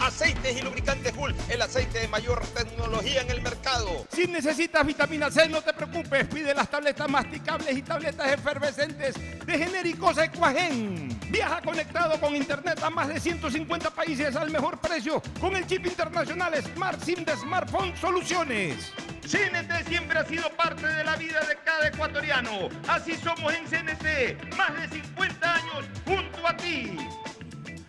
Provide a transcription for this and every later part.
Aceites y lubricantes Gulf, el aceite de mayor tecnología en el mercado. Si necesitas vitamina C, no te preocupes, pide las tabletas masticables y tabletas efervescentes de genéricos Equagen. Viaja conectado con internet a más de 150 países al mejor precio con el chip internacional Smart SIM de Smartphone Soluciones. CNT siempre ha sido parte de la vida de cada ecuatoriano. Así somos en CNT, más de 50 años junto a ti.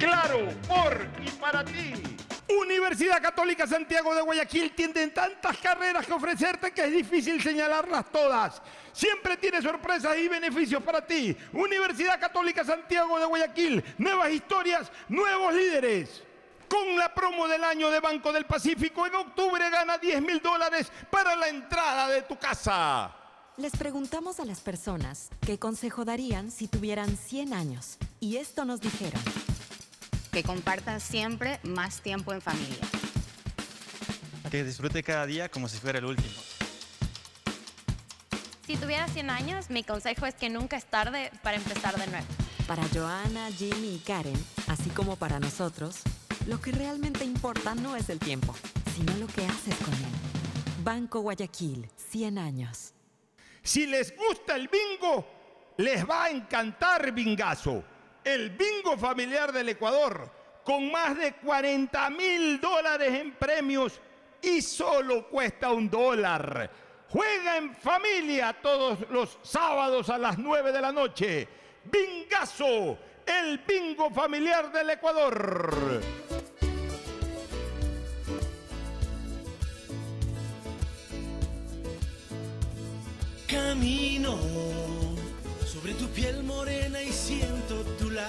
Claro, por y para ti. Universidad Católica Santiago de Guayaquil tiene tantas carreras que ofrecerte que es difícil señalarlas todas. Siempre tiene sorpresas y beneficios para ti. Universidad Católica Santiago de Guayaquil, nuevas historias, nuevos líderes. Con la promo del año de Banco del Pacífico, en octubre gana 10 mil dólares para la entrada de tu casa. Les preguntamos a las personas qué consejo darían si tuvieran 100 años. Y esto nos dijeron que compartan siempre más tiempo en familia. Que disfrute cada día como si fuera el último. Si tuviera 100 años, mi consejo es que nunca es tarde para empezar de nuevo. Para Joana, Jimmy y Karen, así como para nosotros, lo que realmente importa no es el tiempo, sino lo que haces con él. Banco Guayaquil, 100 años. Si les gusta el bingo, les va a encantar Bingazo el bingo familiar del Ecuador, con más de 40 mil dólares en premios y solo cuesta un dólar. Juega en familia todos los sábados a las 9 de la noche. Bingazo, el bingo familiar del Ecuador. Camino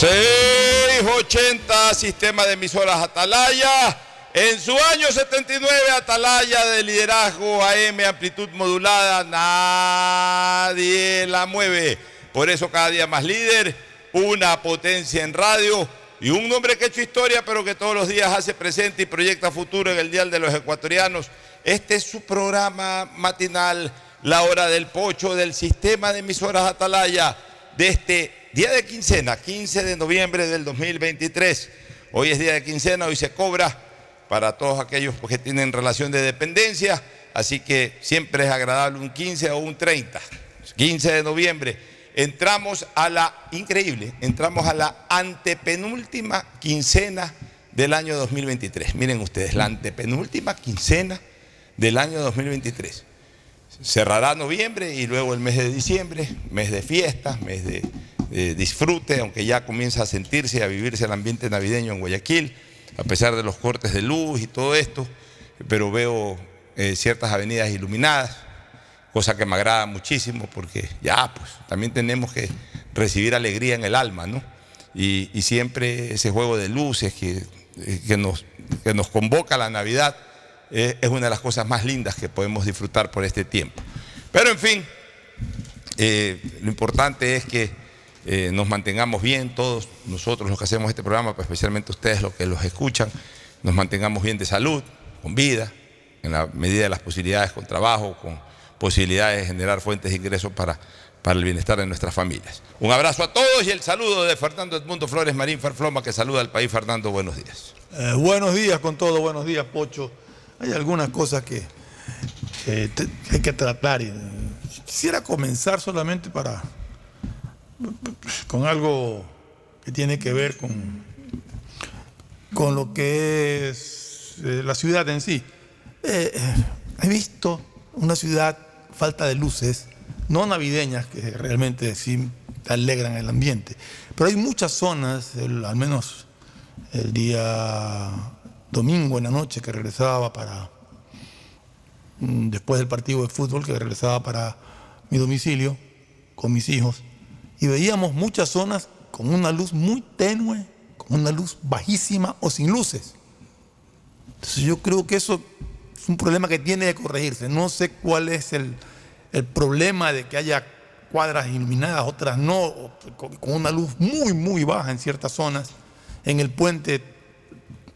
680 Sistema de Emisoras Atalaya. En su año 79, Atalaya de liderazgo AM, amplitud modulada, nadie la mueve. Por eso cada día más líder, una potencia en radio y un hombre que ha hecho historia, pero que todos los días hace presente y proyecta futuro en el Dial de los Ecuatorianos. Este es su programa matinal, La Hora del Pocho del Sistema de Emisoras Atalaya, de este día de quincena, 15 de noviembre del 2023. Hoy es día de quincena, hoy se cobra para todos aquellos que tienen relación de dependencia, así que siempre es agradable un 15 o un 30. 15 de noviembre. Entramos a la, increíble, entramos a la antepenúltima quincena del año 2023. Miren ustedes, la antepenúltima quincena del año 2023. Cerrará noviembre y luego el mes de diciembre, mes de fiestas, mes de, de disfrute, aunque ya comienza a sentirse y a vivirse el ambiente navideño en Guayaquil, a pesar de los cortes de luz y todo esto, pero veo eh, ciertas avenidas iluminadas, cosa que me agrada muchísimo porque ya, pues también tenemos que recibir alegría en el alma, ¿no? Y, siempre ese juego de luces que, eh, que, nos, que nos convoca a la Navidad eh, es una de las cosas más lindas que podemos disfrutar por este tiempo. Pero en fin, eh, lo importante es que eh, nos mantengamos bien, todos nosotros los que hacemos este programa, pero especialmente ustedes los que los escuchan, nos mantengamos bien de salud, con vida, en la medida de las posibilidades, con trabajo, con posibilidades de generar fuentes de ingresos para, para el bienestar de nuestras familias. Un abrazo a todos y el saludo de Fernando Edmundo Flores Marín Farfloma, que saluda al país. Fernando, buenos días. Eh, buenos días con todo, buenos días, Pocho. Hay algunas cosas que, que hay que tratar. y, quisiera comenzar solamente para con algo que tiene que ver con, con lo que es eh, la ciudad en sí. Eh, he visto una ciudad falta de luces, no navideñas, que realmente sí alegran el ambiente, pero hay muchas zonas, al menos el día domingo en la noche que regresaba para, mm, después del partido de fútbol, que regresaba para mi domicilio con mis hijos, y veíamos muchas zonas con una luz muy tenue, con una luz bajísima o sin luces. Entonces yo creo que eso es un problema que tiene que corregirse. No sé cuál es el, el problema de que haya cuadras iluminadas, otras no, con, una luz muy, muy baja en ciertas zonas. En el puente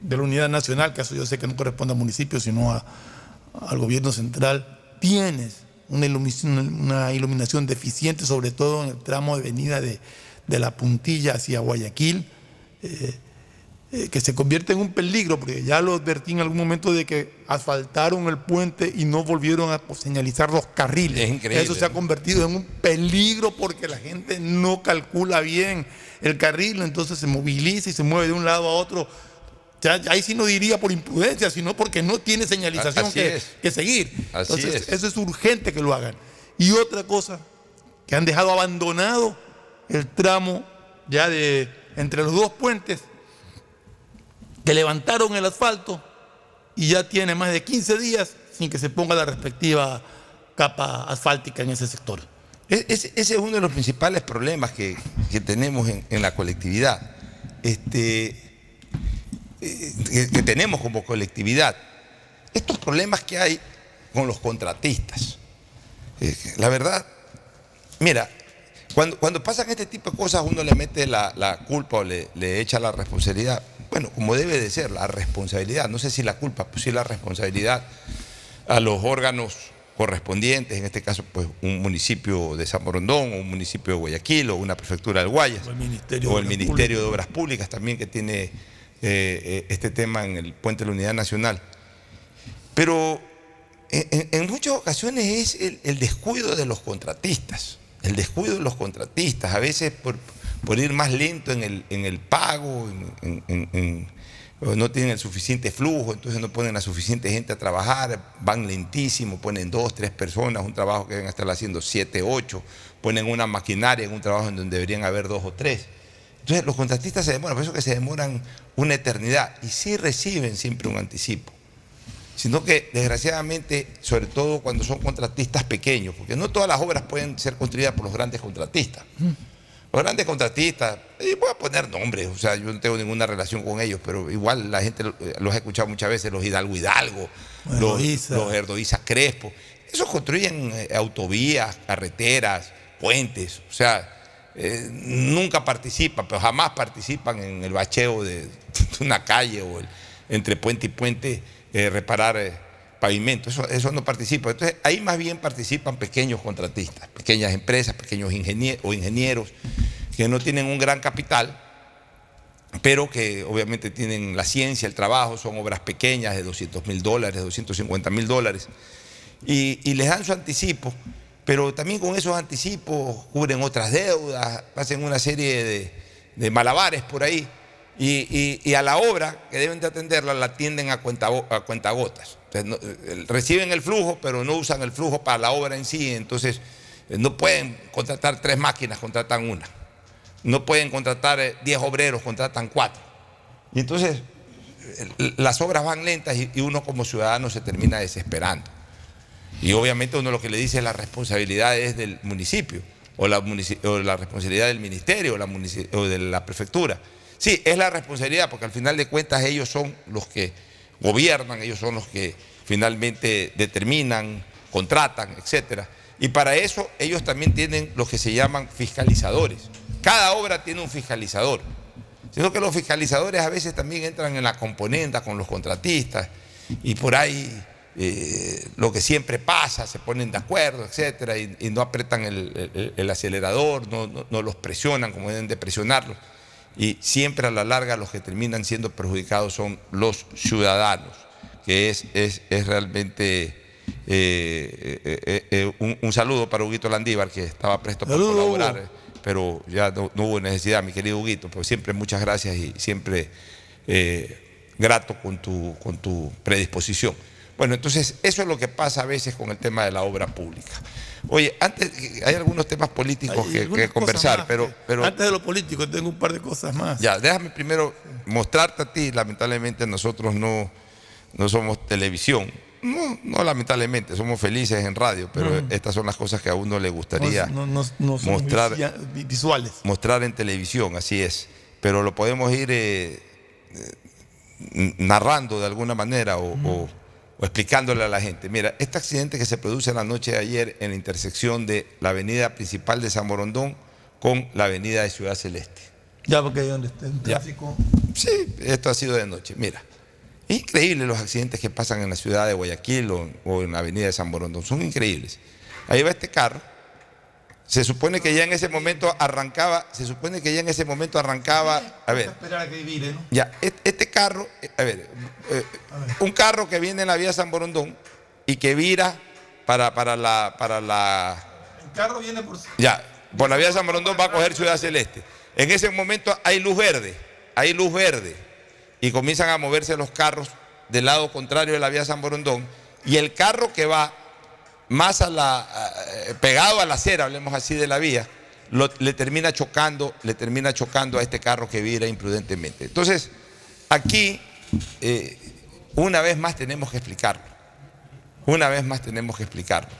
de la Unidad Nacional, que eso yo sé que no corresponde al municipio, sino al gobierno central, tienes una iluminación, una iluminación deficiente, sobre todo en el tramo de venida de, de la puntilla hacia Guayaquil. eh, eh, que se convierte en un peligro, porque ya lo advertí en algún momento de que asfaltaron el puente y no volvieron a señalizar los carriles. Es increíble, Eso se ha convertido en un peligro porque la gente no calcula bien el carril, entonces se moviliza y se mueve de un lado a otro. Ya- ya ahí sí no diría por imprudencia, sino porque no tiene señalización que, es. que seguir. Así Entonces, es. eso es urgente que lo hagan. Y otra cosa, que han dejado abandonado el tramo ya de entre los dos puentes, que levantaron el asfalto y ya tiene más de 15 días sin que se ponga la respectiva capa asfáltica en ese sector. E- Ese, ese es uno de los principales problemas que, que tenemos en, en la colectividad, este, que, que tenemos como colectividad. Estos problemas que hay con los contratistas. Eh, la verdad, mira, cuando, cuando pasan este tipo de cosas uno le mete la, la culpa o le, le echa la responsabilidad. Bueno, como debe de ser, la responsabilidad, no sé si la culpa, pues sí la responsabilidad a los órganos correspondientes, en este caso pues un municipio de San Borondón o un municipio de Guayaquil o una prefectura del Guayas O el Ministerio o de el Obras Ministerio de Públicas. Obras Públicas también que tiene eh, eh, este tema en el puente de la Unidad Nacional. Pero en, muchas ocasiones es el, descuido de los contratistas, el descuido de los contratistas, a veces por, por ir más lento en el, en el pago, no tienen el suficiente flujo, entonces no ponen la suficiente gente a trabajar, van lentísimo, ponen dos, tres personas, un trabajo que deben estar haciendo siete, ocho, ponen una maquinaria en un trabajo en donde deberían haber dos o tres. Entonces los contratistas se demoran, por eso que se demoran una eternidad y sí reciben siempre un anticipo sino que desgraciadamente, sobre todo cuando son contratistas pequeños, porque no todas las obras pueden ser construidas por los grandes contratistas. Los grandes contratistas, y voy a poner nombres, o sea, yo no tengo ninguna relación con ellos, pero igual la gente eh, los ha escuchado muchas veces, los Hidalgo Hidalgo, los, los Erdoiza Crespo, esos construyen eh, autovías, carreteras, puentes, o sea, eh, nunca participan, pero jamás participan en el bacheo de, una calle o el- entre puente y puente eh, reparar eh, pavimento. Eso, no participa. Entonces, ahí más bien participan pequeños contratistas, pequeñas empresas, pequeños o ingenieros que no tienen un gran capital, pero que obviamente tienen la ciencia, el trabajo, son obras pequeñas de 200 mil dólares, 250 mil dólares, y les dan su anticipo, pero también con esos anticipos cubren otras deudas, hacen una serie de, malabares por ahí, y, a la obra que deben de atenderla la atienden a, cuenta, a cuentagotas. Eh, reciben el flujo, pero no usan el flujo para la obra en sí, entonces eh, no pueden contratar tres máquinas, contratan una. No pueden contratar eh, 10 obreros, contratan cuatro. Y entonces las obras van lentas y uno como ciudadano se termina desesperando. Y obviamente uno lo que le dice es la responsabilidad es del municipio o la, la responsabilidad del ministerio o, la de la prefectura. Sí, es la responsabilidad porque al final de cuentas ellos son los que gobiernan, ellos son los que finalmente determinan, contratan, etcétera. Y para eso ellos también tienen los que se llaman fiscalizadores. Cada obra tiene un fiscalizador. Sino que los fiscalizadores a veces también entran en la componenda con los contratistas y por ahí eh, lo que siempre pasa, se ponen de acuerdo, etcétera, y, y no apretan el, el- el acelerador, no, no- no los presionan como deben de presionarlos. Y siempre a la larga los que terminan siendo perjudicados son los ciudadanos, que es, es, es realmente eh, eh, un, un saludo para Huguito Landívar, que estaba presto para colaborar. Hugo. pero ya no, no hubo necesidad, mi querido Huguito, pero siempre muchas gracias y siempre grato con tu, con tu predisposición. Bueno, entonces eso es lo que pasa a veces con el tema de la obra pública. Oye, antes hay algunos temas políticos que, conversar, más pero, Antes de lo político, tengo un par de cosas más. ya, déjame primero mostrarte a ti, lamentablemente nosotros no, no somos televisión. No, no lamentablemente, somos felices en radio, pero estas son las cosas que a uno le gustaría No, no, mostrar, visuales. mostrar en televisión, así es. Pero lo podemos ir eh, eh, narrando de alguna manera o, o- o explicándole a la gente. Mira, este accidente que se produce la noche de ayer en la intersección de la avenida principal de San Borondón con la avenida de Ciudad Celeste. Ya, porque ahí donde está el tráfico. Sí, esto ha sido de noche. Mira, es increíble los accidentes que pasan en la ciudad de Guayaquil o, o en la avenida de San Borondón. Son increíbles. Ahí va este carro. Se supone que ya en ese momento arrancaba, se supone que ya en ese momento arrancaba, a ver, ya, este carro, eh, a ver, eh, un carro que viene en la vía San Borondón y que vira para, para la, para la, El carro viene por. ya, por la vía San Borondón va a coger Ciudad Celeste. En ese momento hay luz verde, hay luz verde. Y comienzan a moverse los carros del lado contrario de la vía San Borondón. Y el carro que va más a la, eh, pegado a la acera, hablemos así de la vía, lo- le termina chocando, le termina chocando a este carro que vira imprudentemente. Entonces, aquí, eh, una vez más tenemos que explicarlo. Una vez más tenemos que explicarlo.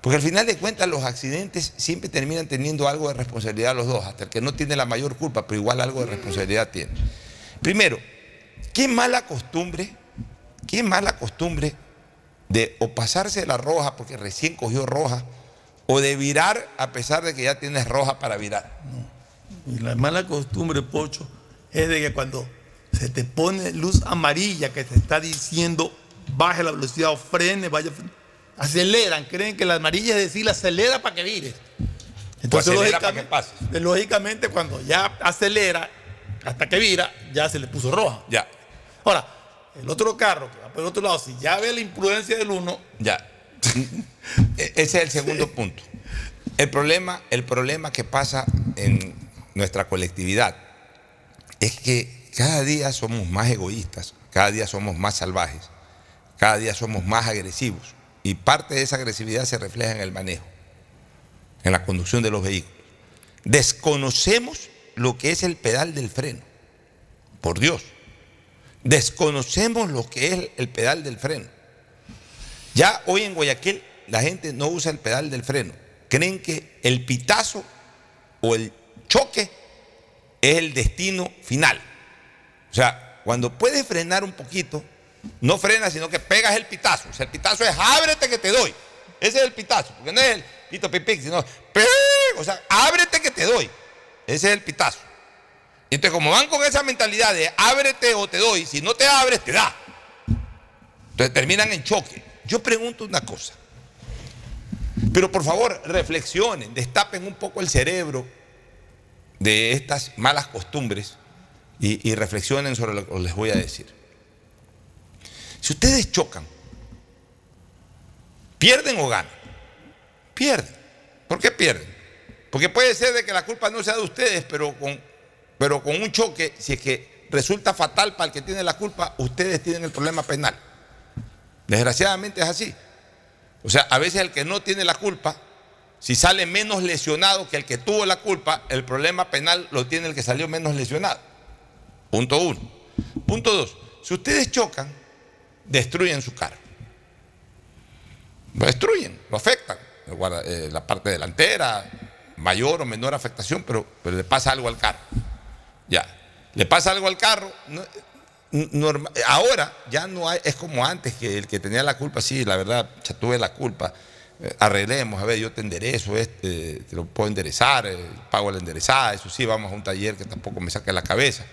Porque al final de cuentas los accidentes siempre terminan teniendo algo de responsabilidad los dos, hasta el que no tiene la mayor culpa, pero igual algo de responsabilidad tiene. Primero, qué mala costumbre, qué mala costumbre de o pasarse la roja porque recién cogió roja, o de virar a pesar de que ya tienes roja para virar. Y la mala costumbre, Pocho, es de que cuando se te pone luz amarilla que te está diciendo baje la velocidad o frene, vaya, aceleran, creen que la amarilla es decir, acelera para que vires. Entonces, para lógicamente, lógicamente, cuando ya acelera hasta que vira, ya se le puso roja. Ya. Ahora, el otro carro que por otro lado, si ya ve la imprudencia del uno, Ya. E- Ese es el segundo punto. El problema, el problema que pasa en nuestra colectividad es que cada día somos más egoístas, cada día somos más salvajes, cada día somos más agresivos. Y parte de esa agresividad se refleja en el manejo, en la conducción de los vehículos. Desconocemos lo que es el pedal del freno. Por Dios. Desconocemos lo que es el pedal del freno. Ya hoy en Guayaquil la gente no usa el pedal del freno. Creen que el pitazo o el choque es el destino final. O sea, cuando puedes frenar un poquito, no frenas, sino que pegas el pitazo. O sea, el pitazo es ábrete que te doy. Ese es el pitazo, porque no es el pito pipic, sino o sea, ábrete que te doy. Ese es el pitazo. Entonces, como van con esa mentalidad de ábrete o te doy, si no te abres, te da. Entonces terminan en choque. Yo pregunto una cosa. Pero por favor, reflexionen, destapen un poco el cerebro de estas malas costumbres y, reflexionen sobre lo que les voy a decir. Si ustedes chocan, ¿pierden o ganan? Pierden. ¿Por qué pierden? Porque puede ser de que la culpa no sea de ustedes, pero con, pero con un choque, si es que resulta fatal para el que tiene la culpa, ustedes tienen el problema penal. Desgraciadamente es así. O sea, a veces el que no tiene la culpa, si sale menos lesionado que el que tuvo la culpa, el problema penal lo tiene el que salió menos lesionado. Punto uno. Punto dos. Si ustedes chocan, destruyen su carro. Lo destruyen, lo afectan. Eh, la parte delantera, mayor o menor afectación, pero, pero le pasa algo al carro. Ya. Le pasa algo al carro. no- norma- ahora ya no hay, es como antes que el que tenía la culpa, sí, la verdad, ya tuve la culpa. eh, arreglemos, a ver, yo te enderezo, este, te lo puedo enderezar, eh, pago la enderezada, eso sí, vamos a un taller que tampoco me saque la cabeza.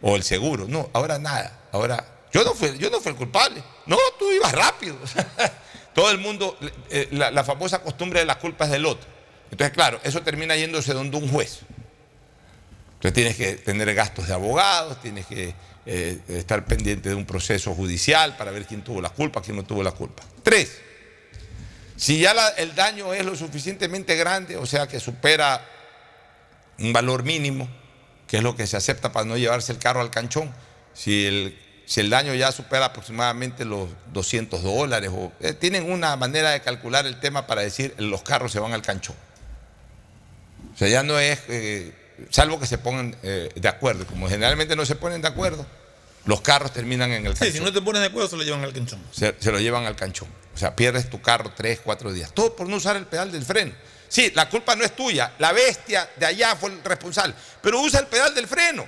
O el seguro. No, ahora nada. Ahora, yo no fui, yo no fui el culpable. No, tú ibas rápido. Todo el mundo, eh, la, la famosa costumbre de las culpas del otro. Entonces, claro, eso termina yéndose donde un juez. Entonces tienes que tener gastos de abogados, tienes que eh, estar pendiente de un proceso judicial para ver quién tuvo la culpa, quién no tuvo la culpa. Tres, si ya el daño es lo suficientemente grande, o sea que supera un valor mínimo, que es lo que se acepta para no llevarse el carro al canchón, si el, si el daño ya supera aproximadamente los 200 dólares, o, eh, tienen una manera de calcular el tema para decir los carros se van al canchón. O sea, ya no es, eh, salvo que se pongan eh, de acuerdo, como generalmente no se ponen de acuerdo, los carros terminan en el sí, canchón si no te pones de acuerdo, se lo llevan al canchón. se, se lo llevan al canchón. O sea, pierdes tu carro tres, cuatro días. Todo por no usar el pedal del freno. Sí, la culpa no es tuya. La bestia de allá fue el responsable. Pero usa el pedal del freno.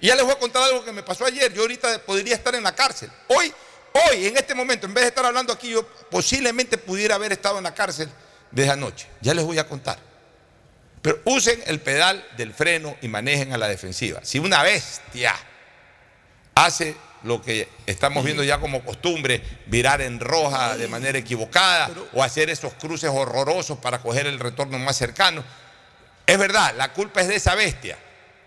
Y ya les voy a contar algo que me pasó ayer. Yo ahorita podría estar en la cárcel. Hoy, hoy, en este momento, en vez de estar hablando aquí, yo posiblemente pudiera haber estado en la cárcel desde anoche. Ya les voy a contar. Pero usen el pedal del freno y manejen a la defensiva. Si una bestia hace lo que estamos viendo ya como costumbre, virar en roja de manera equivocada o hacer esos cruces horrorosos para coger el retorno más cercano. Es verdad, la culpa es de esa bestia,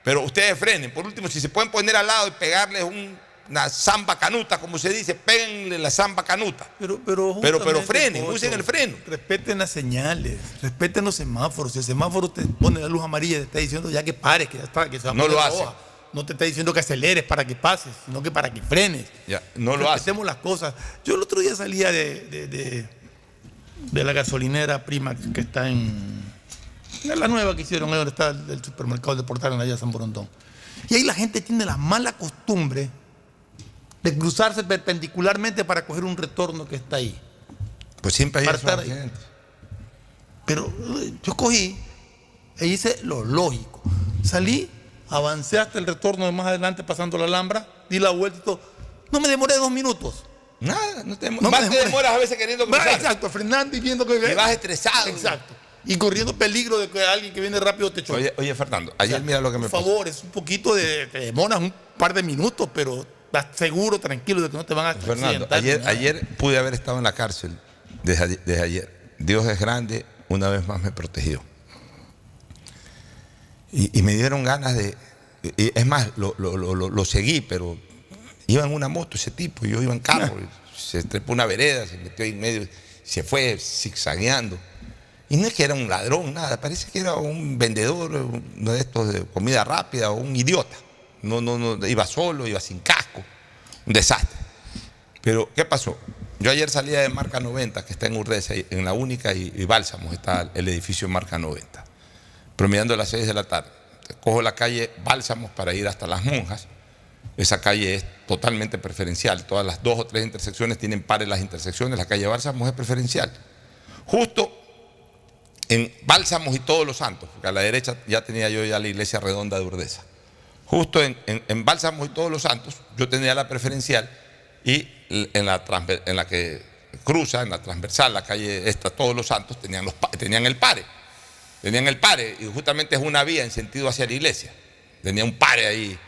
pero ustedes frenen. Por último, si se pueden poner al lado y pegarles un- una zamba canuta, como se dice, péguenle la zamba canuta. Pero, pero, Pero, pero frenen, Pocho, usen el freno. Respeten las señales, respeten los semáforos. Si el semáforo te pone la luz amarilla, te está diciendo ya que pares, que ya está, que se va a No lo hace. No te está diciendo que aceleres para que pases, sino que para que frenes. Ya, no lo hace. Respetemos las cosas. Yo el otro día salía de, de, de- de la gasolinera Prima que está en, la nueva que hicieron, ahí donde está el, el supermercado de Portal en allá San Borondón. Y ahí la gente tiene la mala costumbre de cruzarse perpendicularmente para coger un retorno que está ahí. Pues siempre hay accidentes. Pero eh, yo cogí e hice lo lógico. Salí, avancé hasta el retorno de más adelante pasando la Alhambra, di la vuelta y todo. No me demoré dos minutos. Nada, no te, No más te demoras a veces queriendo cruzar. Exacto, frenando y viendo que... Que vas estresado. Exacto. Y corriendo peligro de que alguien que viene rápido te choque. Oye, oye, Fernando, ayer O sea, mira lo que me Por pasó. favor, es un poquito de... Te demoras un par de minutos, pero estás seguro, tranquilo de que no te van a Fernando, ayer, ayer pude haber estado en la cárcel desde, ayer- desde ayer. Dios es grande, una vez más me protegió. Y, y me dieron ganas de... y es más, lo, lo- lo- lo- lo seguí, pero iba en una moto ese tipo, yo iba en carro, se trepó una vereda, se metió ahí en medio, se fue zigzagueando. Y no es que era un ladrón, nada, parece que era un vendedor uno de estos de comida rápida o un idiota. No, no, no, iba solo, iba sin casco, un desastre. Pero, ¿qué pasó? Yo ayer salía de Marca 90, que está en Urdesa, en la única y, y Bálsamos está el edificio Marca 90, promediando a las 6 de la tarde. Cojo la calle Bálsamos para ir hasta Las Monjas. Esa calle es totalmente preferencial. Todas las dos o tres intersecciones tienen pares las intersecciones. La calle Bálsamos es preferencial. Justo en Bálsamos y Todos los Santos, porque a la derecha ya tenía yo ya la iglesia redonda de Urdesa. Justo en, en- en Bálsamos y Todos los Santos, yo tenía la preferencial y en la, en la que cruza, en la transversal, la calle esta, Todos los Santos, tenían, tenían el pare. Tenían el pare y justamente es una vía en sentido hacia la iglesia. Tenía un pare ahí,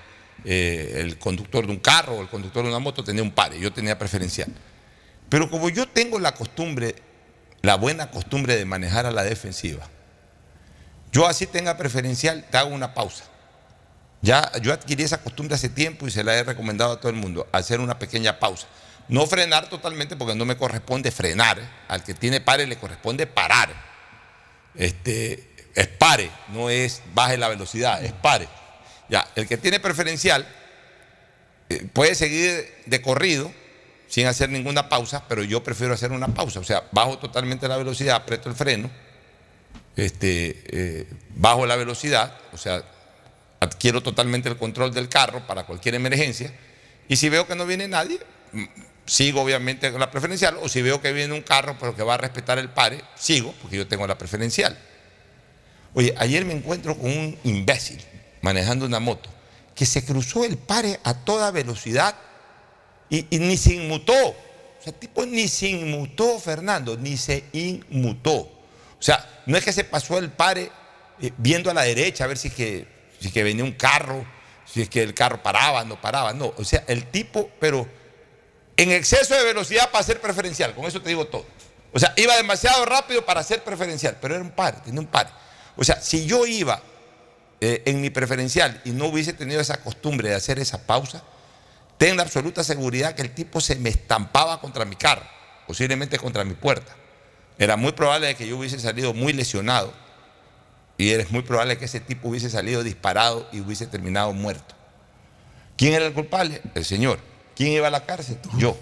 eh, el conductor de un carro o el conductor de una moto tenía un pare, yo tenía preferencial. Pero como yo tengo la costumbre, la buena costumbre de manejar a la defensiva, yo así tenga preferencial, te hago una pausa. Ya yo adquirí esa costumbre hace tiempo y se la he recomendado a todo el mundo, hacer una pequeña pausa. No frenar totalmente porque no me corresponde frenar. ¿eh? Al que tiene pare le corresponde parar. Este, es pare, no es baje la velocidad, es pare. Ya, el que tiene preferencial eh, puede seguir de corrido sin hacer ninguna pausa, pero yo prefiero hacer una pausa. O sea, bajo totalmente la velocidad, aprieto el freno, este, eh, bajo la velocidad, o sea, adquiero totalmente el control del carro para cualquier emergencia. Y si veo que no viene nadie, sigo obviamente con la preferencial. O si veo que viene un carro pero que va a respetar el pare, sigo porque yo tengo la preferencial. Oye, ayer me encuentro con un imbécil manejando una moto que se cruzó el pare a toda velocidad y, ni se inmutó. O sea, el tipo ni se inmutó, Fernando, ni se inmutó. O sea, no es que se pasó el pare eh, viendo a la derecha a ver si que, si es que venía un carro, si es que el carro paraba, no paraba. No, o sea, el tipo, pero en exceso de velocidad para ser preferencial, con eso te digo todo. O sea, iba demasiado rápido para ser preferencial, pero era un pare, tenía un pare. O sea, si yo iba eh, en mi preferencial y no hubiese tenido esa costumbre de hacer esa pausa, ten la absoluta seguridad que el tipo se me estampaba contra mi carro, posiblemente contra mi puerta. Era muy probable de que yo hubiese salido muy lesionado y es muy probable que ese tipo hubiese salido disparado y hubiese terminado muerto. ¿Quién era el culpable? El señor. ¿Quién iba a la cárcel? Yo.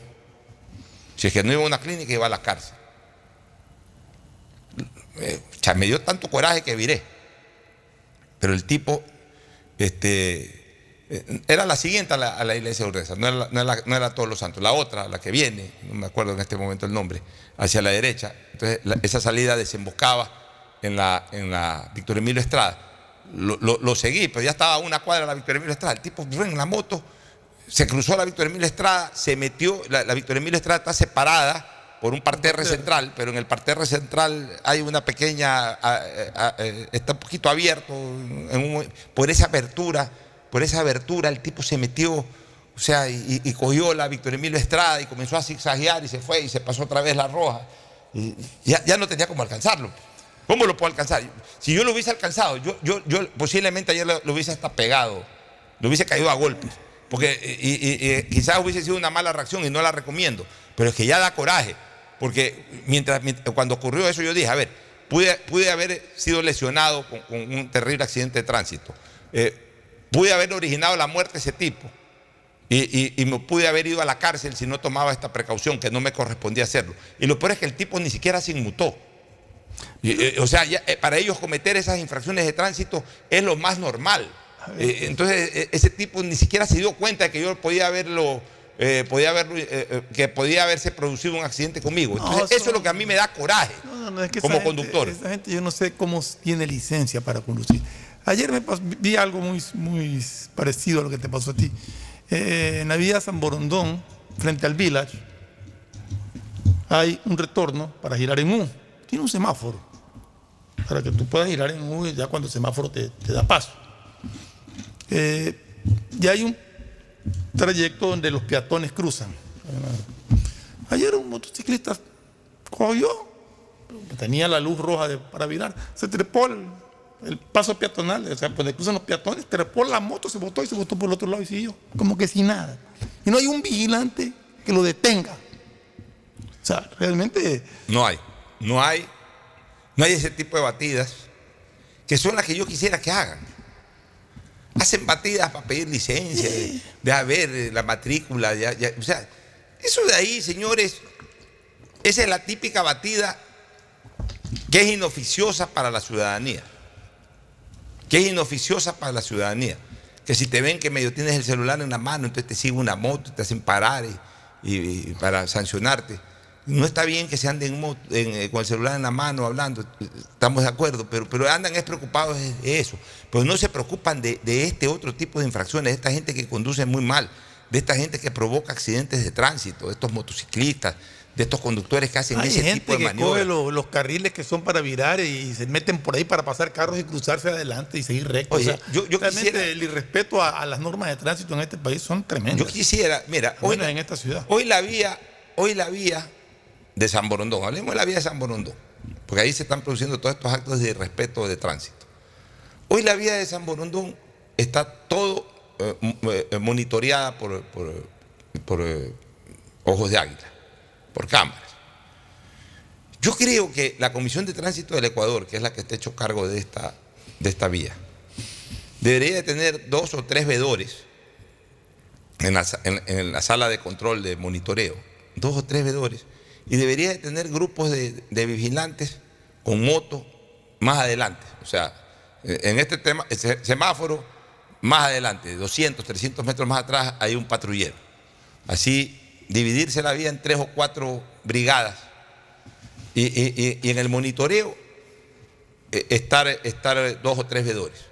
Si es que no iba a una clínica, iba a la cárcel. Eh, o sea, me dio tanto coraje que viré. Pero el tipo, este, eh, era la siguiente a la, iglesia de Urdesa, no era, no, era, no todos los santos, la otra, la que viene, no me acuerdo en este momento el nombre, hacia la derecha. Entonces, esa salida desembocaba en la, en la Víctor Emilio Estrada. Lo, lo- lo seguí, pero ya estaba a una cuadra de la Víctor Emilio Estrada. El tipo fue en la moto, se cruzó la Víctor Emilio Estrada, se metió, la, la Víctor Emilio Estrada está separada por un parterre central, pero en el parterre central hay una pequeña, a- a- a- está un poquito abierto, en un- por esa abertura, por esa abertura el tipo se metió, o sea, y, y cogió la Víctor Emilio Estrada y comenzó a zigzaguear y se fue y se pasó otra vez la roja. Y ya, ya no tenía cómo alcanzarlo. ¿Cómo lo puedo alcanzar? Si yo lo hubiese alcanzado, yo, yo, posiblemente ayer lo, hubiese hasta pegado, lo hubiese caído a golpes. Porque y- y quizás hubiese sido una mala reacción y no la recomiendo. Pero es que ya da coraje. Porque mientras, cuando ocurrió eso, yo dije, a ver, pude, haber sido lesionado con, un terrible accidente de tránsito. Eh, pude haber originado la muerte de ese tipo. Y- y me pude haber ido a la cárcel si no tomaba esta precaución, que no me correspondía hacerlo. Y lo peor es que el tipo ni siquiera se inmutó. Eh, o sea, ya, eh, para ellos cometer esas infracciones de tránsito es lo más normal. Eh, entonces, ese tipo ni siquiera se dio cuenta de que yo podía haberlo, eh, podía eh, que podía haberse producido un accidente conmigo. Entonces, No, eso eso- es lo que a mí me da coraje No, no, no, es que esa como gente- conductor. Esa gente yo no sé cómo tiene licencia para conducir. Ayer me pas- vi algo muy, muy parecido a lo que te pasó a ti. Eh, en la vía San Borondón, frente al Village, hay un retorno para girar en U. Tiene un semáforo para que tú puedas girar en U ya cuando el semáforo te, da paso. Eh, y hay un trayecto donde los peatones cruzan. Ayer un motociclista cogió, tenía la luz roja de- para virar, se trepó el paso peatonal, o sea, donde cruzan los peatones, trepó la moto, se botó y se botó por el otro lado y siguió, como que sin nada. Y no hay un vigilante que lo detenga. O sea, realmente No hay, no hay, no hay ese tipo de batidas que son las que yo quisiera que hagan. Hacen batidas para pedir licencia, de, de haber eh, la matrícula, ya- o sea, eso de ahí, señores, esa es la típica batida que es inoficiosa para la ciudadanía. Que es inoficiosa para la ciudadanía. Que si te ven que medio tienes el celular en la mano, entonces te sigue una moto, te hacen parar y para sancionarte. No está bien que se anden en mo- en, eh, con el celular en la mano hablando, estamos de acuerdo, pero, pero andan es preocupados de eso. Pero no se preocupan de, de este otro tipo de infracciones, de esta gente que conduce muy mal, de esta gente que provoca accidentes de tránsito, de estos motociclistas, de estos conductores que hacen hay ese gente tipo de que maniobras. coge lo- los carriles que son para virar y se meten por ahí para pasar carros y cruzarse adelante y seguir recto. Oye, o sea, yo- yo realmente quisiera- el irrespeto a, a las normas de tránsito en este país son tremendas. Yo quisiera, mira, hoy, en esta ciudad. hoy la vía, hoy la vía de San Borondón, hablemos de la vía de San Borondón, porque ahí se están produciendo todos estos actos de irrespeto de tránsito. Hoy la vía de San Borondón está todo eh, eh, monitoreada por, por- eh, ojos de águila, por cámaras. Yo creo que la Comisión de Tránsito del Ecuador, que es la que está hecho cargo de esta, de esta vía, debería de tener dos o tres vedores en la, en la sala de control de monitoreo, dos o tres vedores, y debería de tener grupos de, de vigilantes con moto más adelante. O sea, eh, en este tema, semáforo, más adelante, 200, 300 metros más atrás, hay un patrullero. Así, dividirse la vía en tres o cuatro brigadas y, y- y- y en el monitoreo eh, estar, estar dos o tres vedores.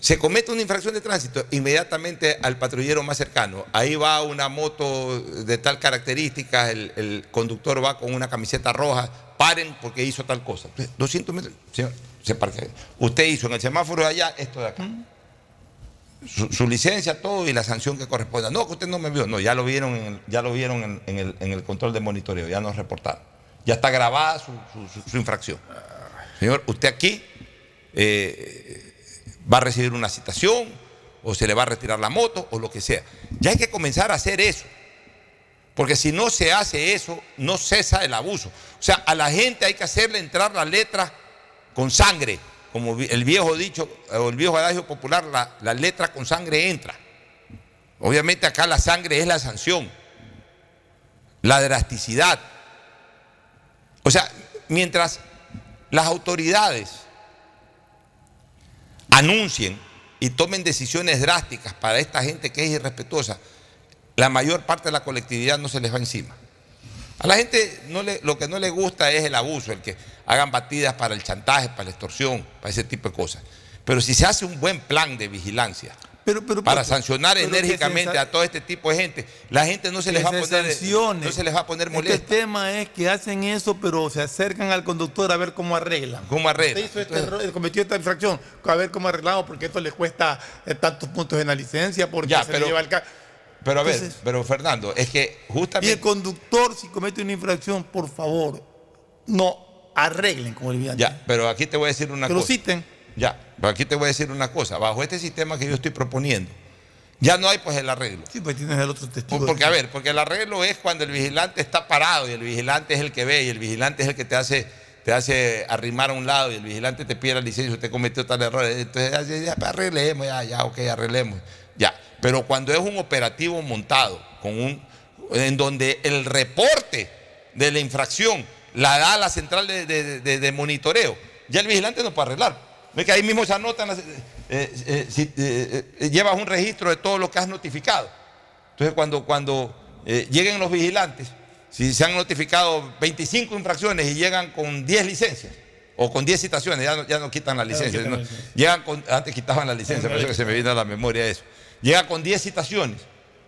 Se comete una infracción de tránsito, inmediatamente al patrullero más cercano. Ahí va una moto de tal característica, el, conductor va con una camiseta roja, paren porque hizo tal cosa. 200 metros, señor, se parquea. Usted hizo en el semáforo de allá esto de acá. Su, licencia, todo y la sanción que corresponda. No, que usted no me vio. No, ya lo vieron en el, ya lo vieron en, el, control de monitoreo, ya nos reportaron. Ya está grabada su infracción. Señor, usted aquí eh, va a recibir una citación o se le va a retirar la moto o lo que sea. Ya hay que comenzar a hacer eso. Porque si no se hace eso, no cesa el abuso. O sea, a la gente hay que hacerle entrar la letra con sangre. Como el viejo dicho, o el viejo adagio popular, la, la letra con sangre entra. Obviamente acá la sangre es la sanción, la drasticidad. O sea, mientras las autoridades anuncien y tomen decisiones drásticas para esta gente que es irrespetuosa, la mayor parte de la colectividad no se les va encima. A la gente no le- lo que no le gusta es el abuso, el que hagan batidas para el chantaje, para la extorsión, para ese tipo de cosas. Pero si se hace un buen plan de vigilancia para sancionar pero que enérgicamente se sa- a todo este tipo de gente, la gente no se les va a poner, sancione. no se les va a poner Es que el molesta. tema es que hacen eso, pero se acercan al conductor a ver cómo arreglan. ¿Cómo arreglan? Usted hizo este error, cometió esta infracción, a ver cómo arreglamos, porque esto le cuesta eh, tantos puntos en la licencia, porque Ya, se pero- le lleva el ca- Pero a ver, Entonces- pero Fernando, es que Y justamente... el conductor, si comete una infracción, por favor, no arreglen como el. Ya, pero aquí te voy a decir una Que lo cosa. citen. Ya, pero aquí te voy a decir una cosa. Bajo este sistema que yo estoy proponiendo, ya no hay pues el arreglo. Sí, pues tienes el otro testigo. Porque, a ver, porque el arreglo es cuando el vigilante está parado y el vigilante es el que ve y el vigilante es el que te hace, te hace arrimar a un lado y el vigilante te pide la licencia, usted cometió tal error. Entonces, ya, arreglemos, ya, ya, ok, arreglemos. Ya. Pero cuando es un operativo montado, con un, en donde el reporte de la infracción la da la central de, de- de- de monitoreo, ya el vigilante no puede arreglar. Que ahí mismo se anotan, las- eh, eh, si, eh, llevas un registro de todo lo que has notificado. Entonces, cuando, cuando lleguen los vigilantes, si se han notificado 25 infracciones y llegan con 10 licencias o con 10 citaciones, ya no, ya no quitan la licencia. Llegan con, antes quitaban la licencia, por eso que se me viene a la memoria eso. Llega con 10 citaciones.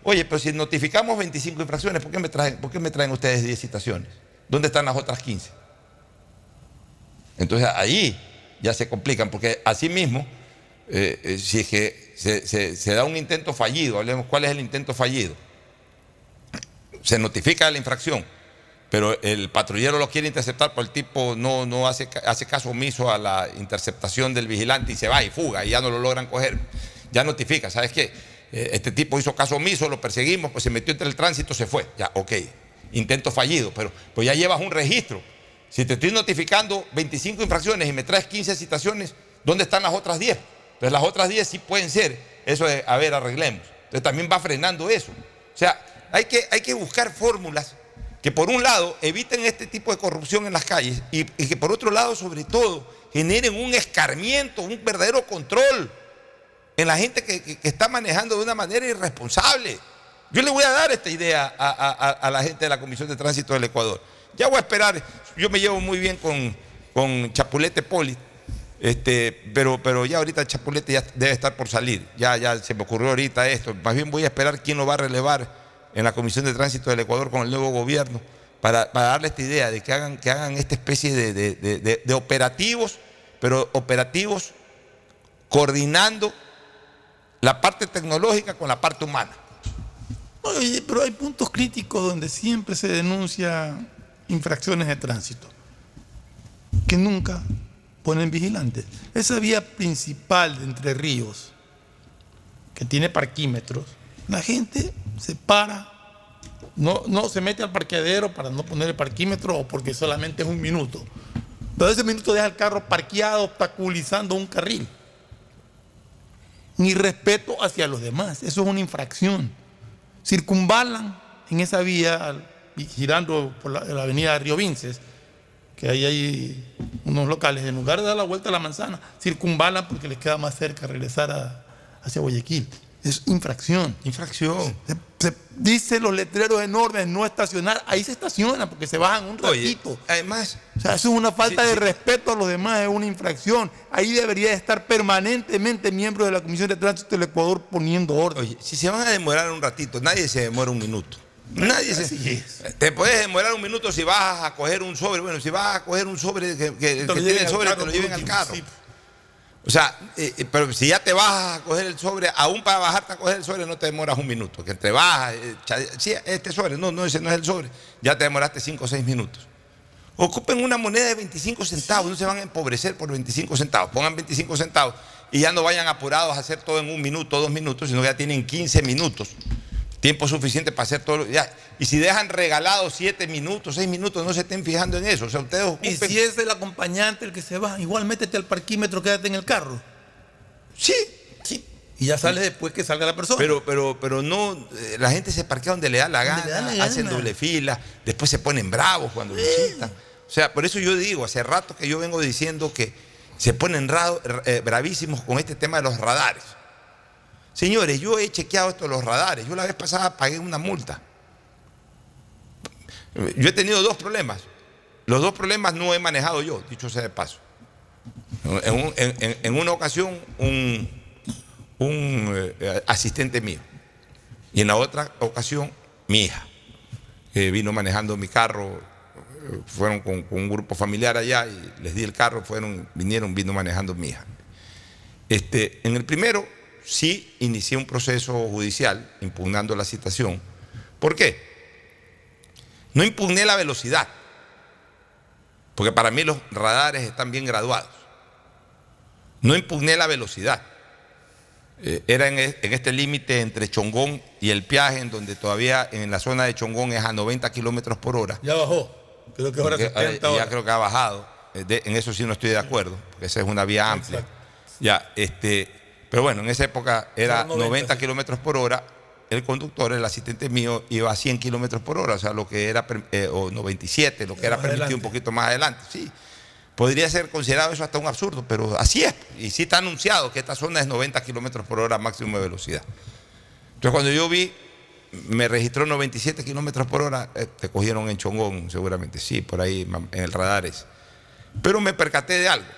Oye, pero si notificamos 25 infracciones, ¿por qué me traen, por qué me traen ustedes 10 citaciones? ¿Dónde están las otras 15? Entonces ahí ya se complican, porque así mismo, eh, eh, si es que se, da un intento fallido, hablemos cuál es el intento fallido, se notifica la infracción pero el patrullero lo quiere interceptar, pero el tipo no, no hace, hace caso omiso a la interceptación del vigilante y se va y fuga y ya no lo logran coger. Ya notifica, ¿sabes qué? Eh, Este tipo hizo caso omiso, lo perseguimos, pues se metió entre el tránsito, se fue. Ya, ok, intento fallido, pero pues ya llevas un registro. Si te estoy notificando 25 infracciones y me traes 15 citaciones, ¿dónde están las otras 10? Entonces las otras 10 sí pueden ser eso de, a ver, arreglemos. Entonces también va frenando eso. O sea, hay que, hay que buscar fórmulas que por un lado eviten este tipo de corrupción en las calles y, que por otro lado, sobre todo, generen un escarmiento, un verdadero control en la gente que, que- está manejando de una manera irresponsable. Yo le voy a dar esta idea a- a- a la gente de la Comisión de Tránsito del Ecuador. Ya voy a esperar, yo me llevo muy bien con, con Chapulete Poli, este, pero, pero ya ahorita Chapulete ya debe estar por salir. Ya, ya se me ocurrió ahorita esto. Más bien voy a esperar quién lo va a relevar en la Comisión de Tránsito del Ecuador con el nuevo gobierno para, para darle esta idea de que hagan, que hagan esta especie de, de- de- operativos, pero operativos coordinando la parte tecnológica con la parte humana. Pero hay puntos críticos donde siempre se denuncia infracciones de tránsito que nunca ponen vigilantes. Esa vía principal de Entre Ríos, que tiene parquímetros, la gente se para, no, no se mete al parqueadero para no poner el parquímetro o porque solamente es un minuto. Pero ese minuto deja el carro parqueado, obstaculizando un carril. Ni respeto hacia los demás. Eso es una infracción circunvalan en esa vía, girando por la, la avenida Río Vinces, que ahí hay unos locales, en lugar de dar la vuelta a la manzana, circunvalan porque les queda más cerca regresar a- hacia Guayaquil. Es infracción. Infracción. Se, se dice los letreros enormes, no estacionar, ahí se estaciona porque se bajan un Oye, ratito. además, O sea, eso es una falta Sí, de sí. respeto a los demás, es una infracción. Ahí debería de estar permanentemente miembros de la Comisión de Tránsito del Ecuador poniendo orden. Oye, si se van a demorar un ratito, nadie se demora un minuto. Nadie se. Te puedes demorar un minuto si vas a coger un sobre. Bueno, si vas a coger un sobre, que, que el que tiene el sobre carro te lo lleven al carro. sí. O sea, eh, eh, pero si ya te vas a coger el sobre, aún para bajarte a coger el sobre no te demoras un minuto. Que te bajas, eh, sí, este sobre, no, no, ese no es el sobre. Ya te demoraste 5 o 6 minutos. Ocupen una moneda de 25 centavos, no se van a empobrecer por 25 centavos. Pongan 25 centavos y ya no vayan apurados a hacer todo en un minuto, dos minutos, sino que ya tienen 15 minutos. Tiempo suficiente para hacer todo. lo- ya. Y si dejan regalados 7 minutos, 6 minutos, no se estén fijando en eso. O sea, ustedes Y si es el acompañante el que se va, igual métete al parquímetro, quédate en el carro. Sí, Sí. Y ya sales después que salga la persona. Pero, pero, pero no, eh, la gente se parquea donde le da la gana, le da la hacen doble fila, después se ponen bravos cuando visitan. O sea, por eso yo digo, hace rato que yo vengo diciendo que se ponen ra- eh, bravísimos con este tema de los radares. Señores, yo he chequeado esto los radares. Yo la vez pasada pagué una multa. Yo he tenido dos problemas. Los dos problemas no he manejado yo, dicho sea de paso. En, un- en- en- en una ocasión, un, eh, asistente mío. Y en la otra ocasión, mi hija, que vino manejando mi carro. Fueron con, con un grupo familiar allá y les di el carro, fueron, vinieron, vino manejando mi hija. Este, en el primero, sí inicié un proceso judicial impugnando la citación. ¿Por qué? No impugné la velocidad, porque para mí los radares están bien graduados. No impugné la velocidad. Eh, era en, e- en este límite entre Chongón y el Piaje, en donde todavía en la zona de Chongón es a 90 kilómetros por hora. ya bajó. Creo que ahora Porque, 70 eh, ya horas. creo que ha bajado. Eh, de- en eso sí no estoy de acuerdo, porque esa es una vía amplia. Ya, este, pero bueno, en esa época era Son 90, 90 sí. kilómetros por hora. El conductor, el asistente mío, iba a 100 kilómetros por hora, o sea, lo que era, eh, o 97, lo que era permitido adelante. un poquito más adelante. Sí, podría ser considerado eso hasta un absurdo, pero así es. Y sí está anunciado que esta zona es 90 kilómetros por hora máximo de velocidad. Entonces, cuando yo vi, me registró 97 kilómetros por hora, eh, te cogieron en Chongón, seguramente, sí, por ahí en el radar ese. Pero me percaté de algo,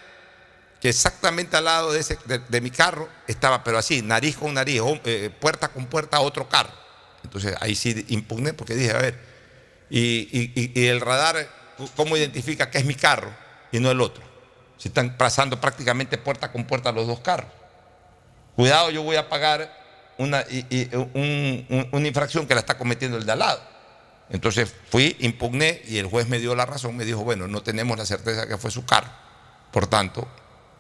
que exactamente al lado de, ese, de, mi carro estaba, pero así, nariz con nariz, eh, puerta con puerta, otro carro. Entonces ahí sí impugné porque dije, a ver, y, y- el radar, ¿cómo identifica que es mi carro y no el otro? Si están pasando prácticamente puerta con puerta los dos carros. Cuidado, yo voy a pagar una, una infracción que la está cometiendo el de al lado. Entonces fui, impugné y el juez me dio la razón, me dijo, bueno, no tenemos la certeza que fue su carro, por tanto,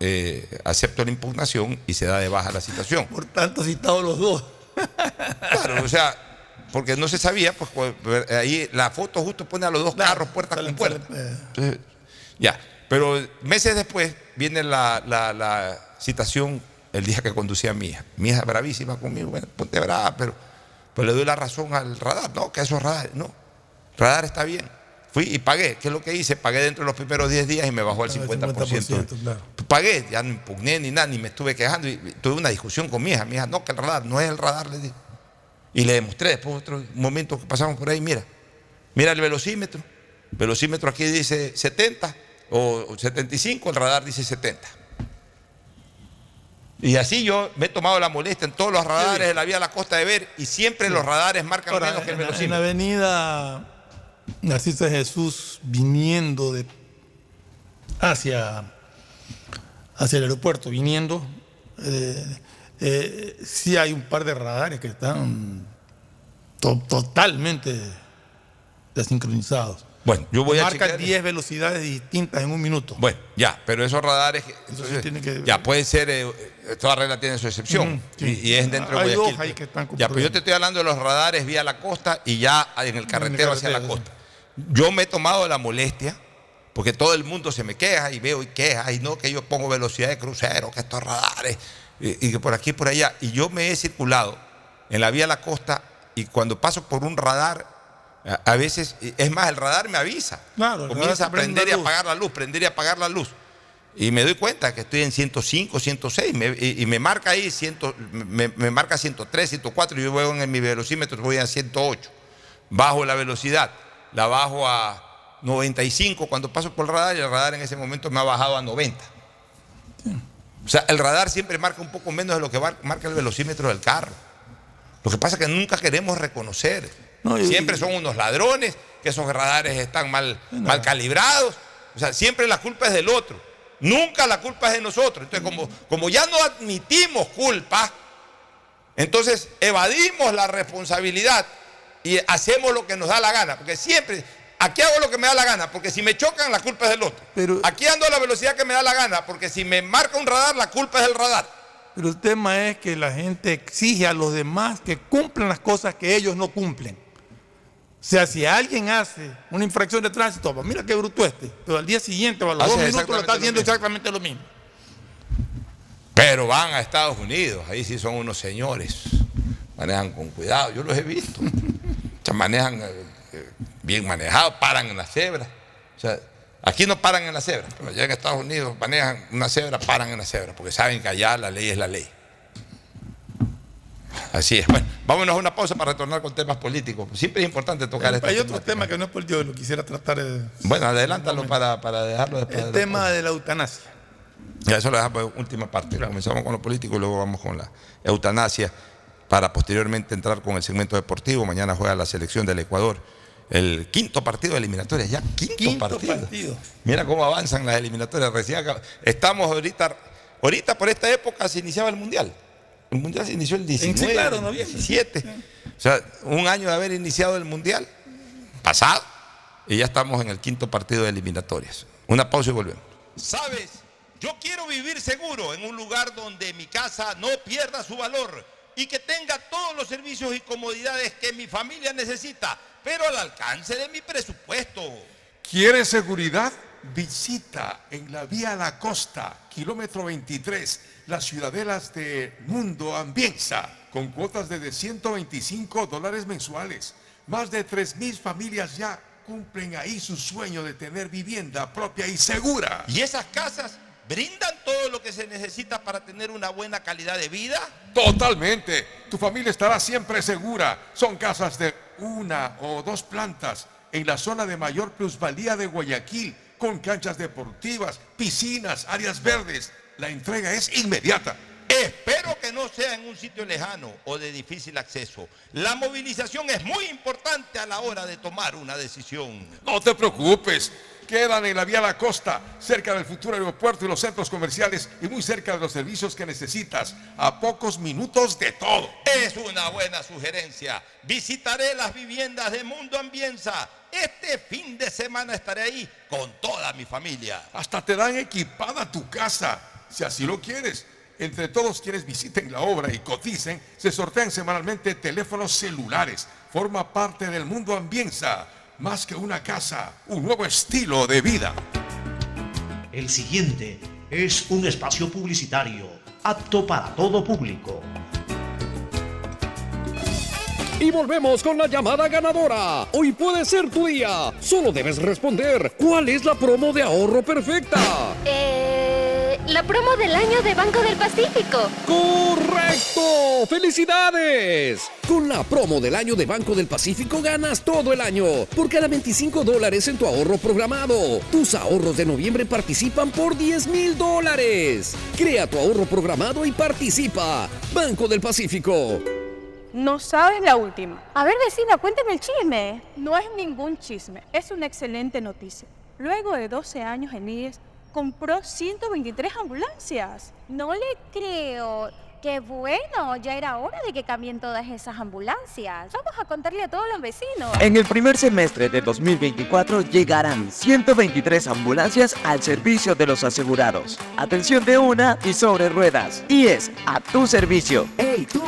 eh, acepto la impugnación y se da de baja la citación. Por tanto, citados los dos. Claro, o sea, porque no se sabía, pues, pues, ahí la foto justo pone a los dos carros puerta con puerta. Entonces, ya, pero meses después viene la, la- la citación el día que conducía a mi hija. Mi hija bravísima conmigo, bueno, ponte brava, pero pues le doy la razón al radar, no, que esos radares, no, radar está bien. Fui y pagué, ¿qué es lo que hice? Pagué dentro de los primeros 10 días y me bajó al 50%. 50%, claro. Pagué, ya no impugné ni nada, ni me estuve quejando. Y tuve una discusión con mi hija. Mi hija, no, que el radar, no es el radar, le dije. Y le demostré después otro momento que pasamos por ahí, mira, mira el velocímetro. El velocímetro aquí dice 70 o 75, el radar dice 70. Y así yo me he tomado la molestia en todos los radares de la vía a la costa de ver y siempre los radares marcan Ahora, menos que el la- en la velocímetro. avenida Narciso Jesús, viniendo de hacia, hacia el aeropuerto, viniendo, eh, eh, sí hay un par de radares que están to- totalmente desincronizados. Bueno, yo voy a Marcan chequear. 10 velocidades distintas en un minuto. Bueno, ya, pero esos radares, entonces, ya puede ser, eh, eh, toda regla tiene su excepción sí. y, y es dentro de Hay Guayaquil. dos ahí que están ya, pero yo te estoy hablando de los radares vía la costa y ya en el carretero hacia la costa. Yo me he tomado la molestia, porque todo el mundo se me queja y veo y queja, y no que yo pongo velocidad de crucero, que estos radares, y, y que por aquí y por allá. Y yo me he circulado en la vía la costa y cuando paso por un radar, a, veces, es más, el radar me avisa. Claro, Comienza a prender y apagar la luz, prender y apagar la luz. Y me doy cuenta que estoy en 105, 106, me- y, y me marca ahí, 100, me, me marca 103, 104, y yo voy en mi velocímetro, voy a 108. Bajo la velocidad, la bajo a 95 cuando paso por el radar, y el radar en ese momento me ha bajado a 90. O sea, el radar siempre marca un poco menos de lo que mar- marca el velocímetro del carro. Lo que pasa es que nunca queremos reconocer. No, siempre son unos ladrones, que esos radares están mal, mal calibrados. O sea, siempre la culpa es del otro. Nunca la culpa es de nosotros. Entonces, como, como ya no admitimos culpa, entonces evadimos la responsabilidad y hacemos lo que nos da la gana. Porque siempre, aquí hago lo que me da la gana, porque si me chocan, la culpa es del otro. aquí ando a la velocidad que me da la gana, porque si me marca un radar, la culpa es del radar. Pero el tema es que la gente exige a los demás que cumplan las cosas que ellos no cumplen. O sea, si alguien hace una infracción de tránsito, pues mira qué bruto este, pero al día siguiente o a los Hace dos minutos lo está haciendo exactamente lo mismo. Pero van a Estados Unidos, ahí sí son unos señores. Manejan con cuidado, yo los he visto. O sea, manejan eh, eh, bien manejados, paran en la cebra. O sea, aquí no paran en la cebra, pero allá en Estados Unidos manejan una cebra, paran en la cebra, porque saben que allá la ley es la ley. Así es. Bueno, vámonos a una pausa para retornar con temas políticos. Siempre es importante tocar este Hay otro tema que no es político, lo quisiera tratar. eh, Bueno, adelántalo para, para dejarlo después. El de tema de la eutanasia. ya eso lo dejamos en última parte. Comenzamos con lo político y luego vamos con la eutanasia para posteriormente entrar con el segmento deportivo. Mañana juega la selección del Ecuador. El quinto partido de eliminatorias, ya quinto, Quinto partido. partido. Mira cómo avanzan las eliminatorias. Recién Estamos ahorita, ahorita por esta época se iniciaba el Mundial. El Mundial se inició el 19, Sí, claro, noviembre. 17. O sea, un año de haber iniciado el Mundial pasado y ya estamos en el quinto partido de eliminatorias. Una pausa y volvemos. ¿Sabes? Yo quiero vivir seguro en un lugar donde mi casa no pierda su valor y que tenga todos los servicios y comodidades que mi familia necesita, pero al alcance de mi presupuesto. ¿Quieres seguridad? Visita en la vía La Costa, kilómetro 23, las ciudadelas de Mundo Ambienza, con cuotas de 125 dólares mensuales. Más de 3.000 familias ya cumplen ahí su sueño de tener vivienda propia y segura. ¿Y esas casas brindan todo lo que se necesita para tener una buena calidad de vida? Totalmente. Tu familia estará siempre segura. Son casas de una o dos plantas en la zona de mayor plusvalía de Guayaquil, con canchas deportivas, piscinas, áreas verdes. La entrega es inmediata. Espero que no sea en un sitio lejano o de difícil acceso. La movilización es muy importante a la hora de tomar una decisión. No te preocupes. Quedan en la vía La Costa, cerca del futuro aeropuerto y los centros comerciales y muy cerca de los servicios que necesitas, a pocos minutos de todo. Es una buena sugerencia. Visitaré las viviendas de Mundo Ambienza. Este fin de semana estaré ahí con toda mi familia. Hasta te dan equipada tu casa, si así lo quieres. Entre todos quienes visiten la obra y coticen, se sortean semanalmente teléfonos celulares. Forma parte del Mundo Ambienza. Más que una casa, un nuevo estilo de vida. El siguiente es un espacio publicitario apto para todo público. Y volvemos con la llamada ganadora. Hoy puede ser tu día. Solo debes responder. ¿Cuál es la promo de ahorro perfecta? Eh, la promo del año de Banco del Pacífico. ¡Correcto! ¡Felicidades! Con la promo del año de Banco del Pacífico ganas todo el año. Por cada 25 dólares en tu ahorro programado. Tus ahorros de noviembre participan por 10 mil dólares. Crea tu ahorro programado y participa. Banco del Pacífico. No sabes la última. A ver, vecina, cuéntame el chisme. No es ningún chisme, es una excelente noticia. Luego de 12 años en IES, compró 123 ambulancias. No le creo. Qué bueno, ya era hora de que cambien todas esas ambulancias. Vamos a contarle a todos los vecinos. En el primer semestre de 2024 llegarán 123 ambulancias al servicio de los asegurados. Atención de una y sobre ruedas. IES, a tu servicio. ¡Hey tú!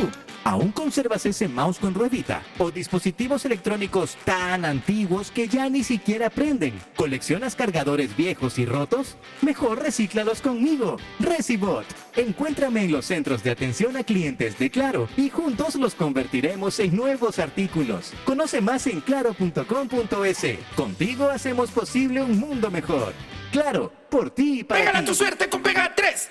¿Aún conservas ese mouse con ruedita? ¿O dispositivos electrónicos tan antiguos que ya ni siquiera prenden? ¿Coleccionas cargadores viejos y rotos? Mejor recíclalos conmigo, Recibot. Encuéntrame en los centros de atención a clientes de Claro y juntos los convertiremos en nuevos artículos. Conoce más en claro.com.es. Contigo hacemos posible un mundo mejor. Claro, por ti y para Pégala ti. tu suerte con Pega 3.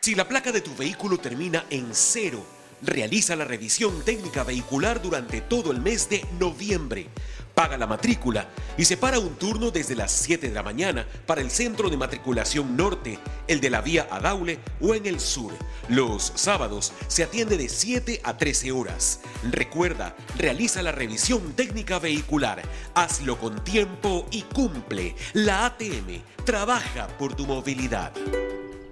Si la placa de tu vehículo termina en cero, realiza la revisión técnica vehicular durante todo el mes de noviembre. Paga la matrícula y separa un turno desde las 7 de la mañana para el centro de matriculación norte, el de la vía a Daule o en el sur. Los sábados se atiende de 7 a 13 horas. Recuerda, realiza la revisión técnica vehicular. Hazlo con tiempo y cumple. La ATM trabaja por tu movilidad.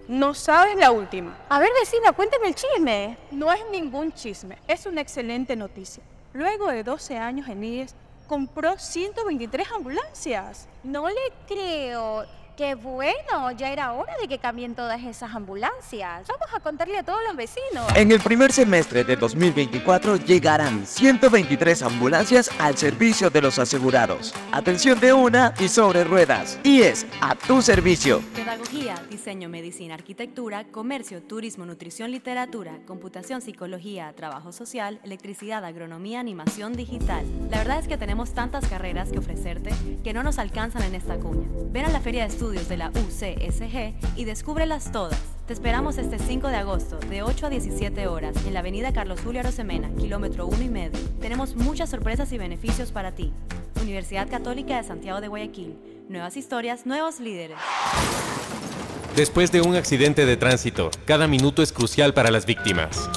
No sabes la última. A ver, vecina, cuéntame el chisme. No es ningún chisme, es una excelente noticia. Luego de 12 años en IES, compró 123 ambulancias. No le creo. Qué bueno, ya era hora de que cambien todas esas ambulancias. Vamos a contarle a todos los vecinos. En el primer semestre de 2024 llegarán 123 ambulancias al servicio de los asegurados. Atención de una y sobre ruedas. IES, a tu servicio. Pedagogía, diseño, medicina, arquitectura, comercio, turismo, nutrición, literatura, computación, psicología, trabajo social, electricidad, agronomía, animación digital. La verdad es que tenemos tantas carreras que ofrecerte que no nos alcanzan en esta cuña. Ven a la Feria de Estudios de la UCSG y descúbrelas todas. Te esperamos este 5 de agosto, de 8 a 17 horas, en la avenida Carlos Julio Arosemena, kilómetro 1 y medio. Tenemos muchas sorpresas y beneficios para ti. Universidad Católica de Santiago de Guayaquil. Nuevas historias, nuevos líderes. Después de un accidente de tránsito, cada minuto es crucial para las víctimas.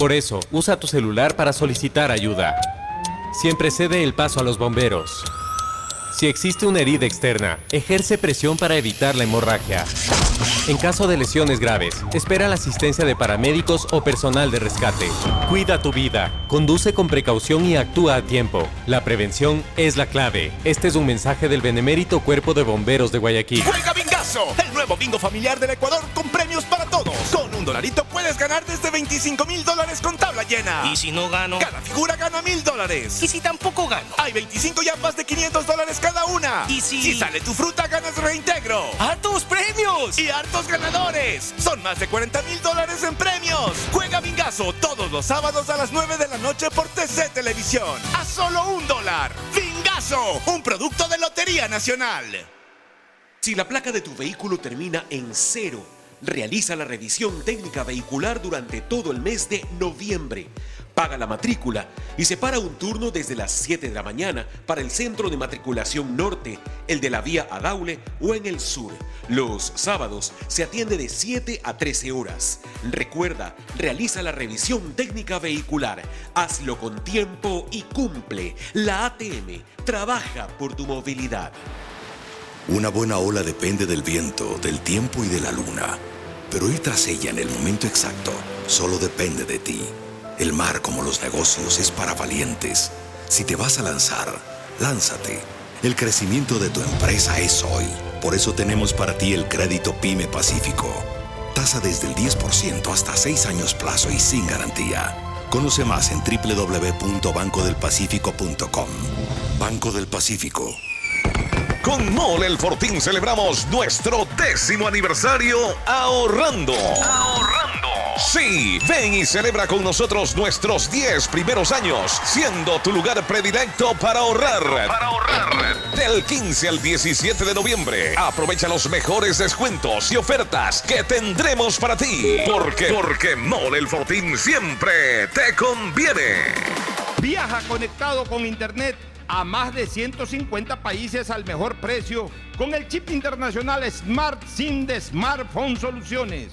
Por eso, usa tu celular para solicitar ayuda. Siempre cede el paso a los bomberos. Si existe una herida externa, ejerce presión para evitar la hemorragia. En caso de lesiones graves, espera la asistencia de paramédicos o personal de rescate. Cuida tu vida, conduce con precaución y actúa a tiempo. La prevención es la clave. Este es un mensaje del benemérito Cuerpo de Bomberos de Guayaquil. Juega Vingazo Fingazo, el nuevo bingo familiar del Ecuador con premios para todos. Con un dolarito puedes ganar desde 25 mil dólares con tabla llena. ¿Y si no gano? Cada figura gana mil dólares. ¿Y si tampoco gano? Hay 25 yapas de 500 dólares cada una. ¿Y si...? Si sale tu fruta, ganas reintegro. ¡Hartos premios! Y hartos ganadores. Son más de 40 mil dólares en premios. Juega Bingazo todos los sábados a las 9 de la noche por TC Televisión. A solo un dólar. Bingazo, un producto de Lotería Nacional. Si la placa de tu vehículo termina en cero, realiza la revisión técnica vehicular durante todo el mes de noviembre. Paga la matrícula y separa un turno desde las 7 de la mañana para el centro de matriculación norte, el de la vía Adaule o en el sur. Los sábados se atiende de 7 a 13 horas. Recuerda, realiza la revisión técnica vehicular. Hazlo con tiempo y cumple. La ATM trabaja por tu movilidad. Una buena ola depende del viento, del tiempo y de la luna. Pero ir tras ella en el momento exacto solo depende de ti. El mar, como los negocios, es para valientes. Si te vas a lanzar, lánzate. El crecimiento de tu empresa es hoy. Por eso tenemos para ti el crédito PYME Pacífico. Tasa desde el 10% hasta 6 años plazo y sin garantía. Conoce más en www.bancodelpacifico.com. Banco del Pacífico. Con Mole El Fortín celebramos nuestro décimo aniversario ahorrando. Ahorrando. Sí, ven y celebra con nosotros nuestros 10 primeros años, siendo tu lugar predilecto para ahorrar. Para ahorrar. Del 15 al 17 de noviembre, aprovecha los mejores descuentos y ofertas que tendremos para ti. Porque, porque Mole El Fortín siempre te conviene. Viaja conectado con Internet a más de 150 países al mejor precio con el chip internacional Smart SIM de Smartphone Soluciones.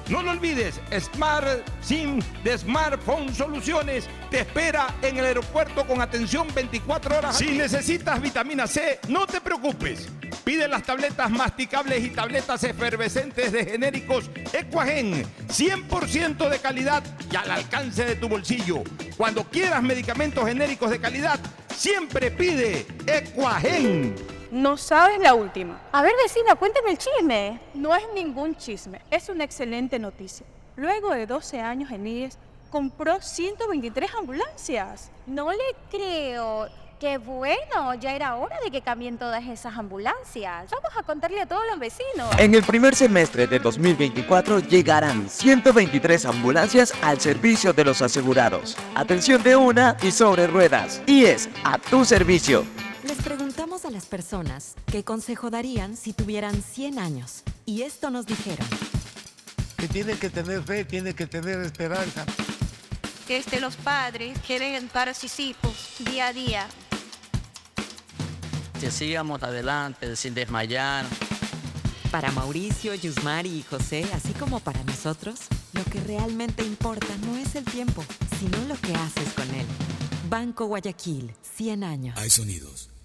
No lo olvides, Smart SIM de Smartphone Soluciones te espera en el aeropuerto con atención 24 horas. Si necesitas vitamina C, no te preocupes. Pide las tabletas masticables y tabletas efervescentes de genéricos Equagen, 100% de calidad y al alcance de tu bolsillo. Cuando quieras medicamentos genéricos de calidad, siempre pide Equagen. No sabes la última. A ver, vecina, cuéntame el chisme. No es ningún chisme, es una excelente noticia. Luego de 12 años en IES, compró 123 ambulancias. No le creo. Qué bueno, ya era hora de que cambien todas esas ambulancias. Vamos a contarle a todos los vecinos. En el primer semestre de 2024 llegarán 123 ambulancias al servicio de los asegurados. Atención de una y sobre ruedas. Y es a tu servicio. Les preguntamos a las personas qué consejo darían si tuvieran 100 años. Y esto nos dijeron. Que tiene que tener fe, tiene que tener esperanza. Que este, los padres quieren para sus hijos día a día. Que sigamos adelante sin desmayar. Para Mauricio, Yusmari y José, así como para nosotros, lo que realmente importa no es el tiempo, sino lo que haces con él. Banco Guayaquil, 100 años. Hay sonidos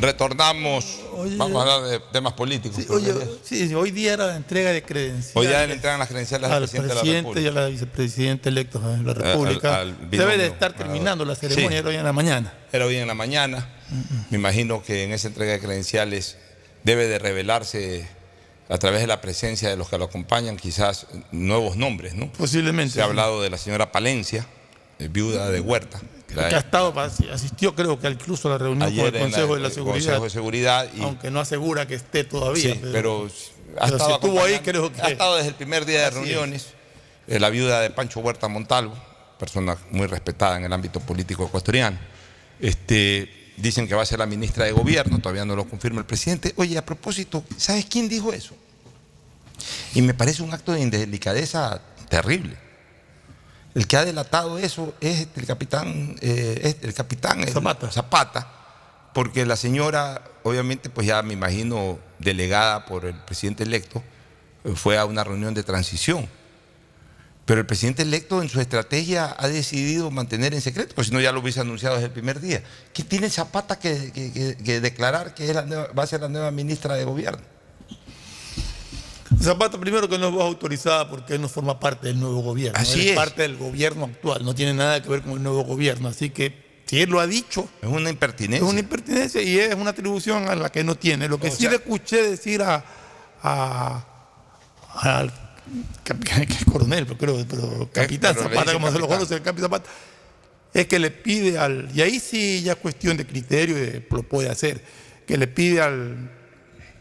retornamos. Vamos a hablar de temas políticos. Sí, oye, sí, hoy día era la entrega de credenciales. Hoy día le entregan las credenciales al, presidente, de la República. y a la vicepresidenta electos de la República. Al, al Debe de estar terminando la ceremonia, era hoy en la mañana. Era hoy en la mañana. Me imagino que en esa entrega de credenciales debe de revelarse a través de la presencia de los que lo acompañan quizás nuevos nombres, ¿no? Posiblemente. Se ha hablado de la señora Palencia, eh, viuda de Huerta. Que ha estado, asistió creo que incluso a la reunión con el Consejo de la Seguridad. Consejo de Seguridad aunque no asegura que esté todavía. Sí, pero, ha, estado estuvo ahí, creo que. Ha estado desde el primer día de reuniones. Eh, la viuda de Pancho Huerta Montalvo, persona muy respetada en el ámbito político ecuatoriano. Este, dicen que va a ser la ministra de Gobierno, todavía no lo confirma el presidente. Oye, a propósito, ¿sabes quién dijo eso? Y me parece un acto de indelicadeza terrible. El que ha delatado eso es el capitán, eh, el capitán Zapata. Zapata, porque la señora, obviamente, pues ya me imagino, delegada por el presidente electo, fue a una reunión de transición. Pero el presidente electo en su estrategia ha decidido mantener en secreto, pues si no ya lo hubiese anunciado desde el primer día. ¿Qué tiene Zapata que, declarar que va a ser la nueva ministra de gobierno? Zapata primero que no es voz autorizada porque él no forma parte del nuevo gobierno. Así es, parte del gobierno actual, no tiene nada que ver con el nuevo gobierno. Así que si él lo ha dicho. Es una impertinencia. Es una impertinencia y es una atribución a la que no tiene. Lo que sí le escuché decir a, al coronel, pero, pero capitán Zapata, como se lo conoce el capitán Zapata, es que le pide al. Y ahí sí ya es cuestión de criterio y lo puede hacer. Que le pide al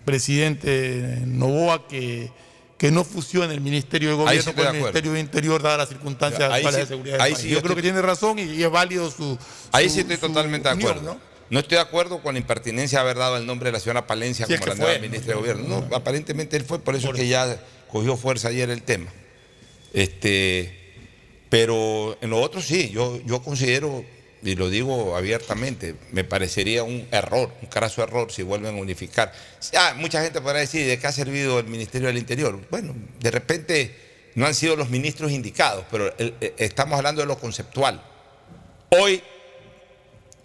presidente Novoa que, que no fusione el Ministerio de Gobierno con el Ministerio de Interior, dadas las circunstancias actuales de seguridad. Yo creo que tiene razón y, es válido su. Ahí sí estoy totalmente de acuerdo. ¿no? estoy de acuerdo con la impertinencia de haber dado el nombre de la señora Palencia como la nueva ministra de Gobierno. No, aparentemente él fue, por eso que ya cogió fuerza ayer el tema. Este, pero en lo otro sí, yo, yo considero y lo digo abiertamente, me parecería un error, un carazo error si vuelven a unificar. Ah, mucha gente podrá decir, ¿de qué ha servido el Ministerio del Interior? Bueno, de repente no han sido los ministros indicados, pero estamos hablando de lo conceptual. Hoy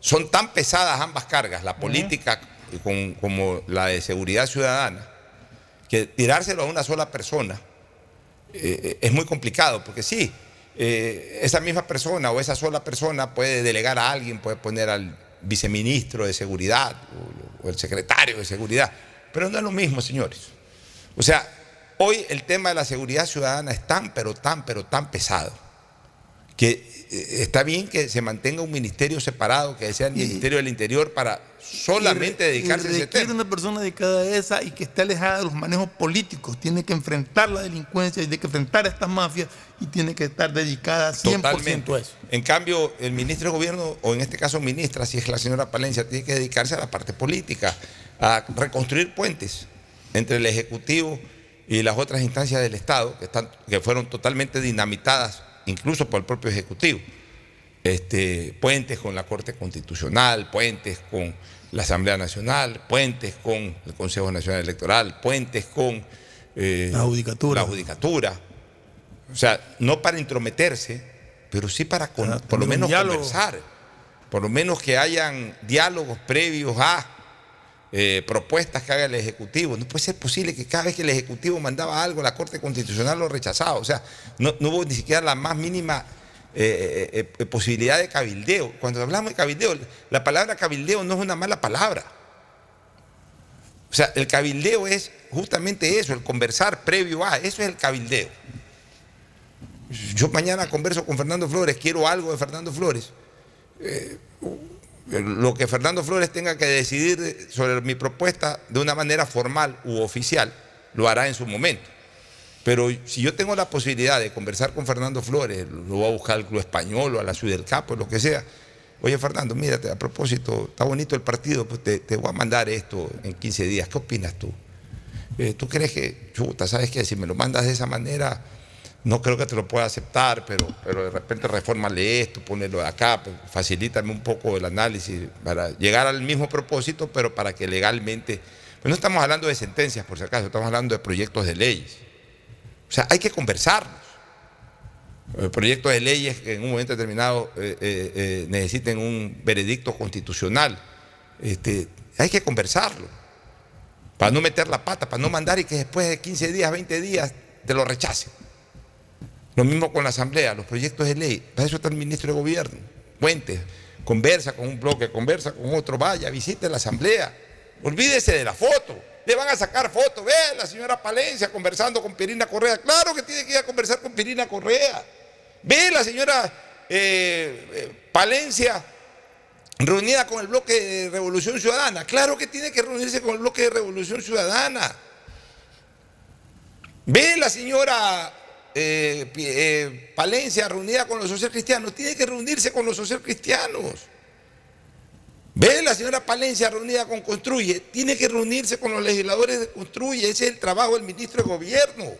son tan pesadas ambas cargas, la política como la de seguridad ciudadana, que tirárselo a una sola persona eh, eh, es muy complicado, porque sí, eh, esa misma persona o esa sola persona puede delegar a alguien, puede poner al viceministro de seguridad o, el secretario de seguridad, pero no es lo mismo, señores. O sea, hoy el tema de la seguridad ciudadana es tan, pero tan, pero tan pesado que está bien que se mantenga un ministerio separado, que sea el Ministerio del Interior, para solamente dedicarse a ese tema. una persona dedicada a esa y que esté alejada de los manejos políticos. Tiene que enfrentar la delincuencia, tiene que enfrentar a estas mafias y tiene que estar dedicada 100% a eso. En cambio, el ministro de Gobierno, o en este caso ministra, si es la señora Palencia, tiene que dedicarse a la parte política, a reconstruir puentes entre el Ejecutivo y las otras instancias del Estado, que, están, que fueron totalmente dinamitadas incluso por el propio Ejecutivo. Este, puentes con la Corte Constitucional, puentes con la Asamblea Nacional, puentes con el Consejo Nacional Electoral, puentes con eh, la, judicatura. la judicatura. O sea, no para intrometerse, pero sí para por lo menos conversar, por lo menos que hayan diálogos previos a eh, propuestas que haga el Ejecutivo. No puede ser posible que cada vez que el Ejecutivo mandaba algo, la Corte Constitucional lo rechazaba. O sea, no, hubo ni siquiera la más mínima eh, eh, posibilidad de cabildeo. Cuando hablamos de cabildeo, la palabra cabildeo no es una mala palabra. O sea, el cabildeo es justamente eso, el conversar previo a, eso es el cabildeo. Yo mañana converso con Fernando Flores, quiero algo de Fernando Flores lo que Fernando Flores tenga que decidir sobre mi propuesta de una manera formal u oficial, lo hará en su momento. Pero si yo tengo la posibilidad de conversar con Fernando Flores, lo voy a buscar al Club Español o a la Ciudad del Capo, lo que sea. Oye, Fernando, mírate, a propósito, está bonito el partido, pues te, voy a mandar esto en 15 días. ¿Qué opinas tú? Eh, ¿Tú crees que, chuta, sabes que si me lo mandas de esa manera, no creo que te lo pueda aceptar, pero, pero de repente reformale esto, ponerlo de acá, pues, facilítame un poco el análisis para llegar al mismo propósito, pero para que legalmente. Pues no estamos hablando de sentencias, por si acaso, estamos hablando de proyectos de leyes. O sea, hay que conversarlos. eh, proyectos de leyes que en un momento determinado eh, necesiten un veredicto constitucional. Este, hay que conversarlo, para no meter la pata, para no mandar y que después de 15 días, 20 días te lo rechacen. Lo mismo con la Asamblea, los proyectos de ley. Para eso está el ministro de Gobierno. Cuente, conversa con un bloque, conversa con otro, vaya, visite la Asamblea. Olvídese de la foto. Le van a sacar fotos. Ve la señora Palencia conversando con Pirina Correa. Claro que tiene que ir a conversar con Pirina Correa. Ve la señora eh, eh, Palencia reunida con el bloque de Revolución Ciudadana. Claro que tiene que reunirse con el bloque de Revolución Ciudadana. Ve la señora eh, eh, Palencia reunida con los social cristianos. Tiene que reunirse con los social cristianos. Ve la señora Palencia reunida con Construye. Tiene que reunirse con los legisladores de Construye. Ese es el trabajo del ministro de Gobierno.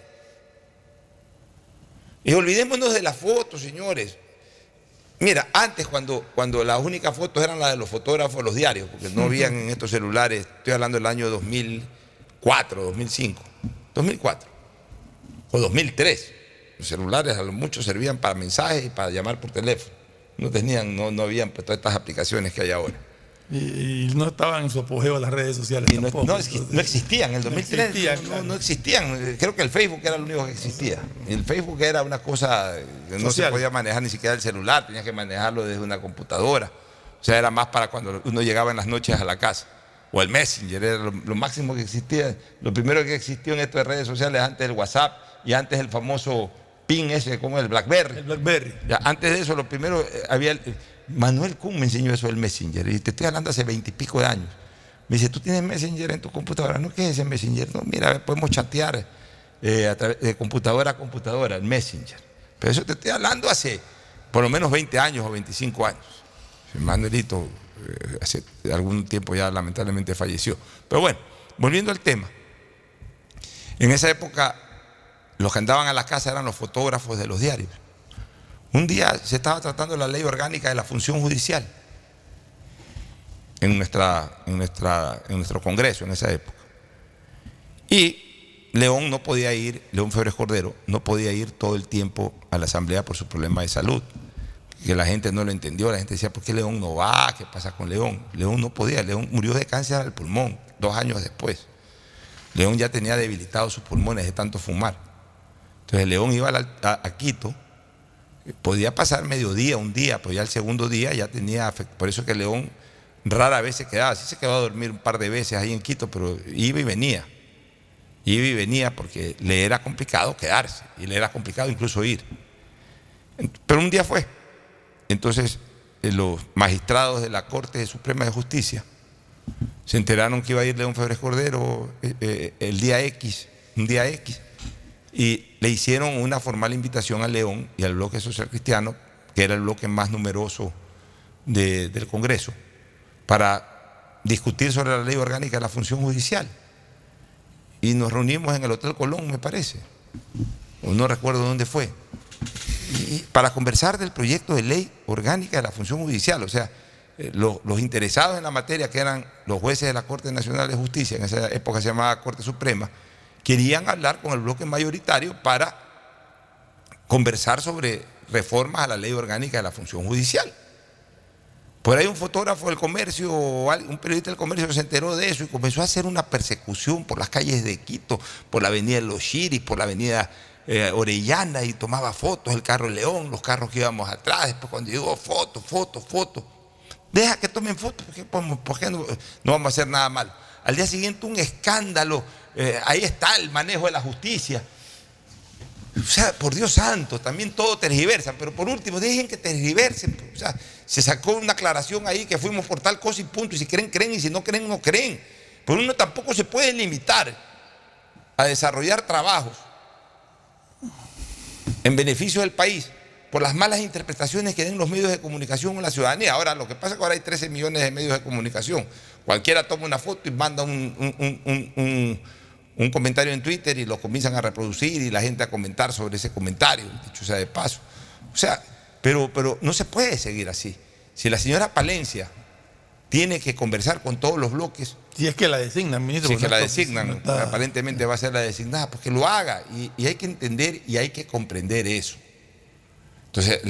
Y olvidémonos de las fotos, señores. Mira, antes cuando, cuando las únicas fotos eran las de los fotógrafos los diarios, porque no habían en estos celulares, estoy hablando del año 2004, 2005, 2004 o 2003. Los celulares a lo mucho servían para mensajes y para llamar por teléfono. No tenían, no, no habían pues, todas estas aplicaciones que hay ahora. Y, no estaban en su apogeo las redes sociales. No, no, existían, en el 2003 no existían, Creo que el Facebook era lo único que existía. el Facebook era una cosa que no se podía manejar ni siquiera el celular, tenías que manejarlo desde una computadora. O sea, era más para cuando uno llegaba en las noches a la casa. O el Messenger, era lo, máximo que existía. Lo primero que existió en estas redes sociales antes del WhatsApp y antes el famoso PIN ese, como el BlackBerry. El BlackBerry. Ya, antes de eso, lo primero eh, había... Manuel Kuhn me enseñó eso del Messenger, y te estoy hablando hace veintipico de años. Me dice, ¿tú tienes Messenger en tu computadora? No, ¿qué es ese Messenger? No, mira, podemos chatear eh, a través de computadora a computadora, el Messenger. Pero eso te estoy hablando hace por lo menos 20 años o 25 años. Manuelito eh, hace algún tiempo ya lamentablemente falleció. Pero bueno, volviendo al tema. En esa época los que andaban a la casa eran los fotógrafos de los diarios. Un día se estaba tratando la ley orgánica de la función judicial en, nuestra, en, nuestra, en nuestro Congreso en esa época. Y León no podía ir, León Febres Cordero, no podía ir todo el tiempo a la Asamblea por su problema de salud. Que la gente no lo entendió, la gente decía, ¿por qué León no va? ¿Qué pasa con León? León no podía, León murió de cáncer al pulmón dos años después. León ya tenía debilitados sus pulmones de tanto fumar. Entonces León iba a Quito podía pasar mediodía, un día, pues ya el segundo día ya tenía, por eso que León rara vez se quedaba, sí se quedaba a dormir un par de veces ahí en Quito, pero iba y venía, iba y venía porque le era complicado quedarse y le era complicado incluso ir. Pero un día fue. Entonces eh, los magistrados de la Corte Suprema de Justicia se enteraron que iba a ir León Febres Cordero eh, eh, el día X, un día X, y le hicieron una formal invitación a León y al bloque social cristiano, que era el bloque más numeroso del Congreso, para discutir sobre la ley orgánica de la función judicial. Y nos reunimos en el Hotel Colón, me parece, o no recuerdo dónde fue, para conversar del proyecto de ley orgánica de la función judicial. O sea, eh, los interesados en la materia, que eran los jueces de la Corte Nacional de Justicia, en esa época se llamaba Corte Suprema, querían hablar con el bloque mayoritario para conversar sobre reformas a la ley orgánica de la función judicial. Por ahí un fotógrafo del comercio, un periodista del comercio se enteró de eso y comenzó a hacer una persecución por las calles de Quito, por la avenida Los Chiris, por la avenida eh, Orellana y tomaba fotos, el carro León, los carros que íbamos atrás, después cuando llegó fotos, fotos, fotos. Deja que tomen fotos, porque, no, no vamos a hacer nada mal. Al día siguiente un escándalo eh, ahí está el manejo de la justicia. O sea, por Dios santo, también todo tergiversa, pero por último, dejen que tergiversen. O sea, se sacó una aclaración ahí que fuimos por tal cosa y punto, y si creen, creen, y si no creen, no creen. Pero uno tampoco se puede limitar a desarrollar trabajos en beneficio del país por las malas interpretaciones que den los medios de comunicación a la ciudadanía. Ahora, lo que pasa es que ahora hay 13 millones de medios de comunicación. Cualquiera toma una foto y manda un comentario en Twitter y lo comienzan a reproducir y la gente a comentar sobre ese comentario, dicho sea de paso. O sea, pero, pero no se puede seguir así. Si la señora Palencia tiene que conversar con todos los bloques. Si es que la designan, ministro. Si es que la designan, aparentemente va a ser la designada, pues que lo haga. Y, y hay que entender y hay que comprender eso. Entonces,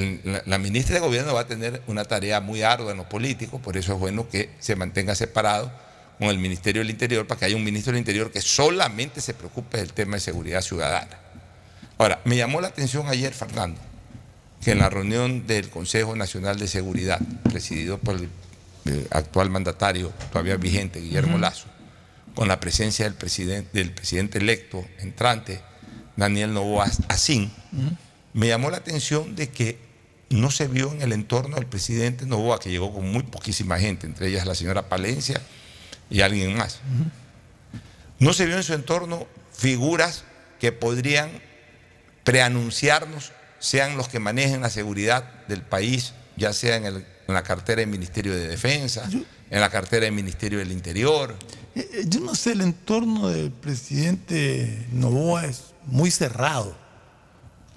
la, ministra de Gobierno va a tener una tarea muy ardua en los políticos, por eso es bueno que se mantenga separado con el Ministerio del Interior para que haya un ministro del Interior que solamente se preocupe del tema de seguridad ciudadana. Ahora, me llamó la atención ayer, Fernando, que en la reunión del Consejo Nacional de Seguridad, presidido por el, actual mandatario todavía vigente, Guillermo Lazo, con la presencia del presidente, del presidente electo entrante, Daniel Novoa Asín, me llamó la atención de que no se vio en el entorno del presidente Novoa, que llegó con muy poquísima gente, entre ellas la señora Palencia y alguien más. No se vio en su entorno figuras que podrían preanunciarnos, sean los que manejen la seguridad del país, ya sea en, en la cartera del Ministerio de Defensa, en la cartera del Ministerio del Interior. Eh, eh, yo no sé, el entorno del presidente Novoa es muy cerrado.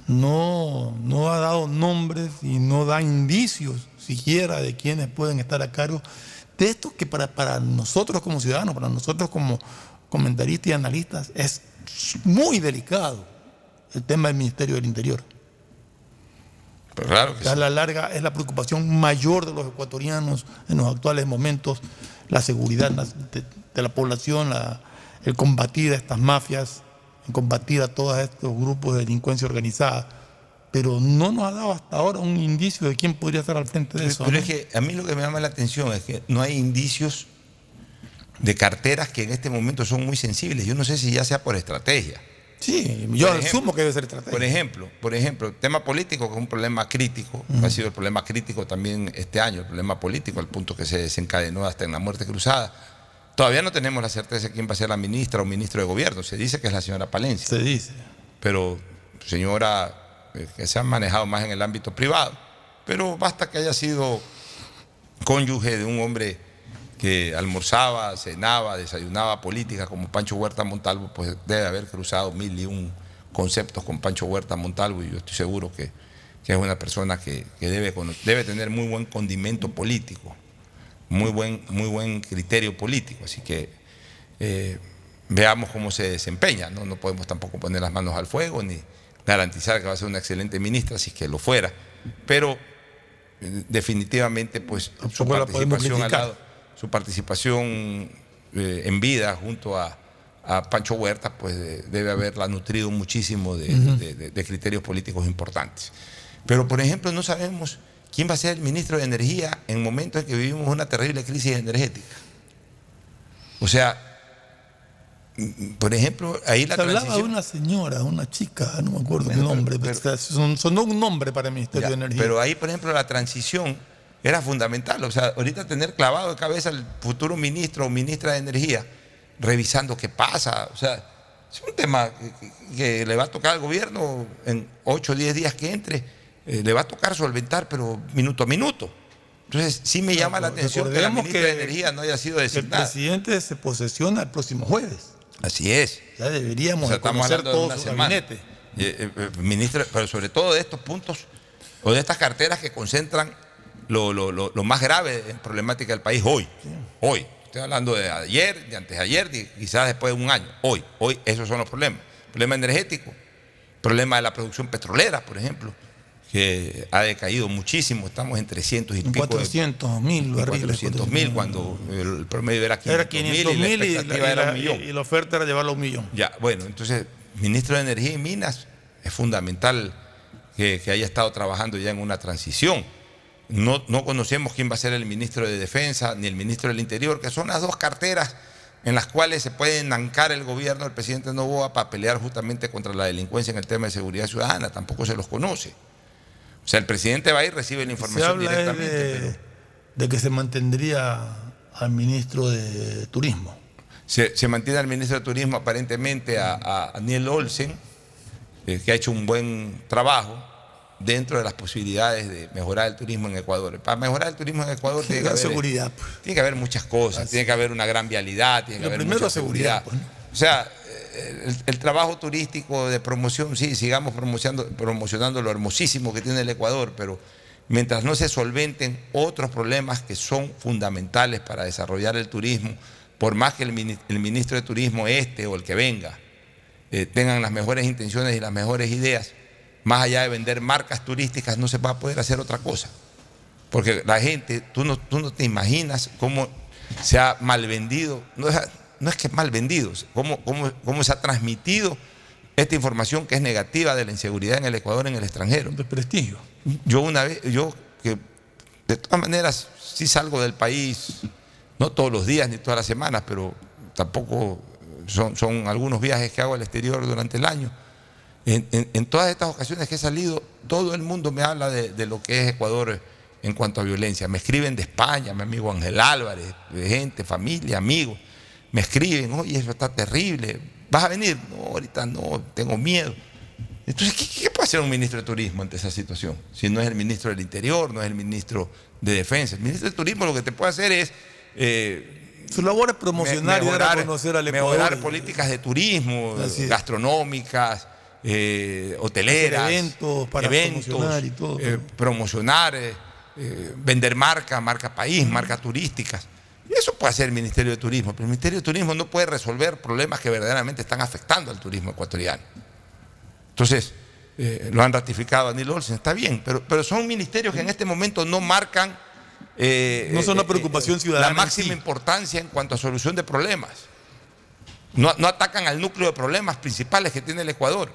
No, no ha dado nombres y no da indicios siquiera de quienes pueden estar a cargo de esto que para, para nosotros como ciudadanos, para nosotros como comentaristas y analistas, es muy delicado el tema del Ministerio del Interior. Pero claro que a la larga es la preocupación mayor de los ecuatorianos en los actuales momentos, la seguridad de, la población, el combatir a estas mafias, el combatir a todos estos grupos de delincuencia organizada pero no nos ha dado hasta ahora un indicio de quién podría estar al frente de eso. Pero es que a mí lo que me llama la atención es que no hay indicios de carteras que en este momento son muy sensibles. Yo no sé si ya sea por estrategia. Sí, yo asumo que debe ser estrategia. Por ejemplo, por ejemplo, tema político que es un problema crítico, ha sido el problema crítico también este año, el problema político, al punto que se desencadenó hasta en la muerte cruzada. Todavía no tenemos la certeza de quién va a ser la ministra o ministro de gobierno. Se dice que es la señora Palencia. Se dice. Pero señora que se han manejado más en el ámbito privado. Pero basta que haya sido cónyuge de un hombre que almorzaba, cenaba, desayunaba política como Pancho Huerta Montalvo, pues debe haber cruzado mil y un conceptos con Pancho Huerta Montalvo y yo estoy seguro que, es una persona que, debe, debe tener muy buen condimento político, muy buen, muy buen criterio político. Así que eh, veamos cómo se desempeña. ¿no? no podemos tampoco poner las manos al fuego ni, garantizar que va a ser una excelente ministra, si es que lo fuera, pero eh, definitivamente pues su participación, su participación eh, en vida junto a, Pancho Huerta pues debe haberla nutrido muchísimo de, criterios políticos importantes. Pero por ejemplo no sabemos quién va a ser el ministro de Energía en momentos en que vivimos una terrible crisis energética. O sea, por ejemplo, ahí la Se hablaba de una señora, una chica, no me acuerdo el nombre, pero, sonó un nombre para el Ministerio de Energía. Pero ahí, por ejemplo, la transición era fundamental. O sea, ahorita tener clavado de cabeza al futuro ministro o ministra de Energía, revisando qué pasa. O sea, es un tema que, le va a tocar al gobierno en 8 o 10 días que entre, eh, le va a tocar solventar, pero minuto a minuto. Entonces, sí me llama la atención que la ministra de Energía no haya sido designada. El presidente se posesiona el próximo jueves. Así es. Ya deberíamos conocer todo su gabinete. Eh, eh, ministro, pero sobre todo de estos puntos o de estas carteras que concentran lo, más grave en problemática del país hoy. Hoy. Estoy hablando de ayer, de antes de ayer, quizás después de un año. Hoy. Hoy esos son los problemas. Problema energético, problema de la producción petrolera, por ejemplo que ha decaído muchísimo, estamos en 300 y pico. 400 mil, 400 mil, cuando el promedio era 500 mil y, la era un millón. y la oferta era llevarlo a un millón. Ya, bueno, entonces, ministro de Energía y Minas, es fundamental que, haya estado trabajando ya en una transición. No, no conocemos quién va a ser el ministro de Defensa ni el ministro del Interior, que son las dos carteras en las cuales se puede enancar el gobierno del presidente Novoa para pelear justamente contra la delincuencia en el tema de seguridad ciudadana. Tampoco se los conoce. O sea, el presidente va y recibe la información directamente. De, que se mantendría al ministro de Turismo. Se, mantiene al ministro de Turismo aparentemente a, Daniel Olsen, eh, que ha hecho un buen trabajo dentro de las posibilidades de mejorar el turismo en Ecuador. Para mejorar el turismo en Ecuador tiene que, haber, seguridad, pues. tiene que haber muchas cosas, tiene que haber una gran vialidad, tiene que haber mucha seguridad. Pues, o sea, el, trabajo turístico de promoción, sí, sigamos promocionando, promocionando lo hermosísimo que tiene el Ecuador, pero mientras no se solventen otros problemas que son fundamentales para desarrollar el turismo, por más que el, ministro de Turismo este o el que venga eh, tengan las mejores intenciones y las mejores ideas, más allá de vender marcas turísticas, no se va a poder hacer otra cosa. Porque la gente, tú no, tú no te imaginas cómo se ha mal vendido, no es, no es que mal vendido, cómo, cómo, cómo se ha transmitido esta información que es negativa de la inseguridad en el Ecuador, en el extranjero. De prestigio. Yo una vez, yo que de todas maneras sí salgo del país, no todos los días ni todas las semanas, pero tampoco son, son algunos viajes que hago al exterior durante el año. En, todas estas ocasiones que he salido, todo el mundo me habla de, lo que es Ecuador en cuanto a violencia. Me escriben de España, mi amigo Ángel Álvarez, de gente, familia, amigos. Me escriben, oye, eso está terrible. ¿Vas a venir? No, ahorita no, tengo miedo. Entonces, ¿qué, puede hacer un ministro de Turismo ante esa situación? Si no es el ministro del Interior, no es el ministro de Defensa. El ministro de Turismo lo que te puede hacer es... Eh, su labor es promocionar y dar a conocer al Ecuador. Mejorar políticas de turismo, gastronómicas, eh, hoteleras, eventos para promocionar y todo. Eh, promocionar, eh, vender marcas, marca país, marcas turísticas. Y eso puede hacer el Ministerio de Turismo, pero el Ministerio de Turismo no puede resolver problemas que verdaderamente están afectando al turismo ecuatoriano. Entonces, lo han ratificado Daniel Olsen, está bien, pero, pero son ministerios que en este momento no marcan... no son una preocupación ciudadana. La máxima importancia en cuanto a solución de problemas. No, no atacan al núcleo de problemas principales que tiene el Ecuador.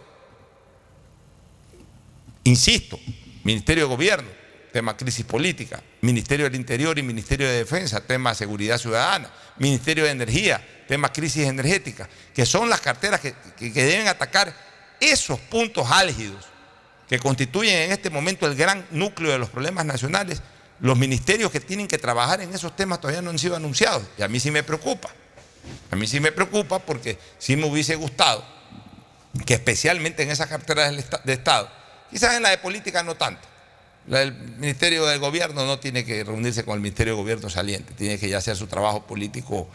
Insisto, Ministerio de Gobierno, tema crisis política, Ministerio del Interior y Ministerio de Defensa, tema seguridad ciudadana, Ministerio de Energía, tema crisis energética, que son las carteras que, deben atacar esos puntos álgidos que constituyen en este momento el gran núcleo de los problemas nacionales, los ministerios que tienen que trabajar en esos temas todavía no han sido anunciados. Y a mí sí me preocupa. A mí sí me preocupa porque sí me hubiese gustado que especialmente en esas carteras de Estado Quizás en la de política no tanto. El Ministerio del Gobierno no tiene que reunirse con el Ministerio de Gobierno saliente, tiene que ya hacer su trabajo político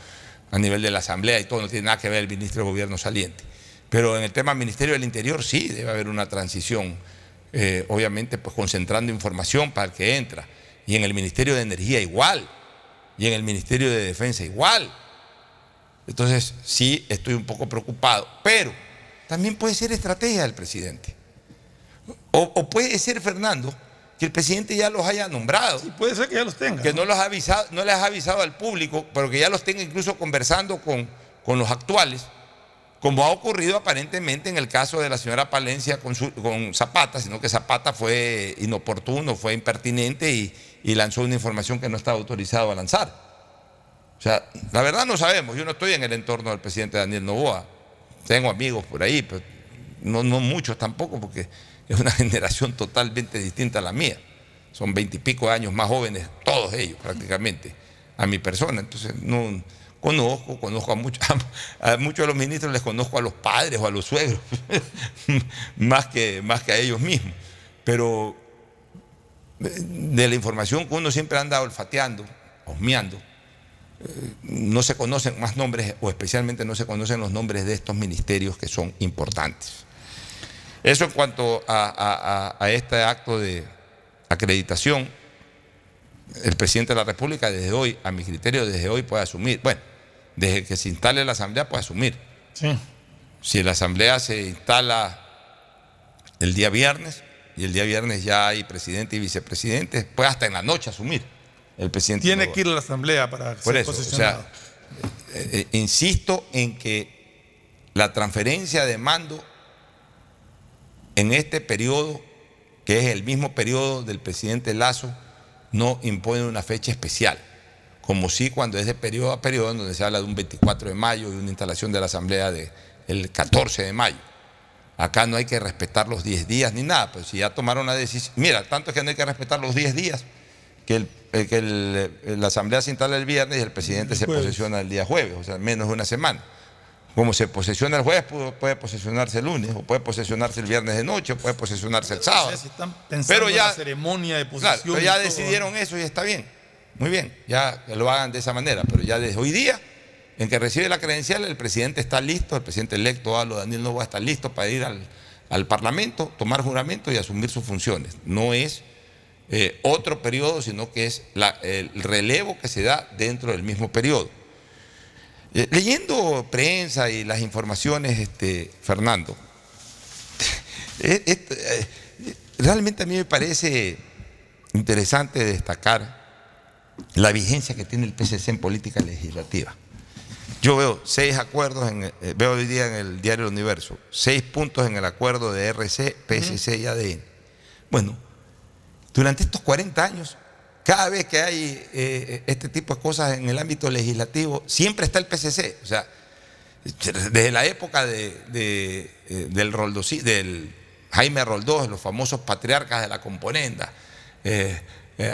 a nivel de la Asamblea y todo, no tiene nada que ver el Ministro de Gobierno saliente. Pero en el tema Ministerio del Interior sí debe haber una transición, eh, obviamente pues concentrando información para el que entra. Y en el Ministerio de Energía igual, y en el Ministerio de Defensa igual. Entonces sí estoy un poco preocupado, pero también puede ser estrategia del presidente. O, puede ser, Fernando, que el presidente ya los haya nombrado. Sí, puede ser que ya los tenga. Que no, los ha avisado, no les ha avisado al público, pero que ya los tenga incluso conversando con, con los actuales, como ha ocurrido aparentemente en el caso de la señora Palencia con, con Zapata, sino que Zapata fue inoportuno, fue impertinente y, lanzó una información que no estaba autorizado a lanzar. O sea, la verdad no sabemos. Yo no estoy en el entorno del presidente Daniel Novoa. Tengo amigos por ahí, pero no, no muchos tampoco, porque es una generación totalmente distinta a la mía. Son veintipico años más jóvenes, todos ellos prácticamente, a mi persona. Entonces, no conozco, conozco a muchos, a muchos de los ministros, les conozco a los padres o a los suegros, más, que, más que a ellos mismos. Pero de la información que uno siempre anda olfateando, osmeando, eh, no se conocen más nombres, o especialmente no se conocen los nombres de estos ministerios que son importantes. Eso en cuanto a, este acto de acreditación, el presidente de la República desde hoy, a mi criterio, desde hoy puede asumir, bueno, desde que se instale la Asamblea puede asumir. Sí. Si la Asamblea se instala el día viernes, y el día viernes ya hay presidente y vicepresidente, puede hasta en la noche asumir el presidente. Tiene que ir a la Asamblea para Por ser eso, O sea, eh, eh, insisto en que la transferencia de mando en este periodo, que es el mismo periodo del presidente Lazo, no impone una fecha especial, como si cuando es de periodo a periodo, donde se habla de un 24 de mayo y una instalación de la Asamblea del 14 de mayo. Acá no hay que respetar los 10 días ni nada, pues si ya tomaron la decisión, mira, tanto es que no hay que respetar los 10 días, que, la Asamblea se instala el viernes y el presidente se posesiona el día jueves, o sea, menos de una semana. Como se posesiona el jueves, puede posesionarse el lunes, o puede posesionarse el viernes de noche, o puede posesionarse el sábado. pero ya, la ceremonia de posesión. pero ya decidieron eso y está bien. Muy bien, ya lo hagan de esa manera. Pero ya desde hoy día, en que recibe la credencial, el presidente está listo, el presidente electo, Daniel Novoa, está listo para ir al, Parlamento, tomar juramento y asumir sus funciones. No es eh, otro periodo, sino que es el relevo que se da dentro del mismo periodo. Eh, leyendo prensa y las informaciones, este, Fernando, eh, realmente a mí me parece interesante destacar la vigencia que tiene el PCC en política legislativa. Yo veo seis acuerdos, en, eh, veo hoy día en el diario El Universo, seis puntos en el acuerdo de RC, PSC y ADN. Bueno, durante estos 40 años, cada vez que hay eh, este tipo de cosas en el ámbito legislativo, siempre está el PCC. O sea, desde la época de, eh, del, del Jaime Roldós, los famosos patriarcas de la componenda,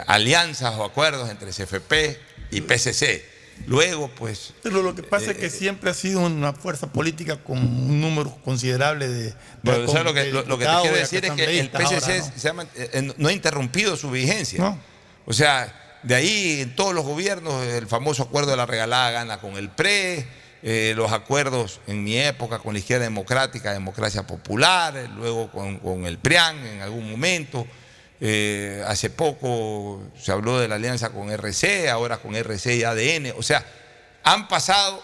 alianzas o acuerdos entre CFP y PCC Luego, pues... Pero lo que pasa es que eh, siempre ha sido una fuerza política con un número considerable de... Bueno, lo, que, lo, que te quiero decir es que el PCC eh, ¿no? ha interrumpido su vigencia. O sea, de ahí en todos los gobiernos, el famoso acuerdo de la regalada gana con el PRE, eh, los acuerdos en mi época con la izquierda democrática, democracia popular, luego con, el PRIAN en algún momento. Eh, hace poco se habló de la alianza con RC, ahora con RC y ADN. O sea, han pasado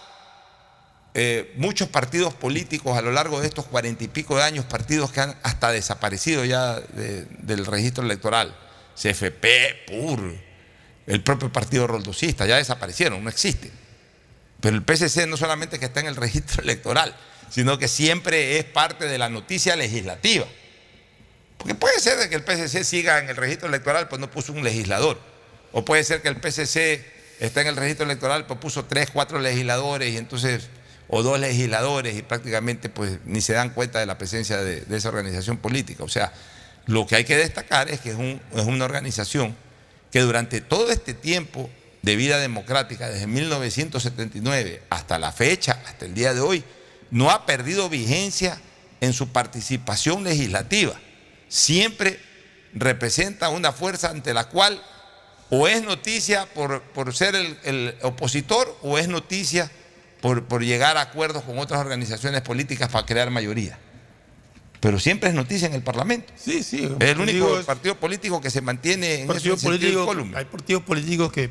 eh, muchos partidos políticos a lo largo de estos cuarenta y pico de años, partidos que han hasta desaparecido ya del registro electoral. CFP, PUR, el propio partido roldosista, ya desaparecieron, no existen. Pero el PSC no solamente que está en el registro electoral, sino que siempre es parte de la noticia legislativa. Porque puede ser que el PCC siga en el registro electoral, pues no puso un legislador. O puede ser que el PCC está en el registro electoral, pues puso tres, cuatro legisladores y entonces, o dos legisladores y prácticamente pues ni se dan cuenta de la presencia de, esa organización política. O sea, lo que hay que destacar es que es, una organización que durante todo este tiempo de vida democrática, desde 1979 hasta la fecha, hasta el día de hoy, no ha perdido vigencia en su participación legislativa siempre representa una fuerza ante la cual o es noticia por, ser el, opositor o es noticia por, llegar a acuerdos con otras organizaciones políticas para crear mayoría. Pero siempre es noticia en el Parlamento. Sí, sí. Es el único partido político que se mantiene en partido político, Hay partidos políticos que,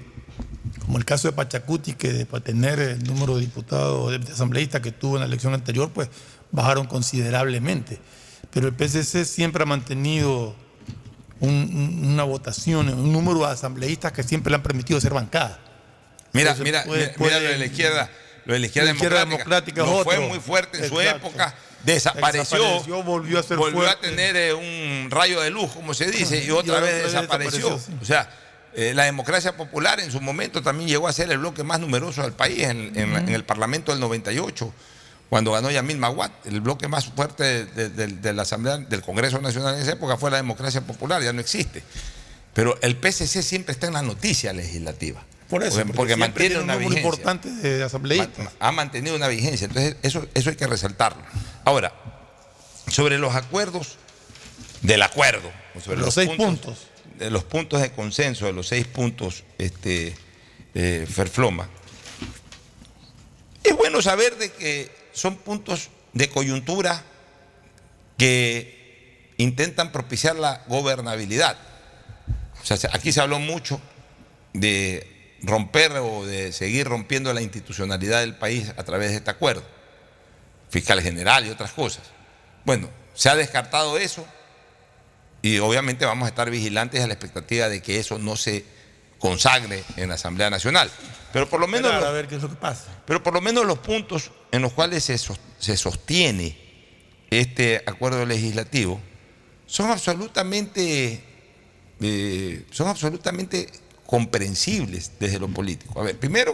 como el caso de Pachacuti, que para tener el número de diputados, de asambleístas que tuvo en la elección anterior, pues bajaron considerablemente pero el PCC siempre ha mantenido una votación, un número de asambleístas que siempre le han permitido ser bancada. Mira, mira, mira lo de la izquierda, lo de la izquierda, democrática, fue muy fuerte en su época, desapareció, volvió a ser volvió a tener eh, un rayo de luz, como se dice, y otra, vez, desapareció. O sea, eh, la democracia popular en su momento también llegó a ser el bloque más numeroso del país en, en el Parlamento del 98 cuando ganó Yamil Maguat. El bloque más fuerte de, la Asamblea del Congreso Nacional en esa época fue la democracia popular, ya no existe. Pero el PSC siempre está en la noticia legislativa. Por eso, porque, mantiene una vigencia. importante de asambleístas. Ha mantenido una vigencia, entonces eso, eso hay que resaltarlo. Ahora, sobre los acuerdos del acuerdo, sobre los, seis puntos, De los puntos de consenso, de los seis puntos, este, eh, Ferfloma. Es bueno saber de que son puntos de coyuntura que intentan propiciar la gobernabilidad. O sea, aquí se habló mucho de romper o de seguir rompiendo la institucionalidad del país a través de este acuerdo, fiscal general y otras cosas. Bueno, se ha descartado eso y obviamente vamos a estar vigilantes a la expectativa de que eso no se consagre en la Asamblea Nacional. Pero por lo menos. a ver qué es lo que pasa. Pero por lo menos los puntos en los cuales se, sostiene este acuerdo legislativo son absolutamente. Eh, son absolutamente comprensibles desde lo político. A ver, primero,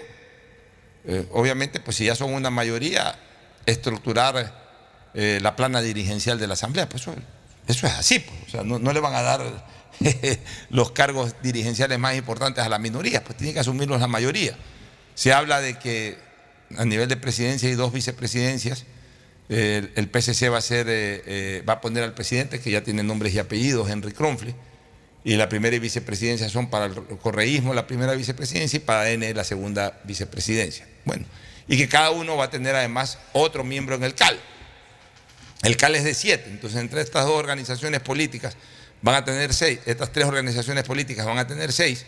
eh, obviamente, pues si ya son una mayoría, estructurar eh, la plana dirigencial de la Asamblea, pues eso, es así, pues. o sea, no, le van a dar los cargos dirigenciales más importantes a la minoría, pues tiene que asumirlos la mayoría. Se habla de que a nivel de presidencia y dos vicepresidencias, el, PCC va a, ser, eh, va a poner al presidente, que ya tiene nombres y apellidos, Henry Kronfle, y la primera vicepresidencia son para el correísmo la primera vicepresidencia y para N la segunda vicepresidencia. Bueno, y que cada uno va a tener además otro miembro en el CAL. El CAL es de siete, entonces entre estas dos organizaciones políticas van a tener seis, estas tres organizaciones políticas van a tener seis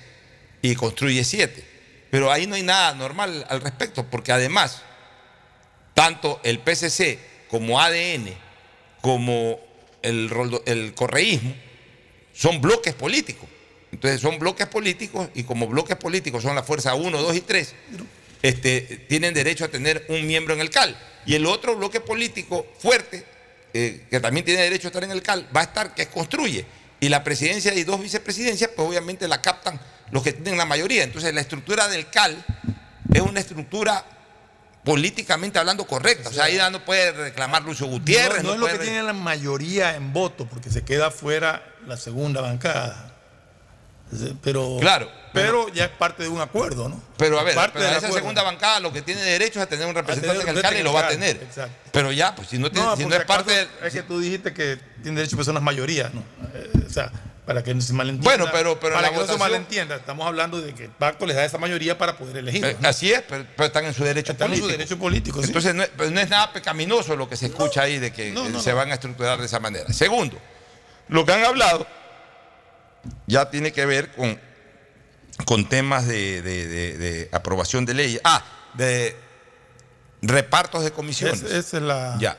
y construye siete. Pero ahí no hay nada normal al respecto, porque además, tanto el PCC como ADN, como el, el correísmo son bloques políticos. Entonces son bloques políticos y como bloques políticos son la fuerza 1, 2 y 3, este, tienen derecho a tener un miembro en el CAL. Y el otro bloque político fuerte, eh, que también tiene derecho a estar en el CAL, va a estar que construye. Y la presidencia y dos vicepresidencias, pues obviamente la captan los que tienen la mayoría. Entonces la estructura del CAL es una estructura políticamente hablando correcta. O sea, ahí no puede reclamar Lucio Gutiérrez. No, es lo que tiene la mayoría en voto, porque se queda fuera la segunda bancada. Pero, claro, pero ya es parte de un acuerdo, ¿no? Pero a ver, esa segunda bancada lo que tiene derecho es a tener un representante en el CAL y lo va a tener. Exacto. Pero ya, pues si no, tiene, si no es parte Es que tú dijiste que tiene derecho a personas mayorías, ¿no? Eh, o sea, para que no se malentienda. Bueno, pero, pero para que no se malentienda, estamos hablando de que el pacto les da esa mayoría para poder elegir. Eh, así es, pero, están en su derecho están político. en su derecho político. Entonces no, es, no, es, nada pecaminoso lo que se escucha ahí de que se van a estructurar de esa manera. Segundo, lo que han hablado ya tiene que ver con, con temas de, aprobación de leyes. Ah, de repartos de comisiones. esa es la. Ya.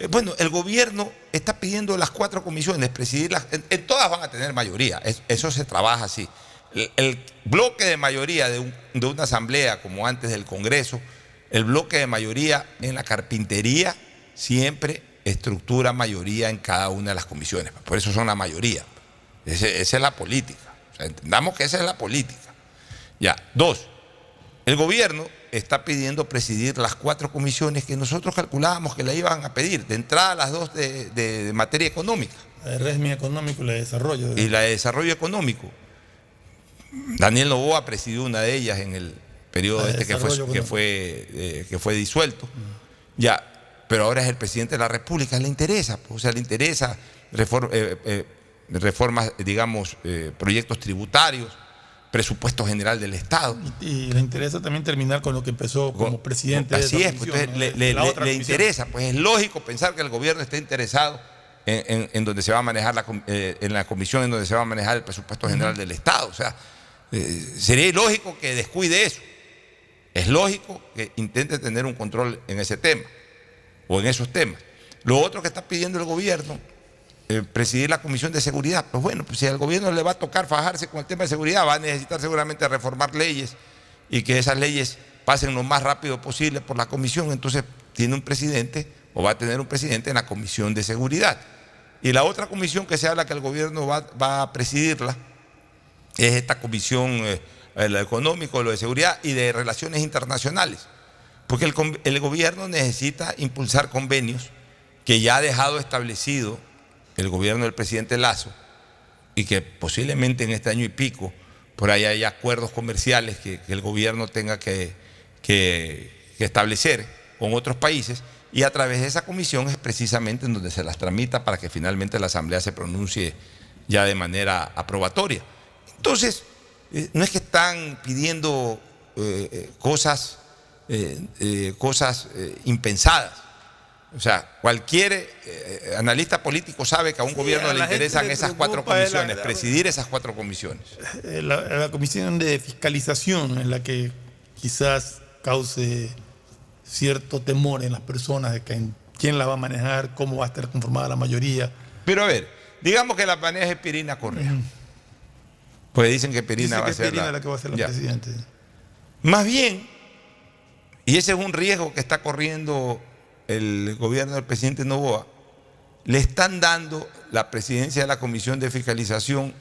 Eh, bueno, el gobierno está pidiendo las cuatro comisiones, presidirlas. En, todas van a tener mayoría. eso se trabaja así. El, bloque de mayoría de, de una asamblea, como antes del Congreso, el bloque de mayoría en la carpintería siempre estructura mayoría en cada una de las comisiones. Por eso son la mayoría esa es la política. entendamos que esa es la política. Ya. Dos, el gobierno está pidiendo presidir las cuatro comisiones que nosotros calculábamos que la iban a pedir. De entrada, las dos de, materia económica. La de régimen económico y la de desarrollo. Y la de desarrollo económico. Daniel Novoa presidió una de ellas en el periodo este que fue, que fue, eh, que fue disuelto. Ya, pero ahora es el presidente de la República, le interesa, pues, o sea, le interesa eh, eh, reformas, digamos, proyectos tributarios, presupuesto general del Estado. Y, le interesa también terminar con lo que empezó como presidente. Así de es, pues, le, interesa, pues es lógico pensar que el gobierno esté interesado en, donde se va a manejar la, eh, en la comisión en donde se va a manejar el presupuesto general del Estado. O sea, eh, sería ilógico que descuide eso. Es lógico que intente tener un control en ese tema o en esos temas. Lo otro que está pidiendo el gobierno eh, presidir la Comisión de Seguridad. Pues bueno, pues si al gobierno le va a tocar fajarse con el tema de seguridad, va a necesitar seguramente reformar leyes y que esas leyes pasen lo más rápido posible por la comisión. Entonces tiene un presidente o va a tener un presidente en la Comisión de Seguridad. Y la otra comisión que se habla que el gobierno va, a presidirla es esta comisión, eh, el económico, lo de seguridad y de relaciones internacionales. Porque el, el gobierno necesita impulsar convenios que ya ha dejado establecido el gobierno del presidente Lazo y que posiblemente en este año y pico por ahí haya acuerdos comerciales que, el gobierno tenga que, establecer con otros países y a través de esa comisión es precisamente en donde se las tramita para que finalmente la Asamblea se pronuncie ya de manera aprobatoria. Entonces, eh, no es que están pidiendo eh, eh, cosas, cosas impensadas. O sea, cualquier eh, analista político sabe que a un gobierno le interesan esas cuatro comisiones, presidir esas cuatro comisiones. Eh, la, comisión de fiscalización es la que quizás cause cierto temor en las personas de que quién la va a manejar, cómo va a estar conformada la mayoría. Pero a ver, digamos que la maneja Pirina Correa. Pues dicen que Pirina va a ser la... que va a ser la presidente. Más bien, y ese es un riesgo que está corriendo el gobierno del presidente Novoa, le están dando la presidencia de la Comisión de Fiscalización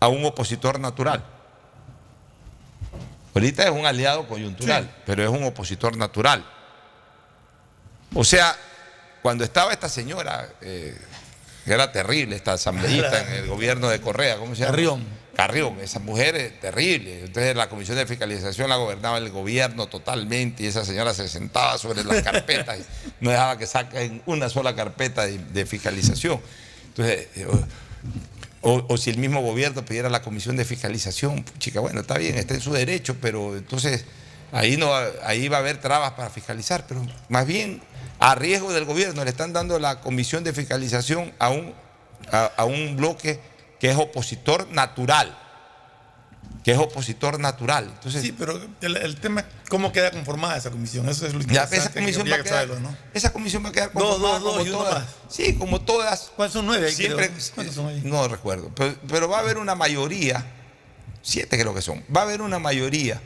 a un opositor natural. Ahorita es un aliado coyuntural, pero es un opositor natural. O sea, cuando estaba esta señora, eh, que era terrible, esta asambleísta en el gobierno de Correa, ¿cómo se llama? Carrión. Carrión, esa mujer es terrible. Entonces la comisión de fiscalización la gobernaba el gobierno totalmente y esa señora se sentaba sobre las carpetas y no dejaba que saquen una sola carpeta de, fiscalización. Entonces, eh, o, si el mismo gobierno pidiera la comisión de fiscalización, chica, bueno, está bien, está en su derecho, pero entonces ahí, no, ahí va a haber trabas para fiscalizar, pero más bien a riesgo del gobierno le están dando la comisión de fiscalización a un, a un bloque que es opositor natural. que es opositor natural. Entonces, sí, pero el, tema es cómo queda conformada esa comisión. Eso es lo interesante. esa, comisión va a quedar, ¿no? esa comisión va a quedar conformada dos, dos, como todas. Sí, como todas. ¿Cuántos son nueve? Siempre, ¿Cuántos son ahí? No recuerdo. Pero, va a haber una mayoría, siete creo que son, va a haber una mayoría.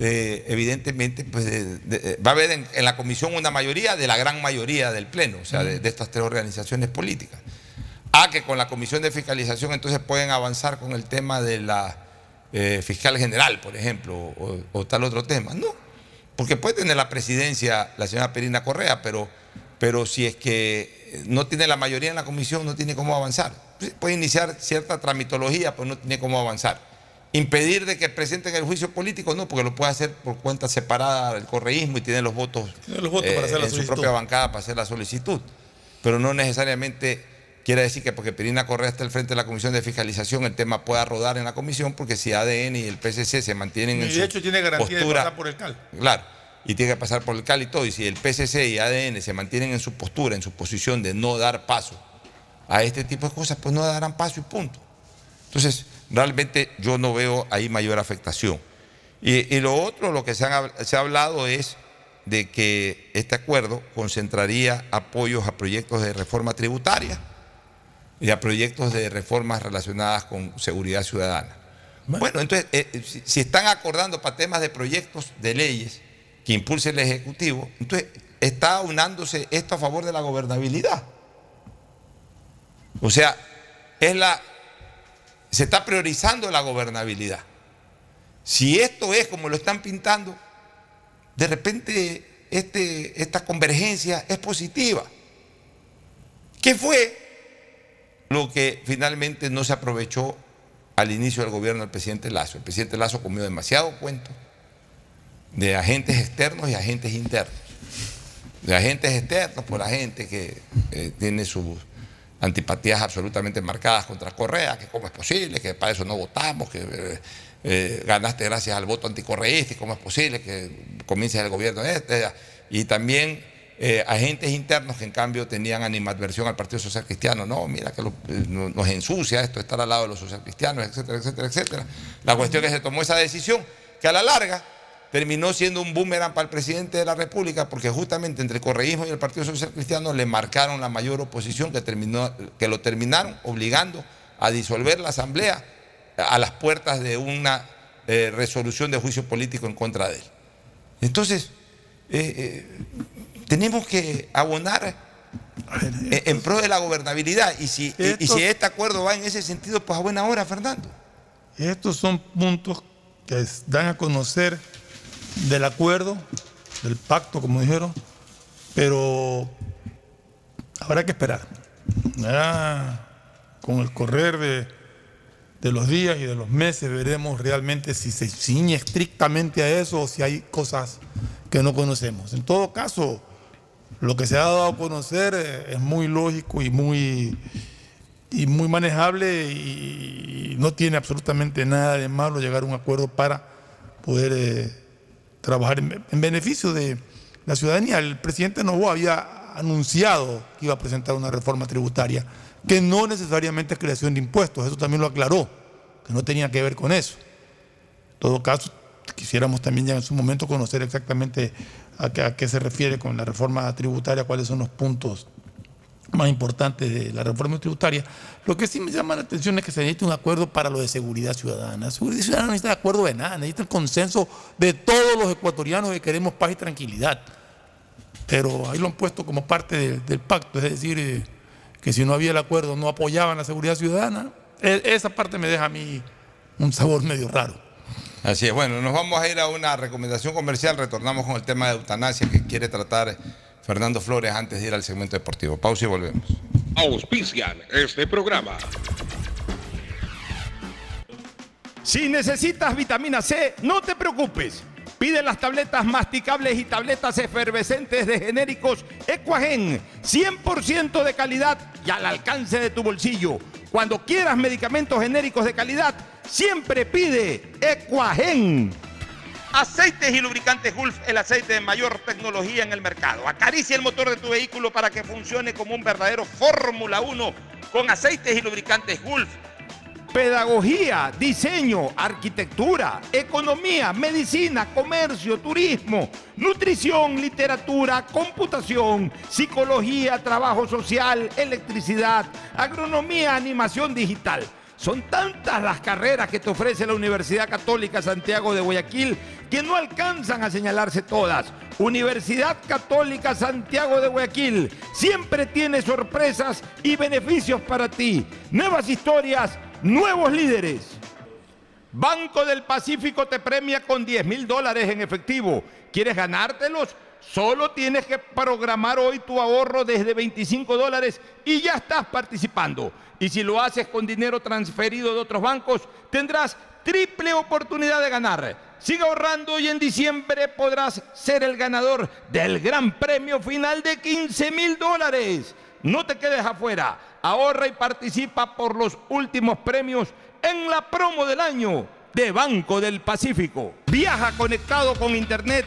Eh, evidentemente, pues va a haber en, la comisión una mayoría de la gran mayoría del Pleno, o sea, de, de estas tres organizaciones políticas. A que con la comisión de fiscalización entonces pueden avanzar con el tema de la eh, fiscal general, por ejemplo, o, tal otro tema. No, porque puede tener la presidencia la señora Perina Correa, pero, pero si es que no tiene la mayoría en la comisión, no tiene cómo avanzar. Puede iniciar cierta tramitología, pero no tiene cómo avanzar. Impedir de que presenten el juicio político, no, porque lo puede hacer por cuenta separada del correísmo y tiene los votos, los votos para hacer la en su propia bancada para hacer la solicitud. Pero no necesariamente Quiere decir que porque Pirina Correa está al frente de la Comisión de Fiscalización, el tema pueda rodar en la comisión, porque si ADN y el PCC se mantienen en su de hecho tiene garantía de pasar por el CAL. Claro, y tiene que pasar por el CAL y todo. Y si el PCC y ADN se mantienen en su postura, en su posición de no dar paso a este tipo de cosas, pues no darán paso y punto. Entonces, realmente yo no veo ahí mayor afectación. Y, lo otro, lo que se, se ha hablado es de que este acuerdo concentraría apoyos a proyectos de reforma tributaria y a proyectos de reformas relacionadas con seguridad ciudadana. Bueno, entonces, eh, si, están acordando para temas de proyectos de leyes que impulse el Ejecutivo, entonces está unándose esto a favor de la gobernabilidad. O sea, es la, se está priorizando la gobernabilidad. Si esto es como lo están pintando, de repente este, esta convergencia es positiva. ¿Qué fue lo que finalmente no se aprovechó al inicio del gobierno del presidente Lazo. El presidente Lazo comió demasiado cuento de agentes externos y agentes internos. De agentes externos por la gente que eh, tiene sus antipatías absolutamente marcadas contra Correa, que cómo es posible, que para eso no votamos, que eh, eh, ganaste gracias al voto anticorreísta, y cómo es posible que comiences el gobierno este, y también eh, agentes internos que en cambio tenían animadversión al Partido Social Cristiano. No, mira que eh, nos ensucia esto, estar al lado de los social cristianos, etcétera, etcétera, etcétera. La cuestión es que se tomó esa decisión que a la larga terminó siendo un boomerang para el presidente de la República porque justamente entre el correísmo y el Partido Social Cristiano le marcaron la mayor oposición que, terminó, que lo terminaron obligando a disolver la Asamblea a las puertas de una eh, resolución de juicio político en contra de él. Entonces, tenemos que abonar en pro de la gobernabilidad. Y si, y, si este acuerdo va en ese sentido, pues a buena hora, Fernando. Estos son puntos que dan a conocer del acuerdo, del pacto, como dijeron, pero habrá que esperar. con el correr de, de, los días y de los meses veremos realmente si se ciñe estrictamente a eso o si hay cosas que no conocemos. En todo caso, lo que se ha dado a conocer eh, es muy lógico y muy, y muy manejable y no tiene absolutamente nada de malo llegar a un acuerdo para poder eh, trabajar en, beneficio de la ciudadanía. El presidente Novoa había anunciado que iba a presentar una reforma tributaria que no necesariamente es creación de impuestos, eso también lo aclaró, que no tenía que ver con eso. En todo caso, quisiéramos también ya en su momento conocer exactamente a qué, se refiere con la reforma tributaria, cuáles son los puntos más importantes de la reforma tributaria. Lo que sí me llama la atención es que se necesita un acuerdo para lo de seguridad ciudadana. Seguridad ciudadana no necesita acuerdo de nada, necesita el consenso de todos los ecuatorianos que queremos paz y tranquilidad. Pero ahí lo han puesto como parte del pacto, es decir, eh, que si no había el acuerdo no apoyaban la seguridad ciudadana. E, esa parte me deja a mí un sabor medio raro. Así es, bueno, nos vamos a ir a una recomendación comercial, retornamos con el tema de eutanasia que quiere tratar Fernando Flores antes de ir al segmento deportivo. Pausa y volvemos. Auspician este programa. Si necesitas vitamina C, no te preocupes. Pide las tabletas masticables y tabletas efervescentes de genéricos Equagen, 100% de calidad y al alcance de tu bolsillo. Cuando quieras medicamentos genéricos de calidad, siempre pide Equagen. Aceites y lubricantes Gulf, el aceite de mayor tecnología en el mercado. Acaricia el motor de tu vehículo para que funcione como un verdadero Fórmula 1 con aceites y lubricantes Gulf pedagogía, diseño, arquitectura, economía, medicina, comercio, turismo, nutrición, literatura, computación, psicología, trabajo social, electricidad, agronomía, animación digital. Son tantas las carreras que te ofrece la Universidad Católica Santiago de Guayaquil que no alcanzan a señalarse todas. Universidad Católica Santiago de Guayaquil siempre tiene sorpresas y beneficios para ti. Nuevas historias nuevos líderes. Banco del Pacífico te premia con 10 mil dólares en efectivo. ¿Quieres ganártelos? Solo tienes que programar hoy tu ahorro desde 25 dólares y ya estás participando. Y si lo haces con dinero transferido de otros bancos, tendrás triple oportunidad de ganar. Sigue ahorrando y en diciembre podrás ser el ganador del gran premio final de 15 mil dólares. No te quedes afuera. Ahorra y participa por los últimos premios en la promo del año de Banco del Pacífico. Viaja conectado con Internet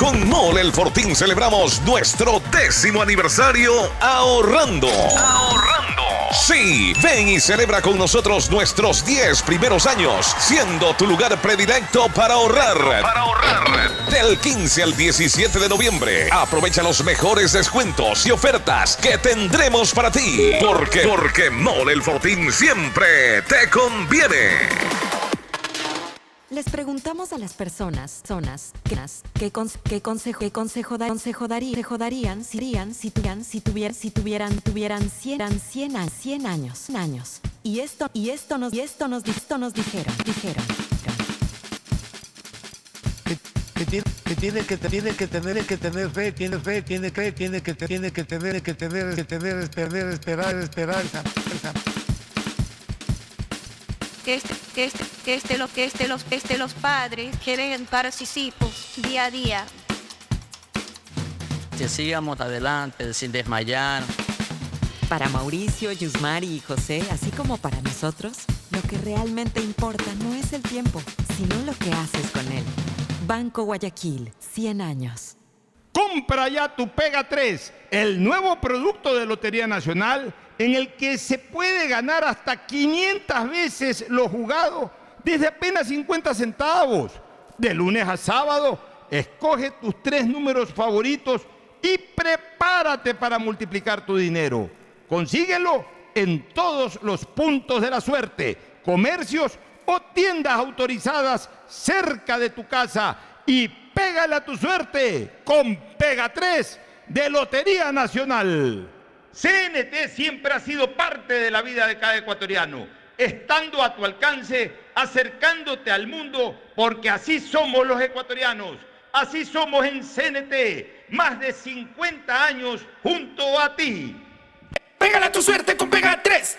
Con Mole El Fortín celebramos nuestro décimo aniversario ahorrando. Ahorrando. Sí, ven y celebra con nosotros nuestros 10 primeros años, siendo tu lugar predilecto para ahorrar. Para ahorrar. Del 15 al 17 de noviembre, aprovecha los mejores descuentos y ofertas que tendremos para ti. Porque, porque Mole El Fortín siempre te conviene. Les preguntamos a las personas, zonas, qué, qué consejo, qué consejo, da, consejo darían, si, si, tuvieran, si, tuvieran, si tuvieran, tuvieran 100, 100, 100 años, años. Y esto, y esto nos, y esto nos, esto nos dijeron, dijeron. Que, tiene, que tiene que tiene que tener que tener fe, tiene fe, tiene que tiene que tiene que tener que tener que tener esperar esperar esperanza que este, que este, que este, lo que este, los, este, los padres quieren para sus hijos día a día. Que sigamos adelante sin desmayar. Para Mauricio, Yusmari y José, así como para nosotros, lo que realmente importa no es el tiempo, sino lo que haces con él. Banco Guayaquil, 100 años. Compra ya tu Pega 3, el nuevo producto de Lotería Nacional en el que se puede ganar hasta 500 veces lo jugado desde apenas 50 centavos. De lunes a sábado, escoge tus tres números favoritos y prepárate para multiplicar tu dinero. Consíguelo en todos los puntos de la suerte, comercios o tiendas autorizadas cerca de tu casa y pégale a tu suerte con Pega 3 de Lotería Nacional. CNT siempre ha sido parte de la vida de cada ecuatoriano, estando a tu alcance, acercándote al mundo, porque así somos los ecuatorianos, así somos en CNT, más de 50 años junto a ti. Pégala tu suerte con Pega 3.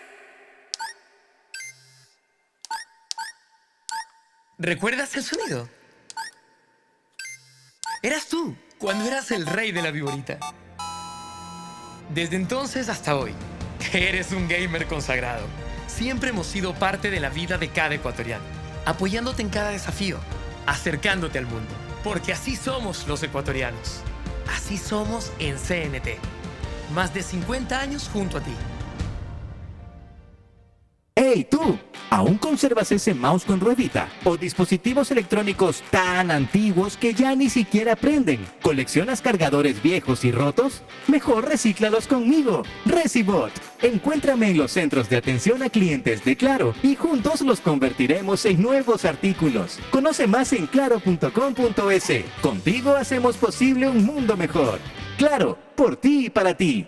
¿Recuerdas el sonido? Eras tú, cuando eras el rey de la viborita. Desde entonces hasta hoy, eres un gamer consagrado. Siempre hemos sido parte de la vida de cada ecuatoriano, apoyándote en cada desafío, acercándote al mundo, porque así somos los ecuatorianos. Así somos en CNT. Más de 50 años junto a ti. ¡Hey tú! ¿Aún conservas ese mouse con ruedita? ¿O dispositivos electrónicos tan antiguos que ya ni siquiera prenden? ¿Coleccionas cargadores viejos y rotos? Mejor recíclalos conmigo. Recibot. Encuéntrame en los centros de atención a clientes de Claro y juntos los convertiremos en nuevos artículos. Conoce más en claro.com.es. Contigo hacemos posible un mundo mejor. Claro, por ti y para ti.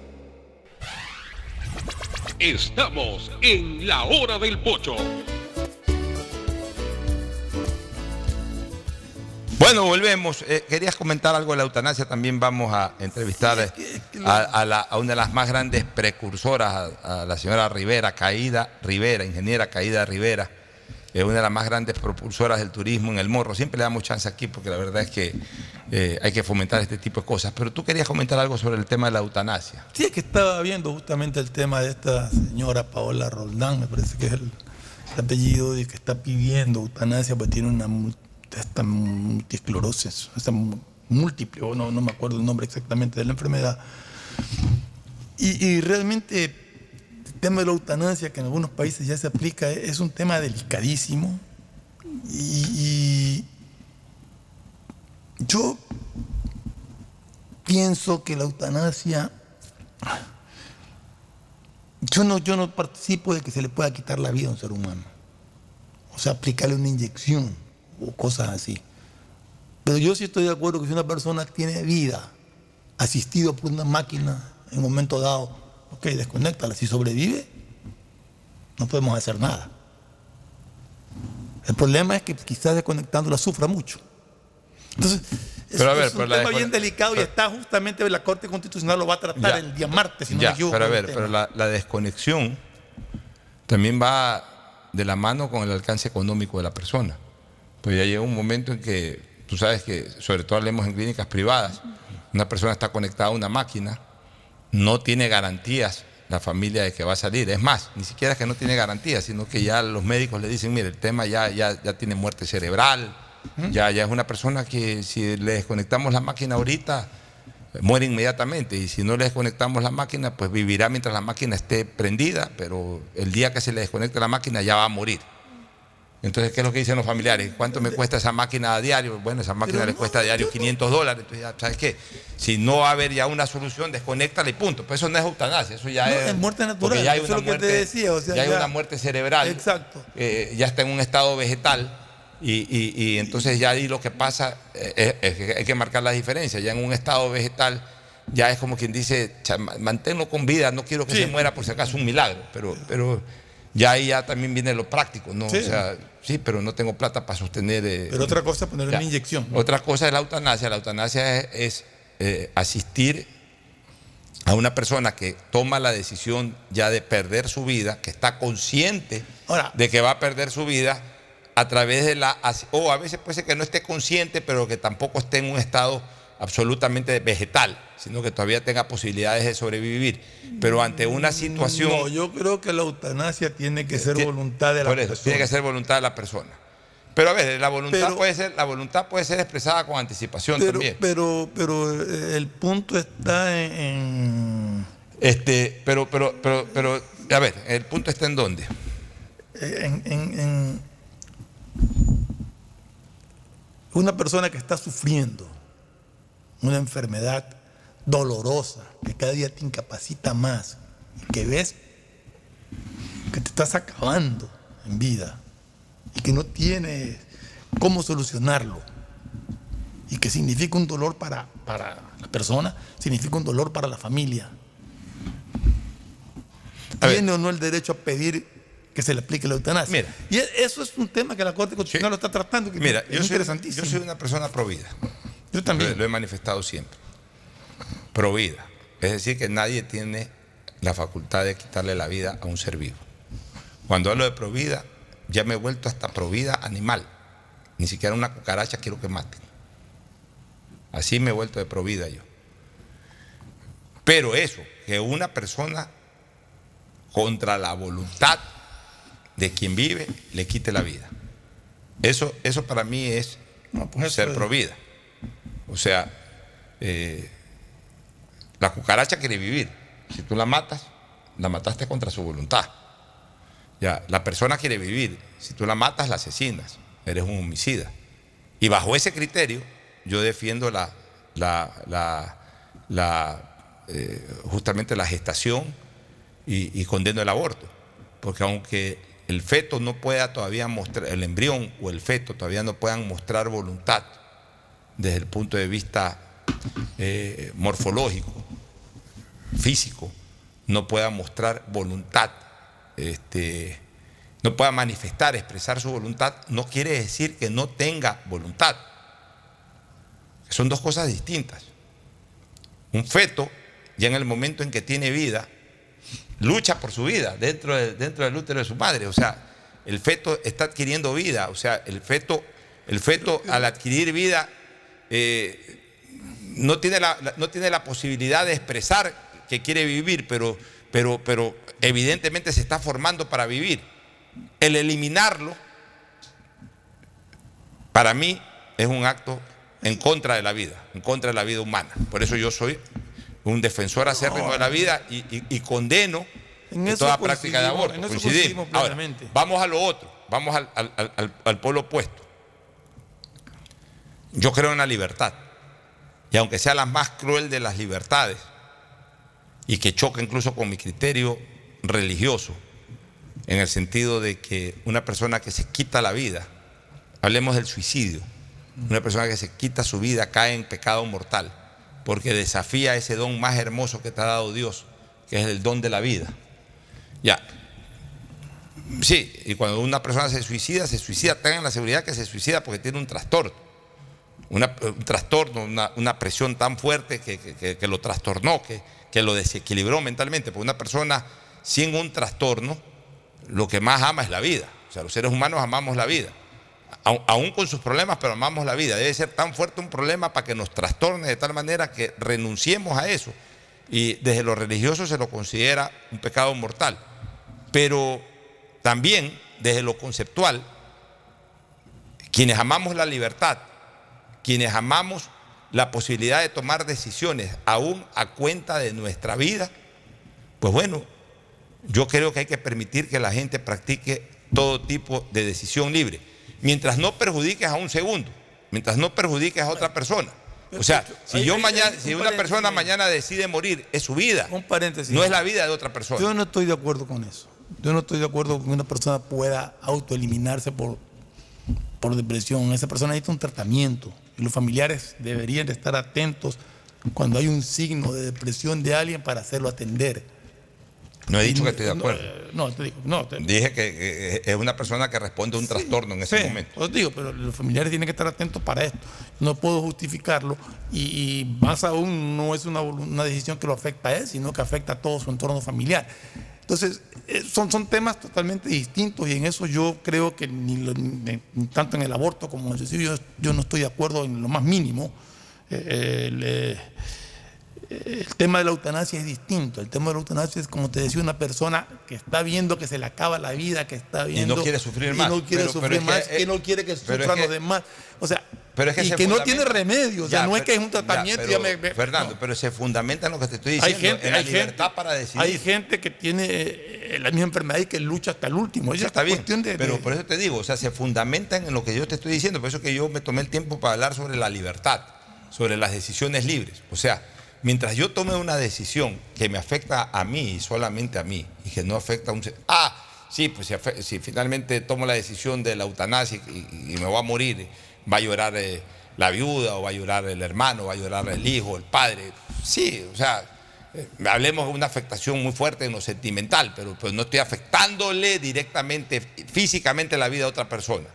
Estamos en la hora del pocho. Bueno, volvemos. Eh, querías comentar algo de la eutanasia. También vamos a entrevistar a, la- a una de las más grandes precursoras, a, a la señora Rivera, Caída Rivera, ingeniera Caída Rivera. Es una de las más grandes propulsoras del turismo en el morro. Siempre le damos chance aquí porque la verdad es que eh, hay que fomentar este tipo de cosas. Pero tú querías comentar algo sobre el tema de la eutanasia. Sí, es que estaba viendo justamente el tema de esta señora Paola Roldán, me parece que es el, el apellido, y que está pidiendo eutanasia, pues tiene una esta multisclerosis, esta múltiple, o no, no me acuerdo el nombre exactamente de la enfermedad. Y, realmente tema de la eutanasia, que en algunos países ya se aplica, es un tema delicadísimo. Y, y yo pienso que la eutanasia yo no, yo no participo de que se le pueda quitar la vida a un ser humano. O sea, aplicarle una inyección o cosas así. Pero yo sí estoy de acuerdo que si una persona tiene vida asistido por una máquina en un momento dado, ok, desconéctala. Si sobrevive, no podemos hacer nada. El problema es que quizás desconectándola sufra mucho. Entonces, es, Pero a ver, es un pero tema bien delicado y está justamente la Corte Constitucional lo va a tratar Ya. el día martes, si no Ya, me equivoco. pero a ver, pero la, la desconexión también va de la mano con el alcance económico de la persona. Pues ya llega un momento en que, tú sabes que, sobre todo hablemos en clínicas privadas, una persona está conectada a una máquina, no tiene garantías la familia de que va a salir. Es más, ni siquiera es que no tiene garantías, sino que ya los médicos le dicen, mire, el tema ya, ya, ya tiene muerte cerebral, ya, ya es una persona que si le desconectamos la máquina ahorita, muere inmediatamente y si no le desconectamos la máquina, pues vivirá mientras la máquina esté prendida, pero el día que se le desconecte la máquina ya va a morir. Entonces, ¿qué es lo que dicen los familiares? ¿Cuánto me cuesta esa máquina a diario? Bueno, esa máquina le cuesta a diario 500 dólares. Entonces, ya, ¿sabes qué? Si no va a haber ya una solución, desconéctala y punto. Pues eso no es eutanasia, eso ya No, es... es muerte natural, ya hay eso una es lo que te muerte, decía, o sea, ya hay ya- una muerte cerebral. Exacto. eh, ya está en un estado vegetal. Y, y- y entonces ya ahí lo que pasa eh, es, es que hay que marcar la diferencia. Ya en un estado vegetal ya es como quien dice, "Cha, ma- manténlo con vida, no quiero que Sí. se muera por si acaso un milagro. Pero, pero ya ahí ya también viene lo práctico, ¿no? Sí. O sea, sí, pero no tengo plata para sostener. eh, Pero otra cosa es ponerle una inyección. Otra cosa es la eutanasia. La eutanasia es, es, eh, asistir a una persona que toma la decisión ya de perder su vida, que está consciente de que va a perder su vida a través de la... O a veces puede ser que no esté consciente, pero que tampoco esté en un estado absolutamente vegetal, sino que todavía tenga posibilidades de sobrevivir. Pero ante una situación... No, yo creo que la eutanasia tiene que ser voluntad de la Por eso, persona. tiene que ser voluntad de la persona. Pero a ver, la voluntad, Pero- puede, ser, la voluntad puede ser expresada con anticipación pero, también. pero, pero eh, el punto está en, en- Este, pero, pero, pero, pero, a ver, el punto está en dónde. en- en- en una persona que está sufriendo una enfermedad dolorosa, que cada día te incapacita más, que ves que te estás acabando en vida y que no tienes cómo solucionarlo y que significa un dolor para, para la persona, significa un dolor para la familia. ¿Tiene o no el derecho a pedir que se le aplique la eutanasia? Mira. y eso es un tema que la Corte Constitucional lo está tratando, que Mira, es yo soy, yo soy una persona provida. Yo también. Lo, lo he manifestado siempre. Provida. Es decir, que nadie tiene la facultad de quitarle la vida a un ser vivo. Cuando hablo de provida, ya me he vuelto hasta provida animal. Ni siquiera una cucaracha quiero que maten. Así me he vuelto de provida yo. Pero eso, que una persona contra la voluntad de quien vive le quite la vida. Eso, eso para mí es pues ser provida. O sea, eh, la cucaracha quiere vivir. Si tú la matas, la mataste contra su voluntad. Ya, la persona quiere vivir. Si tú la matas, la asesinas. Eres un homicida. Y bajo ese criterio, yo defiendo la, la, la, eh, justamente la gestación y, y condeno el aborto. Porque aunque el feto no pueda todavía mostrar, el embrión o el feto todavía no puedan mostrar voluntad desde el punto de vista eh, morfológico, físico, no pueda mostrar voluntad, este, no pueda manifestar, expresar su voluntad, no quiere decir que no tenga voluntad. Son dos cosas distintas. Un feto, ya en el momento en que tiene vida, lucha por su vida dentro, dentro del útero de su madre. O sea, el feto está adquiriendo vida. O sea, el feto, el feto al adquirir vida eh, no, tiene la, no tiene la posibilidad de expresar que quiere vivir, pero, pero, pero evidentemente se está formando para vivir. El eliminarlo, para mí, es un acto en contra de la vida, en contra de la vida humana. Por eso yo soy un defensor acérrimo de la vida y, condeno toda práctica de aborto. Coincidimos. vamos a lo otro, vamos al, al, al, polo opuesto. Yo creo en la libertad. Y aunque sea la más cruel de las libertades, y que choca incluso con mi criterio religioso, en el sentido de que una persona que se quita la vida, hablemos del suicidio, una persona que se quita su vida cae en pecado mortal porque desafía ese don más hermoso que te ha dado Dios, que es el don de la vida. Ya. Sí, y cuando una persona se suicida, se suicida, tengan la seguridad que se suicida porque tiene un trastorno. Un trastorno, una, presión tan fuerte que, lo trastornó, que, que lo desequilibró mentalmente. Porque una persona sin un trastorno, lo que más ama es la vida. O sea, los seres humanos amamos la vida aún con sus problemas, pero amamos la vida. Debe ser tan fuerte un problema para que nos trastorne de tal manera que renunciemos a eso. Y desde lo religioso se lo considera un pecado mortal. Pero también desde lo conceptual, quienes amamos la libertad, quienes amamos la posibilidad de tomar decisiones aún a cuenta de nuestra vida, pues bueno, yo creo que hay que permitir que la gente practique todo tipo de decisión libre mientras no perjudiques a un segundo, mientras no perjudiques a otra persona. O sea, si yo mañana, si una persona mañana decide morir, es su vida. Un paréntesis. No es la vida de otra persona. Yo no estoy de acuerdo con eso. Yo no estoy de acuerdo con que una persona pueda autoeliminarse por, por depresión. Esa persona necesita un tratamiento. Y los familiares deberían estar atentos cuando hay un signo de depresión de alguien para hacerlo atender. No he dicho que estoy de acuerdo. No, te digo, no. Dije que es una persona que responde a un trastorno en ese momento. Os digo, pero los familiares tienen que estar atentos para esto. No puedo justificarlo y, más aún no es una, una, decisión que lo afecta a él, sino que afecta a todo su entorno familiar. Entonces, eh, son, son temas totalmente distintos y en eso yo creo que ni, tanto en el aborto como en el suicidio yo, no estoy de acuerdo en lo más mínimo. Eh, el tema de la eutanasia es distinto. El tema de la eutanasia es, como te decía, una persona que está viendo que se le acaba la vida, que está viendo. Y no quiere sufrir más. Y no quiere sufrir más, que, no quiere que sufran los demás. O sea, y que no tiene remedio. O sea, no es que es un tratamiento. Fernando, pero se fundamenta en lo que te estoy diciendo, hay gente, en la libertad para decidir. Hay gente que tiene eh, la misma enfermedad y que lucha hasta el último. Eso está bien. pero por eso te digo, o sea, se fundamentan en lo que yo te estoy diciendo. Por eso que yo me tomé el tiempo para hablar sobre la libertad, sobre las decisiones libres. O sea, mientras yo tome una decisión que me afecta a mí y solamente a mí, y que no afecta a un... Ah, sí, pues si, finalmente tomo la decisión de la eutanasia y, me voy a morir, va a llorar eh, la viuda o va a llorar el hermano, va a llorar el hijo, el padre. Sí, o sea, eh, hablemos de una afectación muy fuerte en lo sentimental, pero pues no estoy afectándole directamente, físicamente la vida a otra persona.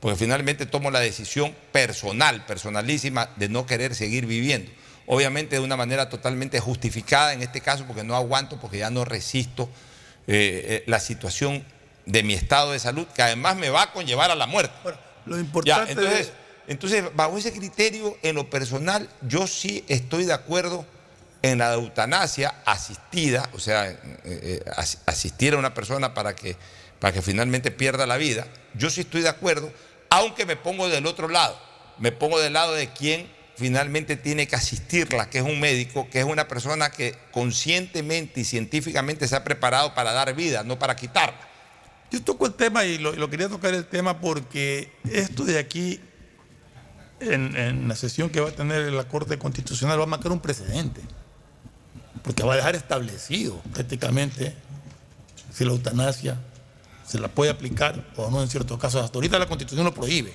Porque finalmente tomo la decisión personal, personalísima, de no querer seguir viviendo obviamente de una manera totalmente justificada en este caso, porque no aguanto, porque ya no resisto eh, eh, la situación de mi estado de salud, que además me va a conllevar a la muerte. lo importante entonces, entonces, bajo ese criterio, en lo personal, yo sí estoy de acuerdo en la eutanasia asistida, o sea, eh, eh, asistir a una persona para que, para que finalmente pierda la vida. Yo sí estoy de acuerdo, aunque me pongo del otro lado, me pongo del lado de quien finalmente tiene que asistirla, que es un médico, que es una persona que conscientemente y científicamente se ha preparado para dar vida, no para quitarla. Yo toco el tema y lo, quería tocar el tema porque esto de aquí, en, en, la sesión que va a tener la Corte Constitucional, va a marcar un precedente. Porque va a dejar establecido prácticamente si la eutanasia se la puede aplicar o no en ciertos casos. Hasta ahorita la Constitución lo prohíbe.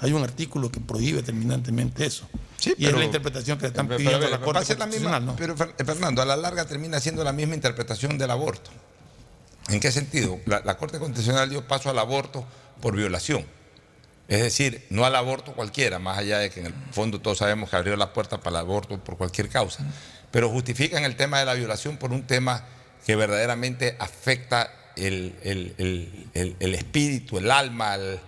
Hay un artículo que prohíbe terminantemente eso. y es la interpretación que le están pidiendo a la Corte Constitucional. Pero Fernando, a la larga termina siendo la misma interpretación del aborto. ¿En qué sentido? La, Corte Constitucional dio paso al aborto por violación. Es decir, no al aborto cualquiera, más allá de que en el fondo todos sabemos que abrió la puerta para el aborto por cualquier causa. Pero justifican el tema de la violación por un tema que verdaderamente afecta el, espíritu, el alma, eh,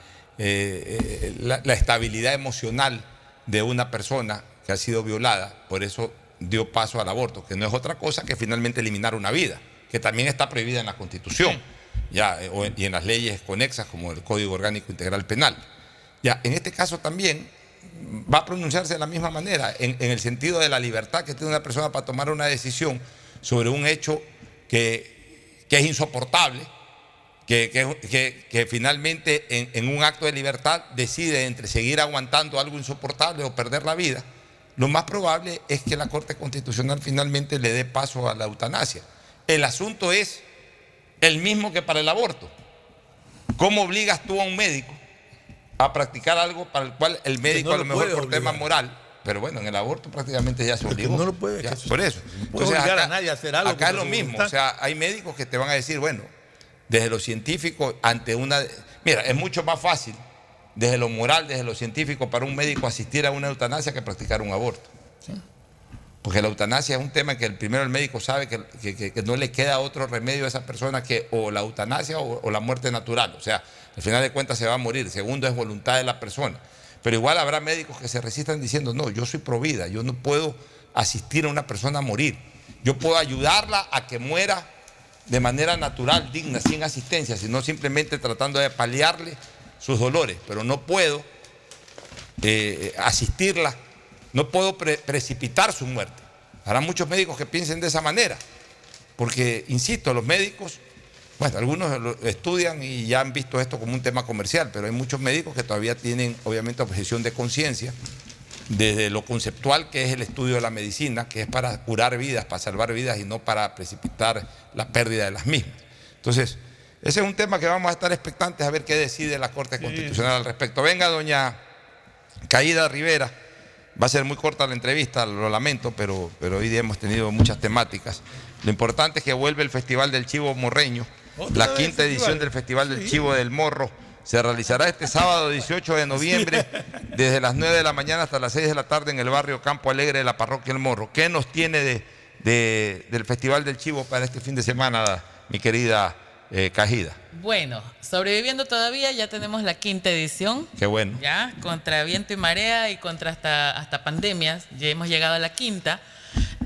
eh, la, estabilidad emocional de una persona que ha sido violada. Por eso dio paso al aborto, que no es otra cosa que finalmente eliminar una vida que también está prohibida en la Constitución ya, eh, y en las leyes conexas como el Código Orgánico Integral Penal. Ya, en este caso también va a pronunciarse de la misma manera, en, el sentido de la libertad que tiene una persona para tomar una decisión sobre un hecho que, es insoportable, que, finalmente en, en, un acto de libertad decide entre seguir aguantando algo insoportable o perder la vida, lo más probable es que la Corte Constitucional finalmente le dé paso a la eutanasia. El asunto es el mismo que para el aborto. ¿Cómo obligas tú a un médico a practicar algo para el cual el médico a lo mejor por tema moral, pero bueno, en el aborto prácticamente ya se obligó. no lo puede. por eso. No puede obligar a nadie a hacer algo. Acá es lo mismo. O sea, hay médicos que te van a decir, bueno, desde lo científico, ante una. Mira, es mucho más fácil, desde lo moral, desde lo científico, para un médico asistir a una eutanasia que practicar un aborto. ¿Sí? Porque la eutanasia es un tema que el primero el médico sabe que, no le queda otro remedio a esa persona que o la eutanasia o, la muerte natural. O sea, al final de cuentas se va a morir. Segundo es voluntad de la persona. Pero igual habrá médicos que se resistan diciendo, no, yo soy pro vida, yo no puedo asistir a una persona a morir. Yo puedo ayudarla a que muera de manera natural, digna, sin asistencia, sino simplemente tratando de paliarle sus dolores. Pero no puedo eh, asistirla no puedo precipitar su muerte. Habrá muchos médicos que piensen de esa manera, porque, insisto, los médicos, bueno, algunos lo estudian y ya han visto esto como un tema comercial, pero hay muchos médicos que todavía tienen, obviamente, objeción de conciencia desde lo conceptual que es el estudio de la medicina, que es para curar vidas, para salvar vidas y no para precipitar la pérdida de las mismas. Entonces, ese es un tema que vamos a estar expectantes a ver qué decide la Corte Constitucional al respecto. Venga, doña Caída Rivera. Va a ser muy corta la entrevista, lo lamento, pero, pero hoy día hemos tenido muchas temáticas. Lo importante es que vuelve el Festival del Chivo Morreño, la quinta edición del Festival del Chivo del Morro. Se realizará este sábado 18 de noviembre desde las 9 de la mañana hasta las 6 de la tarde en el barrio Campo Alegre de la parroquia El Morro. ¿Qué nos tiene de, del Festival del Chivo para este fin de semana, mi querida eh, Cajida? Bueno, sobreviviendo todavía, ya tenemos la quinta edición. Qué bueno. Ya, contra viento y marea y contra hasta, hasta pandemias, ya hemos llegado a la quinta.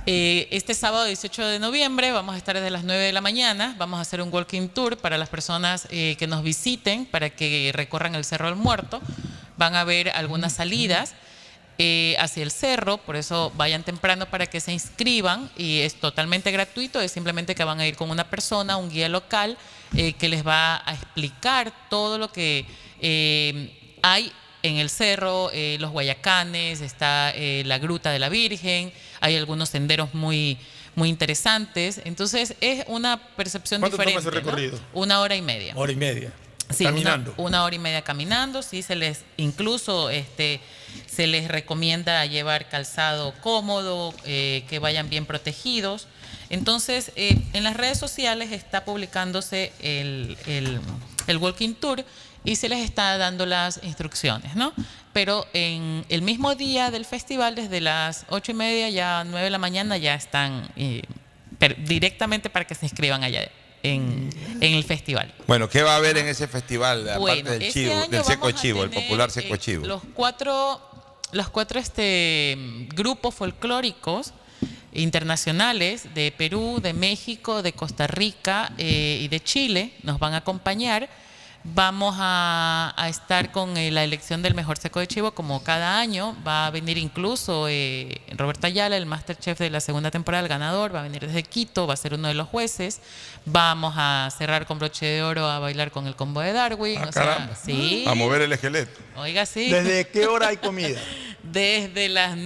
Eh, este sábado 18 de noviembre vamos a estar desde las 9 de la mañana, vamos a hacer un walking tour para las personas eh, que nos visiten, para que recorran el Cerro del Muerto. Van a ver algunas salidas. Eh, hacia el cerro, por eso vayan temprano para que se inscriban y es totalmente gratuito, es simplemente que van a ir con una persona, un guía local, que les va a explicar todo lo que hay en el cerro, los guayacanes, está la gruta de la Virgen, hay algunos senderos muy, muy interesantes, entonces es una percepción diferente. Toma ese recorrido? Una hora y media. Hora y media. caminando. Una, una, hora y media caminando, sí, se les incluso este se les recomienda llevar calzado cómodo, eh, que vayan bien protegidos. Entonces, eh, en las redes sociales está publicándose el, Walking Tour y se les está dando las instrucciones, ¿no? Pero en el mismo día del festival, desde las ocho y media ya nueve de la mañana, ya están eh, directamente para que se inscriban allá. en, el festival. Bueno, ¿qué va a haber en ese festival? Aparte del, chivo, del seco chivo, el popular seco eh, chivo. Los cuatro, los cuatro este, grupos folclóricos internacionales de Perú, de México, de Costa Rica eh, y de Chile nos van a acompañar Vamos a, estar con eh, la elección del mejor seco de chivo como cada año. Va a venir incluso eh, Roberto Ayala, el Masterchef de la segunda temporada, el ganador. Va a venir desde Quito, va a ser uno de los jueces. Vamos a cerrar con broche de oro a bailar con el combo de Darwin. Ah, sí. A mover el esqueleto. Oiga, sí. ¿Desde qué hora hay comida? Desde las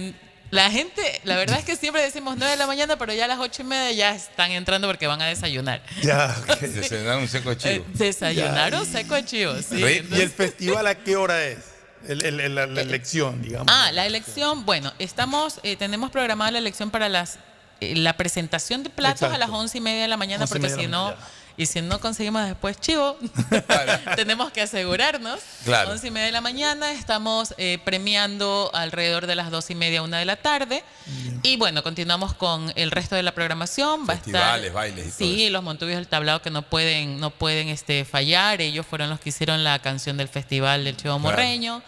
la gente, la verdad es que siempre decimos 9 de la mañana, pero ya a las 8 y media ya están entrando porque van a desayunar. Ya, desayunaron un seco de chivo. Eh, desayunaron seco de chivo, sí. ¿Y el festival a qué hora es? la, elección, digamos. Ah, la elección, bueno, estamos, eh, tenemos programada la elección para las eh, la presentación de platos a las 11 y media de la mañana, porque si no y si no conseguimos después chivo, tenemos que asegurarnos. Claro. 11 y media de la mañana, estamos eh, premiando alrededor de las 2 y media, una de la tarde. Y bueno, continuamos con el resto de la programación. Va Festivales, a estar, bailes y Sí, los Montubios del Tablado que no pueden, no pueden este, fallar. Ellos fueron los que hicieron la canción del Festival del Chivo Morreño.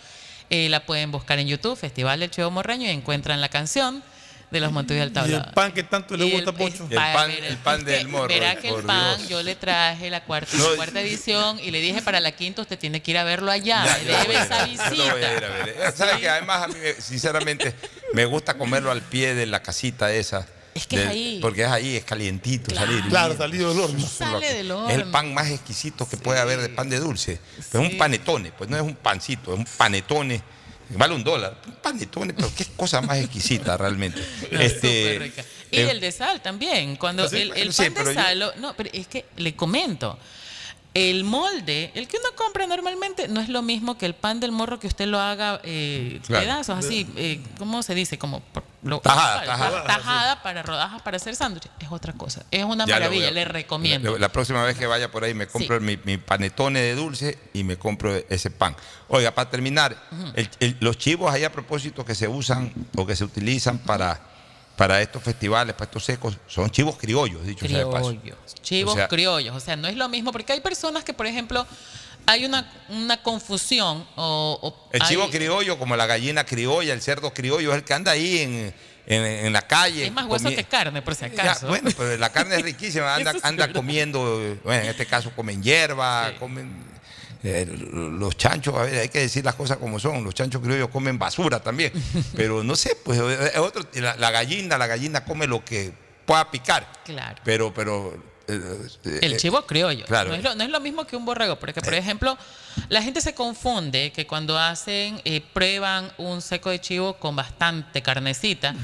Eh, la pueden buscar en YouTube, Festival del Chivo Morreño, y encuentran la canción de los del Tablado. ¿Y el pan que tanto le gusta, Pocho? El, pan, el pan del morro. Verá que el pan, yo le traje la cuarta, cuarta edición y le dije para la quinta usted tiene que ir a verlo allá. me debe esa visita. Eh, ¿Sabe que Además, a mí, sinceramente, me gusta comerlo al pie de la casita esa. Es que es ahí. Porque es ahí, es calientito salir. Claro, salido del horno. Sale del horno. Es el pan más exquisito que puede haber de pan de dulce. es un panetone, pues no es un pancito, es un panetone Vale un dólar. Un panetone, pero qué cosa más exquisita realmente. este, y eh, el de sal también. Cuando el, el pan de sal, no, pero es que le comento. El molde, el que uno compra normalmente, no es lo mismo que el pan del morro que usted lo haga eh, pedazos, así, eh, ¿cómo se dice? Como tajada, tajada. para rodajas para hacer sándwiches. Es otra cosa. Es una maravilla, le recomiendo. La, próxima vez que vaya por ahí me compro mi, panetone de dulce y me compro ese pan. Oiga, para terminar, los chivos ahí a propósito que se usan o que se utilizan para para estos festivales, para estos secos, son chivos criollos, dicho sea de paso. Chivos criollos, o sea, no es lo mismo, porque hay personas que, por ejemplo, hay una, una confusión. O, el chivo criollo, como la gallina criolla, el cerdo criollo, es el que anda ahí en, en, la calle. Es más hueso que carne, por si acaso. bueno, pero la carne es riquísima, anda, anda comiendo, bueno, en este caso comen hierba, comen eh, los chanchos, a ver, hay que decir las cosas como son, los chanchos criollos comen basura también, pero no sé, pues otro, la, gallina, la gallina come lo que pueda picar. Claro. Pero, pero el chivo criollo. Claro. No, es lo, no, es lo, mismo que un borrego, porque por eh. ejemplo, la gente se confunde que cuando hacen, prueban un seco de chivo con bastante carnecita,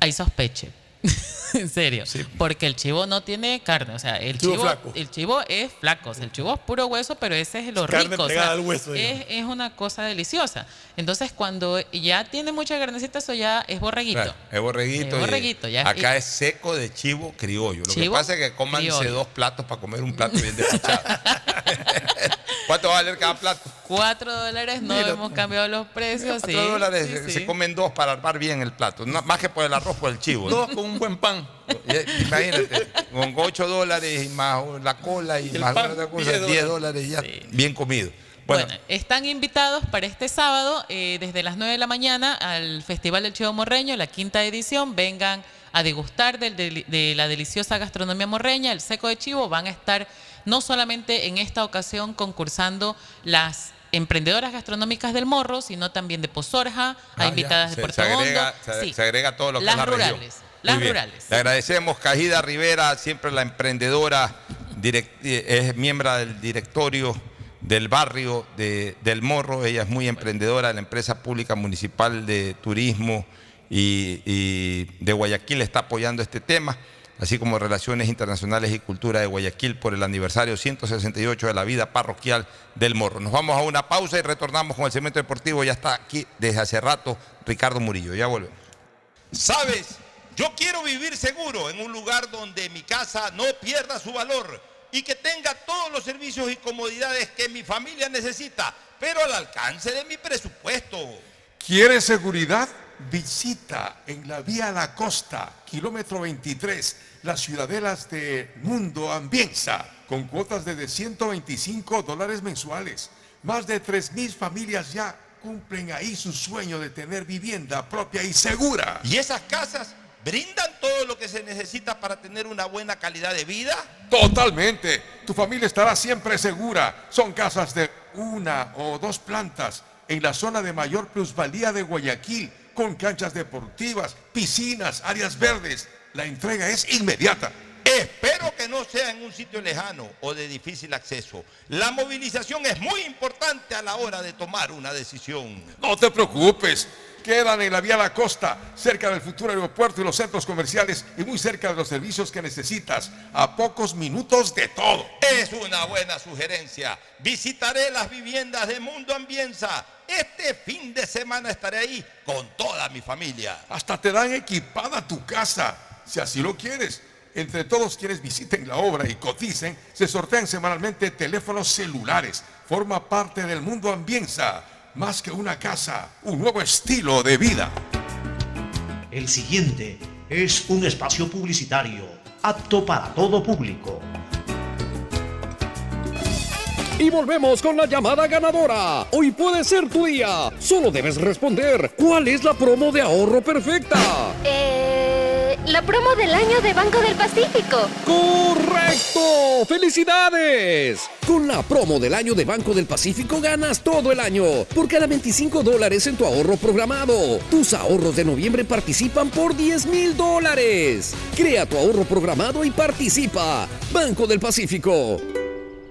hay sospeche. en serio. Porque el chivo no tiene carne. O sea, el chivo, el chivo es flaco. el chivo es puro hueso, pero ese es lo rico. es, una cosa deliciosa. Entonces, cuando ya tiene mucha carnecita, eso ya es borreguito. es borreguito. borreguito ya, acá es seco de chivo criollo. Lo que pasa es que comanse dos platos para comer un plato bien despachado. ¿Cuánto va a valer cada plato? Cuatro dólares, no hemos cambiado los precios. Cuatro dólares, se comen dos para armar bien el plato. más que por el arroz, por el chivo. Dos con un buen pan. Imagínate, con ocho dólares y más la cola y, más otra cosa, diez dólares ya bien comido. Bueno. están invitados para este sábado eh, desde las nueve de la mañana al Festival del Chivo Morreño, la quinta edición. Vengan a degustar de la deliciosa gastronomía morreña, el seco de chivo. Van a estar no solamente en esta ocasión concursando las emprendedoras gastronómicas del Morro, sino también de Pozorja, a ah, invitadas de Puerto se agrega, Se, agrega todo lo que las es la rurales, Las rurales. Le agradecemos Cajida Rivera, siempre la emprendedora, es miembro del directorio del barrio de, del Morro. Ella es muy emprendedora de la empresa pública municipal de turismo y, y de Guayaquil está apoyando este tema así como Relaciones Internacionales y Cultura de Guayaquil por el aniversario 168 de la vida parroquial del Morro. Nos vamos a una pausa y retornamos con el cemento deportivo. Ya está aquí desde hace rato Ricardo Murillo. Ya volvemos. ¿Sabes? Yo quiero vivir seguro en un lugar donde mi casa no pierda su valor y que tenga todos los servicios y comodidades que mi familia necesita, pero al alcance de mi presupuesto. ¿Quieres seguridad? Visita en la vía La Costa, kilómetro 23 las ciudadelas de Mundo Ambienza. con cuotas de 125 dólares mensuales. Más de 3.000 familias ya cumplen ahí su sueño de tener vivienda propia y segura. ¿Y esas casas brindan todo lo que se necesita para tener una buena calidad de vida? Totalmente. Tu familia estará siempre segura. Son casas de una o dos plantas en la zona de mayor plusvalía de Guayaquil, con canchas deportivas, piscinas, áreas verdes. La entrega es inmediata. Espero que no sea en un sitio lejano o de difícil acceso. La movilización es muy importante a la hora de tomar una decisión. No te preocupes. Quedan en la vía La Costa, cerca del futuro aeropuerto y los centros comerciales y muy cerca de los servicios que necesitas, a pocos minutos de todo. Es una buena sugerencia. Visitaré las viviendas de Mundo Ambienza. Este fin de semana estaré ahí con toda mi familia. Hasta te dan equipada tu casa, si así lo quieres. Entre todos quienes visiten la obra y coticen, se sortean semanalmente teléfonos celulares. Forma parte del mundo Ambienza. Más que una casa, un nuevo estilo de vida. El siguiente es un espacio publicitario apto para todo público. Y volvemos con la llamada ganadora. Hoy puede ser tu día. Solo debes responder cuál es la promo de ahorro perfecta. Eh, la promo del año de Banco del Pacífico. ¡Correcto! ¡Felicidades! Con la promo del año de Banco del Pacífico ganas todo el año. Por cada 25 dólares en tu ahorro programado. Tus ahorros de noviembre participan por 10 mil dólares. Crea tu ahorro programado y participa. Banco del Pacífico.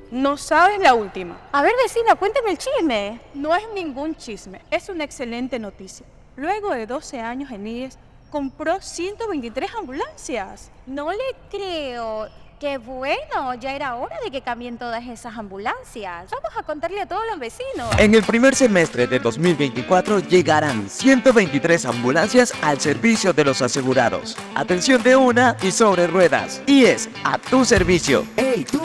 No sabes la última. A ver, vecina, cuénteme el chisme. No es ningún chisme, es una excelente noticia. Luego de 12 años en IES, compró 123 ambulancias. No le creo. Qué bueno, ya era hora de que cambien todas esas ambulancias. Vamos a contarle a todos los vecinos. En el primer semestre de 2024 llegarán 123 ambulancias al servicio de los asegurados. Atención de una y sobre ruedas. Y es a tu servicio. ¡Ey, tú!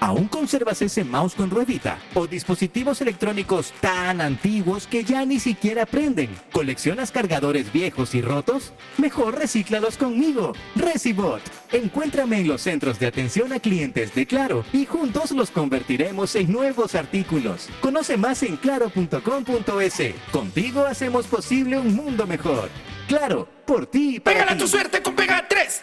¿Aún conservas ese mouse con ruedita? ¿O dispositivos electrónicos tan antiguos que ya ni siquiera prenden? ¿Coleccionas cargadores viejos y rotos? Mejor recíclalos conmigo. Recibot. Encuéntrame en los centros de atención a clientes de Claro y juntos los convertiremos en nuevos artículos. Conoce más en claro.com.es. Contigo hacemos posible un mundo mejor. Claro, por ti y para Pégala ti. tu suerte con Pega 3.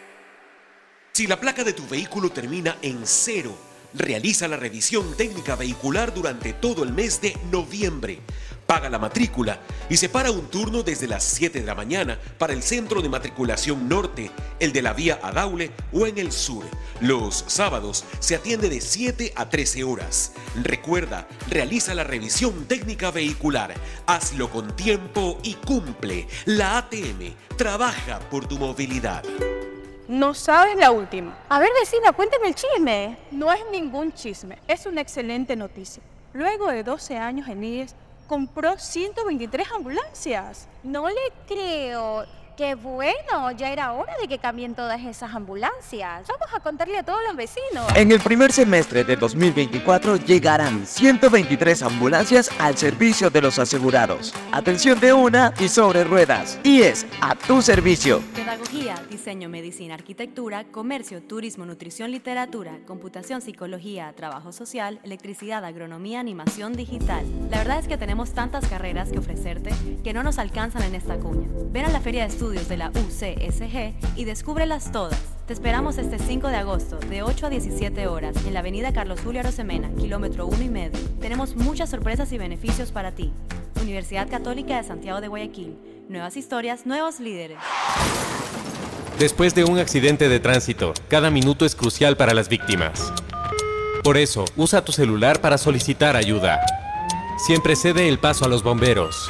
Si la placa de tu vehículo termina en cero, realiza la revisión técnica vehicular durante todo el mes de noviembre. Paga la matrícula y separa un turno desde las 7 de la mañana para el centro de matriculación norte, el de la vía Adaule o en el sur. Los sábados se atiende de 7 a 13 horas. Recuerda, realiza la revisión técnica vehicular. Hazlo con tiempo y cumple. La ATM trabaja por tu movilidad. No sabes la última. A ver, vecina, cuénteme el chisme. No es ningún chisme, es una excelente noticia. Luego de 12 años en IES, compró 123 ambulancias. No le creo. Qué bueno, ya era hora de que cambien todas esas ambulancias. Vamos a contarle a todos los vecinos. En el primer semestre de 2024 llegarán 123 ambulancias al servicio de los asegurados. Atención de una y sobre ruedas. Y es a tu servicio. Pedagogía, diseño, medicina, arquitectura, comercio, turismo, nutrición, literatura, computación, psicología, trabajo social, electricidad, agronomía, animación digital. La verdad es que tenemos tantas carreras que ofrecerte que no nos alcanzan en esta cuña. Ven a la Feria de Estudios de la UCSG y descúbrelas todas. Te esperamos este 5 de agosto de 8 a 17 horas en la avenida Carlos Julio Arosemena, kilómetro 1 y medio. Tenemos muchas sorpresas y beneficios para ti. Universidad Católica de Santiago de Guayaquil. Nuevas historias, nuevos líderes. Después de un accidente de tránsito, cada minuto es crucial para las víctimas. Por eso, usa tu celular para solicitar ayuda. Siempre cede el paso a los bomberos.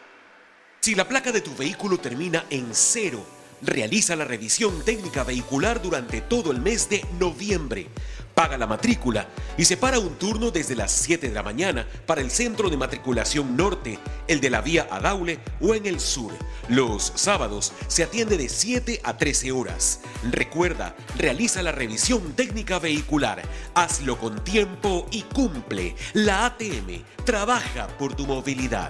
Si la placa de tu vehículo termina en cero, realiza la revisión técnica vehicular durante todo el mes de noviembre. Paga la matrícula y separa un turno desde las 7 de la mañana para el centro de matriculación norte, el de la vía Adaule o en el sur. Los sábados se atiende de 7 a 13 horas. Recuerda, realiza la revisión técnica vehicular. Hazlo con tiempo y cumple. La ATM trabaja por tu movilidad.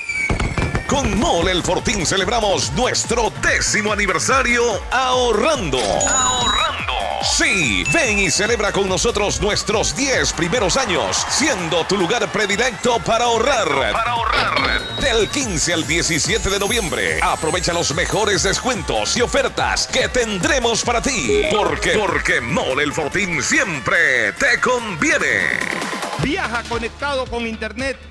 Con Mole el Fortín celebramos nuestro décimo aniversario ahorrando. Ahorrando. Sí, ven y celebra con nosotros nuestros 10 primeros años, siendo tu lugar predilecto para ahorrar. Para ahorrar. Del 15 al 17 de noviembre, aprovecha los mejores descuentos y ofertas que tendremos para ti. Porque, porque Mole el Fortín siempre te conviene. Viaja conectado con Internet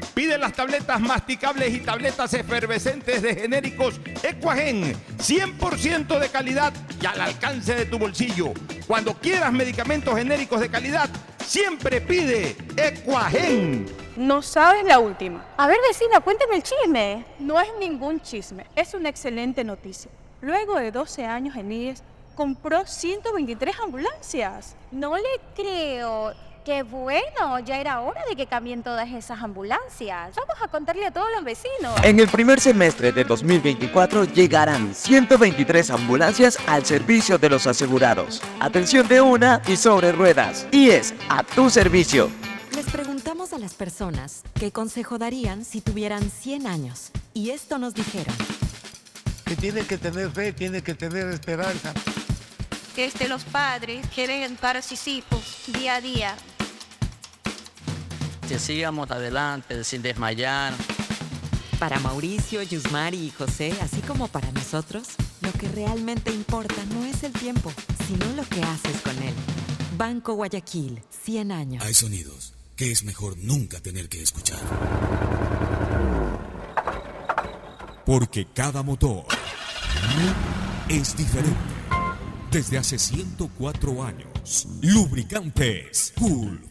Pide las tabletas masticables y tabletas efervescentes de genéricos Equagen, 100% de calidad y al alcance de tu bolsillo. Cuando quieras medicamentos genéricos de calidad, siempre pide Equagen. No sabes la última. A ver, vecina, cuénteme el chisme. No es ningún chisme, es una excelente noticia. Luego de 12 años en IES, compró 123 ambulancias. No le creo. Qué bueno, ya era hora de que cambien todas esas ambulancias. Vamos a contarle a todos los vecinos. En el primer semestre de 2024 llegarán 123 ambulancias al servicio de los asegurados. Atención de una y sobre ruedas. Y es a tu servicio. Les preguntamos a las personas qué consejo darían si tuvieran 100 años. Y esto nos dijeron. Que tiene que tener fe, tiene que tener esperanza. Que este, los padres quieren educar a sus hijos día a día. Que sigamos adelante sin desmayar. Para Mauricio, Yusmari y José, así como para nosotros, lo que realmente importa no es el tiempo, sino lo que haces con él. Banco Guayaquil, 100 años. Hay sonidos que es mejor nunca tener que escuchar. Porque cada motor es diferente. Desde hace 104 años, Lubricantes Cool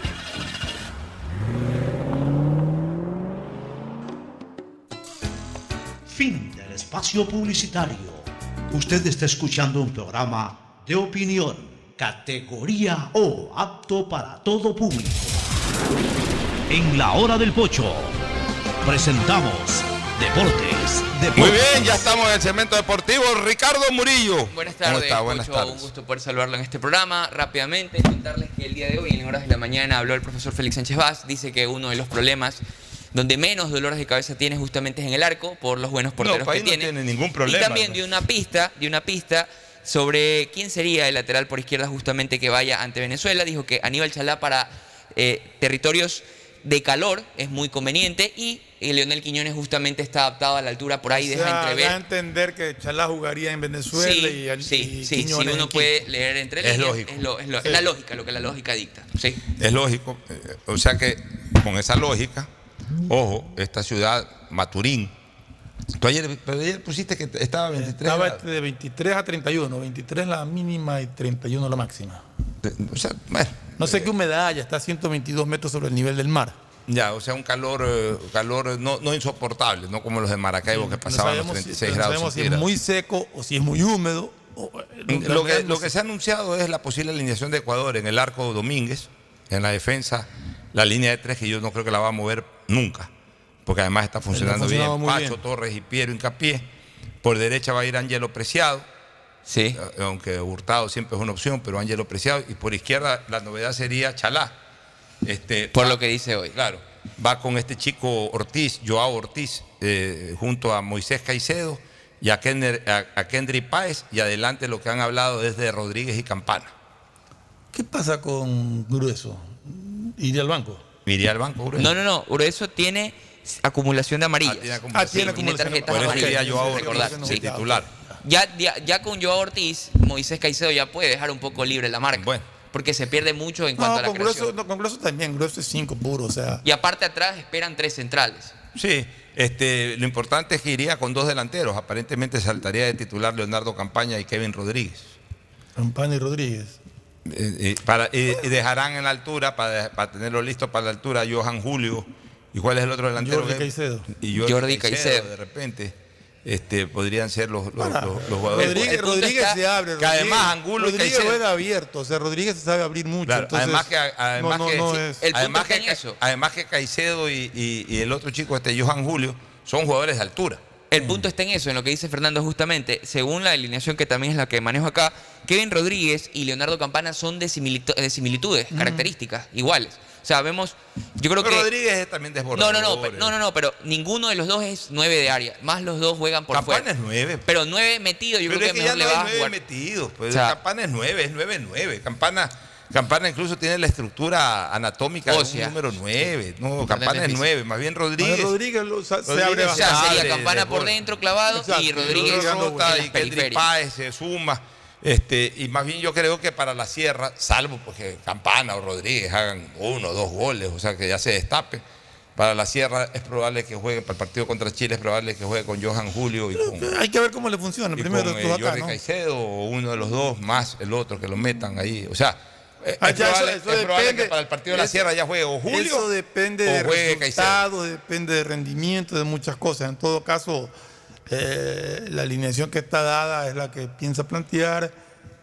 Espacio publicitario. Usted está escuchando un programa de opinión, categoría O, apto para todo público. En la hora del pocho, presentamos Deportes. Deportes. Muy bien, ya estamos en el segmento deportivo. Ricardo Murillo. Buenas ¿Cómo tardes, está? Buenas Pocho, tardes. un gusto poder saludarlo en este programa. Rápidamente, contarles que el día de hoy, en horas de la mañana, habló el profesor Félix Sánchez Vaz. Dice que uno de los problemas donde menos dolores de cabeza tiene justamente es en el arco, por los buenos porteros ahí que no tiene. tiene ningún problema, Y también ¿no? dio una pista, dio una pista sobre quién sería el lateral por izquierda justamente que vaya ante Venezuela. Dijo que Aníbal Chalá para eh, territorios de calor es muy conveniente y eh, Leonel Quiñones justamente está adaptado a la altura, por ahí O deja sea, entrever. da a entender que Chalá jugaría en Venezuela Sí, y, y sí, sí, sí, Quiñones uno Quito. puede leer entre Es líneas, lógico. Es, lo- es lo- es Sí. la lógica, lo que la lógica dicta. Sí. Es lógico. eh, O sea que con esa lógica, ojo, esta ciudad, Maturín. Tú ayer, pero ayer pusiste que estaba 23 Estaba de 23 a 31, 23 la mínima y 31 la máxima. O sea, bueno, no sé qué humedad haya, está a 122 metros sobre el nivel del mar. Ya, o sea, un calor, eh, calor no, no insoportable, no como los de Maracaibo que No pasaban los sabemos, si, 36 no grados sabemos si es muy seco o si es muy húmedo. o- Lo que, no lo sé. que se ha anunciado es la posible alineación de Ecuador en el arco Domínguez, en la defensa, la línea de tres que yo no creo que la va a mover nunca, porque además está funcionando bien. Pacho bien. Torres y Piero Incapié. Por derecha va a ir Ángelo Preciado. Sí. Aunque Hurtado siempre es una opción, pero Ángelo Preciado. Y por izquierda la novedad sería Chalá. Este, Por va- lo que dice hoy. Claro. Va con este chico Ortiz, Joao Ortiz, eh, junto a Moisés Caicedo y a, Kender- a, a Kendry Páez. Y adelante lo que han hablado es de Rodríguez y Campana. ¿Qué pasa con Grueso? ¿Iría al banco? Iría al banco, Grueso. No, no, no. Grueso tiene acumulación de amarillas. Ah, tiene acumulación. Ah, tiene tiene acumulación de- tarjetas Por eso amarillas. recordar, sí. titular. Ya, ya, ya con Joao Ortiz, Moisés Caicedo ya puede dejar un poco libre la marca. Porque se pierde mucho en cuanto a la con creación. grueso, no, con Grueso también, Grueso es 5 puro, o sea. Y aparte atrás esperan tres centrales. Sí, este, lo importante es que iría con dos delanteros. Aparentemente saltaría de titular Leonardo Campaña y Kevin Rodríguez. Campana y Rodríguez. Eh, eh, para, y, y dejarán en la altura, para, para tenerlo listo para la altura, Johan Julio. ¿Y cuál es el otro delantero? Jordi Caicedo. Y Jordi, Jordi Caicedo, Caicedo. De repente este, podrían ser los, los, los- los jugadores. Rodríguez, Rodríguez está se abre. Que además Rodríguez- Angulo y Rodríguez Caicedo. juega abierto, o sea, Rodríguez se sabe abrir mucho. Claro, entonces, además que, además no, no, que, no sí, es- además, que, además que Caicedo y, y- y el otro chico, este Johan Julio, son jugadores de altura. El punto está en eso, en lo que dice Fernando justamente. Según la alineación que también es la que manejo acá, Kevin Rodríguez y Leonardo Campana son de, similitu- de similitudes, características, iguales. O sea, vemos, yo creo Pero que... Rodríguez es también desbordador. No, no, no, pero, no, no, no, pero ninguno de los dos es nueve de área. Más los dos juegan por Campana fuera. es nueve. Pero nueve metido, yo Pero creo es que, que ya mejor no le va a nueve jugar. metidos. Pues O sea, Campana es nueve, es nueve, nueve. Campana, Campana incluso tiene la estructura anatómica de un número nueve. No, Campana es Memphis. nueve. Más bien Rodríguez. Rodríguez lo- se Rodríguez abre o sea, sería Campana por dentro clavado Exacto, y Rodríguez Rota y Kendrick. Páez se suma. Este, y más bien yo creo que para la sierra, salvo porque Campana o Rodríguez hagan uno o dos goles, o sea que ya se destape. Para la sierra es probable que juegue, para el partido contra Chile es probable que juegue con Johan Julio y con, Hay que ver cómo le funciona. y Primero con, eh, acá. Caicedo o uno de los dos más el otro que lo metan ahí. O sea, eh, Ah, ya, eso- probable, eso es probable depende. que para el partido de la sierra ya juegue o Julio Eso depende de Caicedo. resultados, depende de rendimiento, de muchas cosas. En todo caso, eh, la alineación que está dada es la que piensa plantear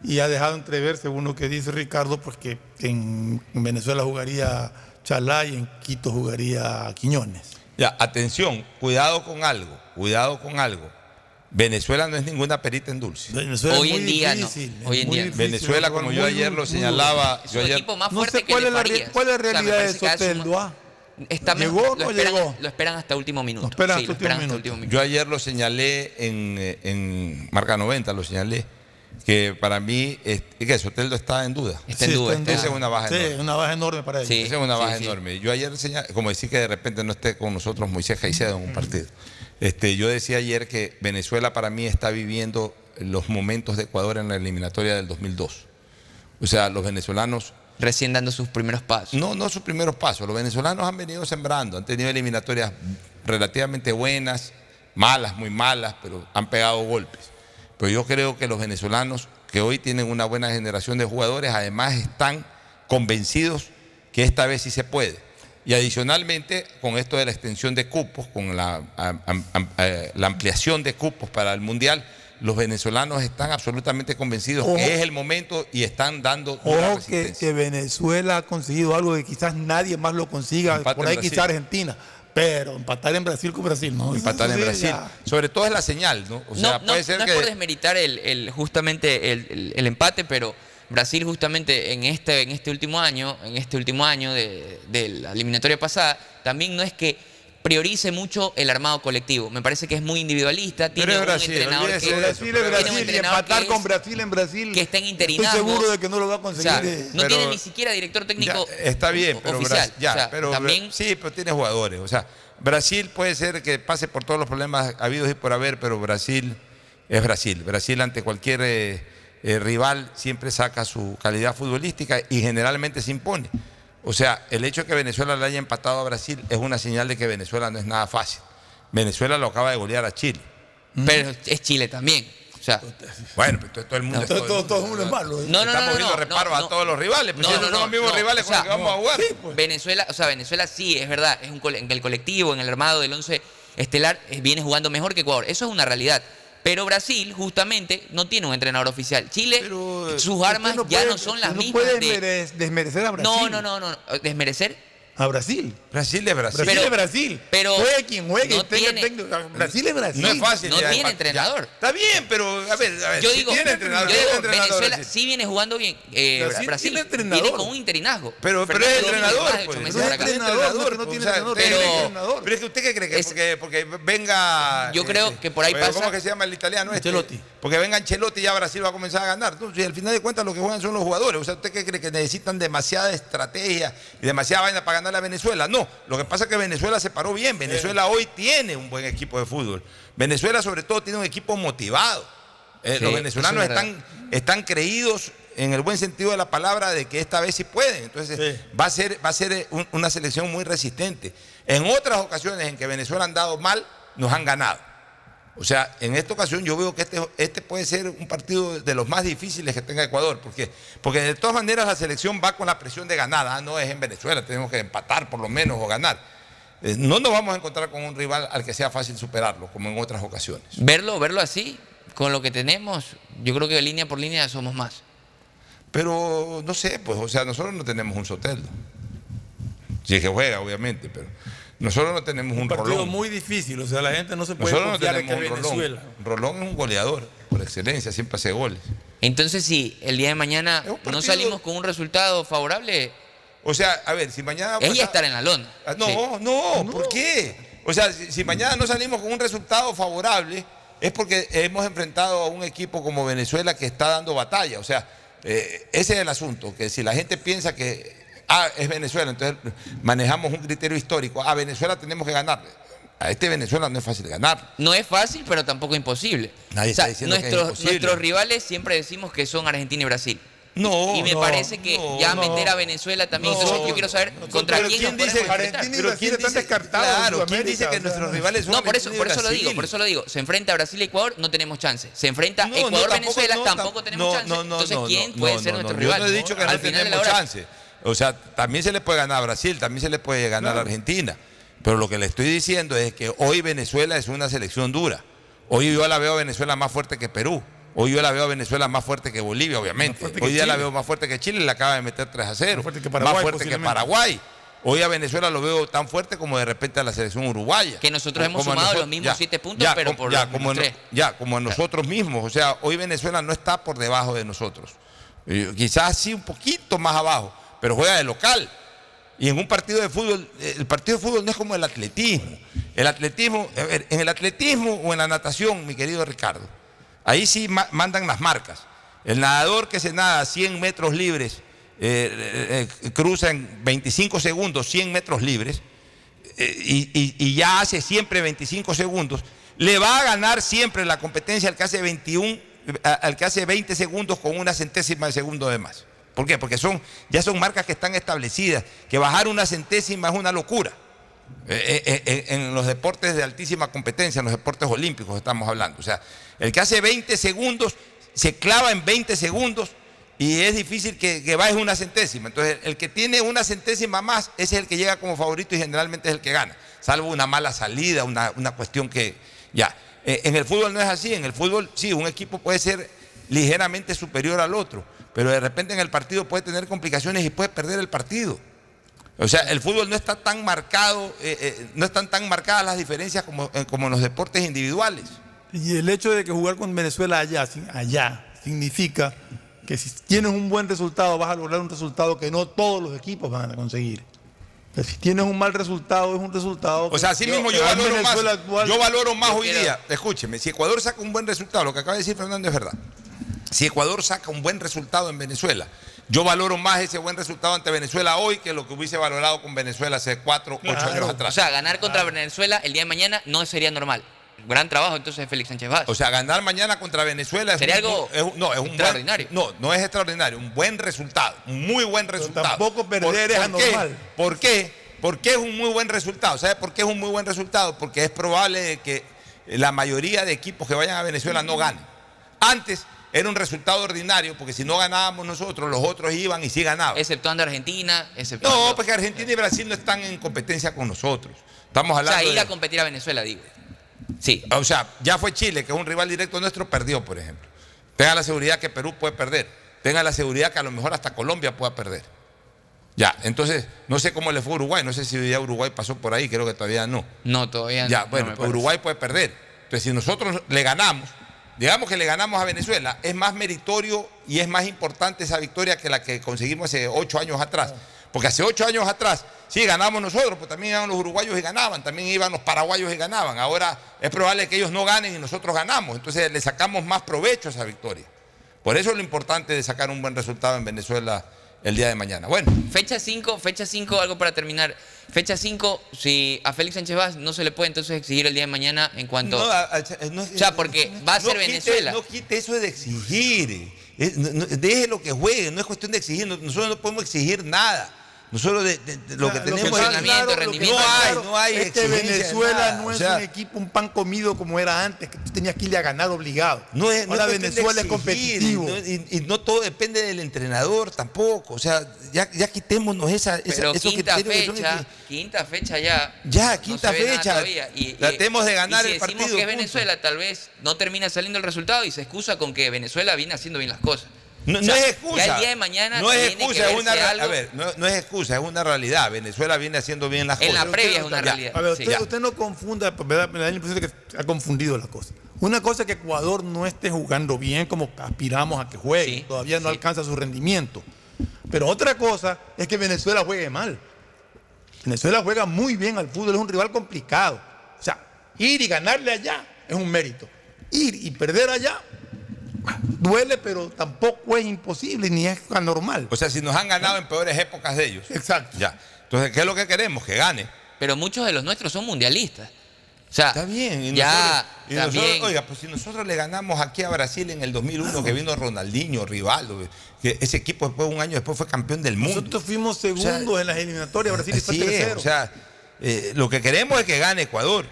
y ha dejado entrever, según lo que dice Ricardo, pues que en Venezuela jugaría Chalá y en Quito jugaría Quiñones. Ya, atención, cuidado con algo, cuidado con algo. Venezuela no es ninguna perita en dulce. Venezuela es Hoy muy en día no. difícil, es Hoy en muy día. difícil, Venezuela, como muy, yo ayer lo señalaba, Es yo ayer, equipo más No fuerte sé que cuál le es, la, re- cuál es la O sea, me realidad de que ah? Está ¿Llegó mejor, o no lo esperan, llegó? Lo esperan hasta último minuto. Lo esperan sí, hasta lo esperan último hasta último minuto. yo ayer lo señalé en, eh, en Marca 90, lo señalé, que para mí, es, que Soteldo está en duda. Está en duda, Esa es una baja Sí, enorme. una baja enorme para ellos. Sí. Esa es una baja sí. enorme. Yo ayer señalé, como decir que de repente no esté con nosotros Moisés Caicedo en un partido. Este, yo decía ayer que Venezuela para mí está viviendo los momentos de Ecuador en la eliminatoria del 2002. O sea, los venezolanos Recién dando sus primeros pasos. no, no sus primeros pasos. Los venezolanos han venido sembrando, han tenido eliminatorias relativamente buenas, malas, muy malas, pero han pegado golpes. Pero yo creo que los venezolanos, que hoy tienen una buena generación de jugadores, además están convencidos que esta vez sí se puede. Y adicionalmente, con esto de la extensión de cupos, con la, am- am- am- eh, la ampliación de cupos para el Mundial, los venezolanos están absolutamente convencidos Ojo. que es el momento y están dando Ojo que, resistencia. que Venezuela ha conseguido algo que quizás nadie más lo consiga, Empate por ahí quizás Argentina. Pero empatar en Brasil con Brasil, ¿no? Empatar en Brasil. ya. Sobre todo es la señal, ¿no? O sea, no, no- puede ser no que. es por desmeritar el, el- justamente el, el- el empate, pero Brasil justamente en este, en este último año, en este último año de, de la eliminatoria pasada, también no es que priorice mucho el armado colectivo. Me parece que es muy individualista. Tiene es un Brasil, entrenador olvídese que, Brasil es un Brasil y entrenador empatar con es- Brasil en Brasil. que está en Estoy seguro de que no lo va a O conseguir. sea, eh. no Pero- tiene ni siquiera director técnico Ya, está bien, pero oficial. Bra- ya, O sea, pero también sí, pero tiene jugadores. O sea, Brasil puede ser que pase por todos los problemas habidos y por haber, pero Brasil es Brasil. Brasil ante cualquier eh, eh, rival siempre saca su calidad futbolística y generalmente se impone. O sea, el hecho de que Venezuela le haya empatado a Brasil es una señal de que Venezuela no es nada fácil. Venezuela lo acaba de golear a Chile. pero es Chile también. O sea, Bueno, pero todo el mundo es todo, Todo, el mundo. es malo. ¿eh? No, no, Estamos no, viendo no, reparos no, a no. todos los rivales, pero No, si no, son los no, mismos no, rivales o con sea, los que vamos a jugar. Venezuela, o sea, Venezuela sí, es verdad, es un en el colectivo, en el armado del 11 estelar, eh, viene jugando mejor que Ecuador. Eso es una realidad. Pero Brasil, justamente, no tiene un entrenador oficial. Chile, sus armas no ya puede- no son las mismas. No puede de- desmere- desmerecer a Brasil. No, no, no, no. Desmerecer. A Brasil. Brasil es Brasil. Brasil Pero- es Brasil. pero juegue quien juegue, no tenga tiene- técnico. Brasil es Brasil. No es fácil. No ya, tiene ya. entrenador. Está bien, pero a ver, a ver. Yo si digo, tiene yo entrenador, digo, tiene entrenador Venezuela Brasil. sí viene jugando bien. Eh, Brasil Brasil, tiene entrenador. viene con un interinazgo. Pero, pero es entrenador, pues. No es entrenador, no, tiene o sea, entrenador, usted pero-. Pero es que usted qué cree que Es- porque, porque venga. Yo creo que por ahí pasa- ¿Cómo que se llama el italiano? Este? Ancelotti. Porque venga Ancelotti y ya Brasil va a comenzar a ganar. Entonces, al final de cuentas, lo que juegan son los jugadores. O sea, ¿usted qué cree que necesitan demasiada estrategia y demasiada vaina para ganarle a Venezuela? No. Lo que pasa es que Venezuela se paró bien. Venezuela hoy tiene un buen equipo de fútbol. Venezuela, sobre todo, tiene un equipo motivado. Eh, Sí, los venezolanos es están, están creídos en el buen sentido de la palabra de que esta vez sí pueden. Entonces Sí. va a ser, va a ser eh, un- una selección muy resistente. En otras ocasiones en que Venezuela han dado mal, nos han ganado. O sea, en esta ocasión yo veo que este, este puede ser un partido de los más difíciles que tenga Ecuador. porque Porque de todas maneras la selección va con la presión de ganar. Ah, no es en Venezuela, tenemos que empatar por lo menos o ganar. Eh, no nos vamos a encontrar con un rival al que sea fácil superarlo, como en otras ocasiones. Verlo, verlo así, con lo que tenemos, yo creo que línea por línea somos más. Pero no sé, pues, o sea, nosotros no tenemos un Soteldo. Si es que juega, obviamente, pero nosotros no tenemos un, Un partido Rolón. muy difícil. O sea, la gente no se puede Nosotros no confiar en que tenemos un Rolón. Venezuela. Rolón es un goleador, por excelencia, siempre hace goles. Entonces, si el día de mañana partido- no salimos con un resultado favorable, O sea, a ver, si mañana. es ya pasa- estar en la lona. Ah, No, Sí. no, ¿por qué? O sea, si, si mañana no salimos con un resultado favorable, es porque hemos enfrentado a un equipo como Venezuela que está dando batalla. O sea, eh, ese es el asunto, que si la gente piensa que ah, es Venezuela, entonces manejamos un criterio histórico, a Venezuela tenemos que ganarle. A este Venezuela no es fácil ganar. No es fácil, pero tampoco imposible. Nadie O sea, está diciendo que es nuestros, imposible. nuestros rivales siempre decimos que son Argentina y Brasil. No, y me no, parece que no, ya no. meter a Venezuela también. No, Entonces yo quiero saber contra pero quién ¿quién nos dice. Argentina y Brasil ¿quién están descartados en Claro, ¿quién dice que o sea, nuestros rivales son No, por eso, por eso lo digo, por eso lo digo. Se enfrenta a Brasil y Ecuador, no tenemos chance. Se enfrenta No, no, Ecuador, tampoco, Venezuela, no, tampoco tam- tenemos no, chance. no, no, Entonces, ¿quién no, puede no, ser no, nuestro rival? Yo no he dicho que Al no tenemos chance. O sea, también se le puede ganar a Brasil, también se le puede ganar a Argentina. Pero lo que le estoy diciendo es que hoy Venezuela es una selección dura. Hoy yo la veo a Venezuela más fuerte que Perú. Hoy yo la veo a Venezuela más fuerte que Bolivia, obviamente. Hoy día la veo más fuerte que Chile, le acaba de meter 3 a 0. Más fuerte que Paraguay, Más fuerte que posiblemente. Paraguay. Hoy a Venezuela lo veo tan fuerte como de repente a la selección uruguaya. Que nosotros hemos Como sumado noso- los mismos siete puntos, ya, pero por ya, los como, tres. ya, como a nosotros mismos. O sea, hoy Venezuela no está por debajo de nosotros. Quizás sí un poquito más abajo, pero juega de local. Y en un partido de fútbol, eh, el partido de fútbol no es como el atletismo. El atletismo, en el atletismo o en la natación, mi querido Ricardo, ahí sí ma- mandan las marcas. El nadador que se nada 100 metros libres, eh, eh, cruza en 25 segundos 100 metros libres, y, y- ya hace siempre 25 segundos, le va a ganar siempre la competencia al que hace 21, a- al que hace 20 segundos con una centésima de segundo de más. ¿Por qué? Porque son, ya son marcas que están establecidas, que bajar una centésima es una locura. Eh, eh, eh, en los deportes de altísima competencia, en los deportes olímpicos estamos hablando. O sea, el que hace 20 segundos se clava en 20 segundos y es difícil que, que baje una centésima. Entonces, el que tiene una centésima más, es el que llega como favorito y generalmente es el que gana, salvo una mala salida, una, una cuestión que ya. En el fútbol no es así, en el fútbol sí, un equipo puede ser ligeramente superior al otro, pero de repente en el partido puede tener complicaciones y puede perder el partido. O sea, el fútbol no está tan marcado, eh, eh, no están tan marcadas las diferencias como, eh, como en los deportes individuales. Y el hecho de que jugar con Venezuela allá, allá significa que si tienes un buen resultado vas a lograr un resultado que no todos los equipos van a conseguir. Que si tienes un mal resultado es un resultado. O sea, así que- mismo yo valoro más, actual- yo valoro más hoy día. Escúcheme, si Ecuador saca un buen resultado, lo que acaba de decir Fernando es verdad. Si Ecuador saca un buen resultado en Venezuela, yo valoro más ese buen resultado ante Venezuela hoy que lo que hubiese valorado con Venezuela hace cuatro, ocho años atrás. O sea, ganar contra Venezuela el día de mañana no sería normal. Gran trabajo entonces de Félix Sánchez Vaz. O sea, ganar mañana contra Venezuela es Sería un- algo es no, es un extraordinario. buen- no, no es extraordinario, un buen resultado, un muy buen resultado. tampoco perder ¿Por- es por qué? anormal. ¿Por qué? ¿Por qué es un muy buen resultado? ¿Sabe por qué es un muy buen resultado? Porque es probable de que la mayoría de equipos que vayan a Venezuela no ganen. Antes era un resultado ordinario, porque si no ganábamos nosotros, los otros iban y sí ganaban. Exceptuando Argentina, exceptuando. No, porque Argentina y Brasil no están en competencia con nosotros. Estamos o hablando sea, ir de- a competir a Venezuela, digo. Sí. o sea, ya fue Chile, que es un rival directo nuestro, perdió, por ejemplo. Tenga la seguridad que Perú puede perder. Tenga la seguridad que a lo mejor hasta Colombia pueda perder. Ya, entonces, no sé cómo le fue a Uruguay. No sé si ya Uruguay pasó por ahí, creo que todavía no. No, todavía no. Ya, no bueno. Uruguay puede perder. Entonces, si nosotros le ganamos, digamos que le ganamos a Venezuela, es más meritorio y es más importante esa victoria que la que conseguimos hace ocho años atrás. Porque hace ocho años atrás, sí, ganamos nosotros, pues también iban los uruguayos y ganaban, también iban los paraguayos y ganaban. Ahora es probable que ellos no ganen y nosotros ganamos. Entonces le sacamos más provecho a esa victoria. Por eso es lo importante de sacar un buen resultado en Venezuela el día de mañana. Bueno, Fecha 5, fecha 5, algo para terminar. Fecha 5, si a Félix Sánchez Vaz no se le puede entonces exigir el día de mañana en cuanto. No, a- a- no- o sea, porque va a no ser quite- Venezuela. no quite eso de exigir. No- no- deje lo que juegue, no es cuestión de exigir. no- Nosotros no podemos exigir nada. Nosotros de- de- de lo que Lo tenemos es claro, que. No hay, claro no hay Es de Venezuela nada, no o es sea- un equipo, un pan comido como era antes, que tú tenías que irle a ganar obligado. No es, no Ahora es de Venezuela es exigir, competitivo. Y no, y- y no todo depende del entrenador tampoco. O sea, ya, ya quitémonos esa, esa- Pero esos quinta criterios que fecha, quinta fecha ya. Ya, no quinta nada fecha. todavía. Y- Tratemos de ganar y si el decimos partido, que es punto. Venezuela, tal vez no termina saliendo el resultado y se excusa con que Venezuela viene haciendo bien las cosas. No, O sea, no es excusa. Ya el día de mañana no es excusa, es una algo. A ver, no, no es excusa, es una realidad. Venezuela viene haciendo bien las En cosas. la previa es una Ya. realidad. A ver, usted, no confunda, me da, me da la impresión de que ha confundido la cosa. Una cosa es que Ecuador no esté jugando bien como aspiramos a que juegue, Sí, todavía no sí. alcanza su rendimiento. Pero otra cosa es que Venezuela juegue mal. Venezuela juega muy bien al fútbol, es un rival complicado. O sea, ir y ganarle allá es un mérito. Ir y perder allá duele, pero tampoco es imposible ni es anormal. O sea, si nos han ganado en peores épocas de ellos. Exacto. Ya. Entonces, ¿qué es lo que queremos? Que gane. Pero muchos de los nuestros son mundialistas. O sea, Está bien. Y ya nosotros- y nosotros- también. oiga, pues si nosotros le ganamos aquí a Brasil en el 2001, que vino Ronaldinho, Rivaldo, que ese equipo después, un año después, fue campeón del mundo. Nosotros fuimos segundos en las eliminatorias, Brasil fue Así es, tercero. o sea, eh, lo que queremos es que gane Ecuador.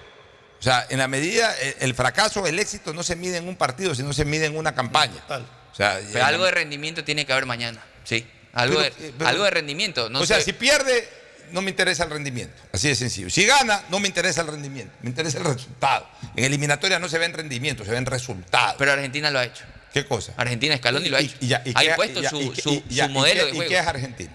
O sea, en la medida, eh, el fracaso, el éxito no se mide en un partido, sino se mide en una campaña. O sea, Pero algo de rendimiento tiene que haber mañana. Sí. Algo, Pero, de, eh, pero- algo de rendimiento. No o sea, si pierde, no me interesa el rendimiento. Así de sencillo. Si gana, no me interesa el rendimiento. Me interesa el resultado. En eliminatoria no se ven rendimientos, se ven resultados. Pero Argentina lo ha hecho. ¿Qué cosa? Argentina Scaloni lo ha hecho. Y ya, y ha impuesto y su, y y y modelo de ¿Y juego. qué es Argentina?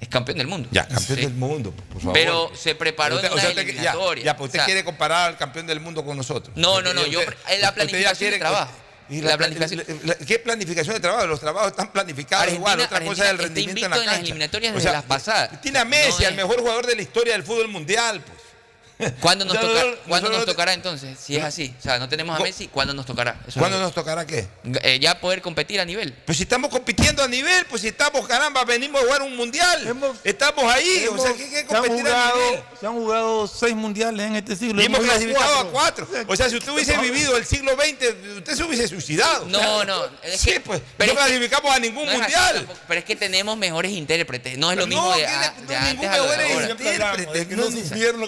Es campeón del mundo. Ya, campeón Sí. del mundo, por favor. Pero se preparó en o una sea, usted- ya, eliminatoria. Ya, pues usted O sea, quiere comparar al campeón del mundo con nosotros. No, no, no, Usted- yo- en la planificación quiere- de trabajo. y La la planificación- la- la- ¿Qué planificación de trabajo? Los trabajos están planificados Argentina- igual. Otra cosa es el Argentina rendimiento en la en las cancha. eliminatorias O desde sea, las pasadas. Tiene a Messi, No es- mejor jugador de la historia del fútbol mundial. Pues. ¿Cuándo nos, toca- ¿cuándo nos tocará entonces? Si es así. O sea, no tenemos a Messi, ¿cuándo nos tocará? Eso es ¿Cuándo lo- nos tocará qué? Eh, ya poder competir a nivel. Pues si estamos compitiendo a nivel, pues si estamos, caramba, venimos a jugar un mundial. estamos ahí. o sea, ¿qué, qué se, han competir a nivel? jugado, se han jugado seis mundiales en este siglo. Y hemos clasificado a cuatro. O sea, si usted hubiese vivido el siglo XX, usted se hubiese suicidado. No, no. Es Sí, que, pues. pero no clasificamos a ningún no así mundial. tampoco, pero es que tenemos mejores intérpretes. No es lo No, mismo de, que a- no de ningún antes a lo de mejor ahora. intérprete, que no no lo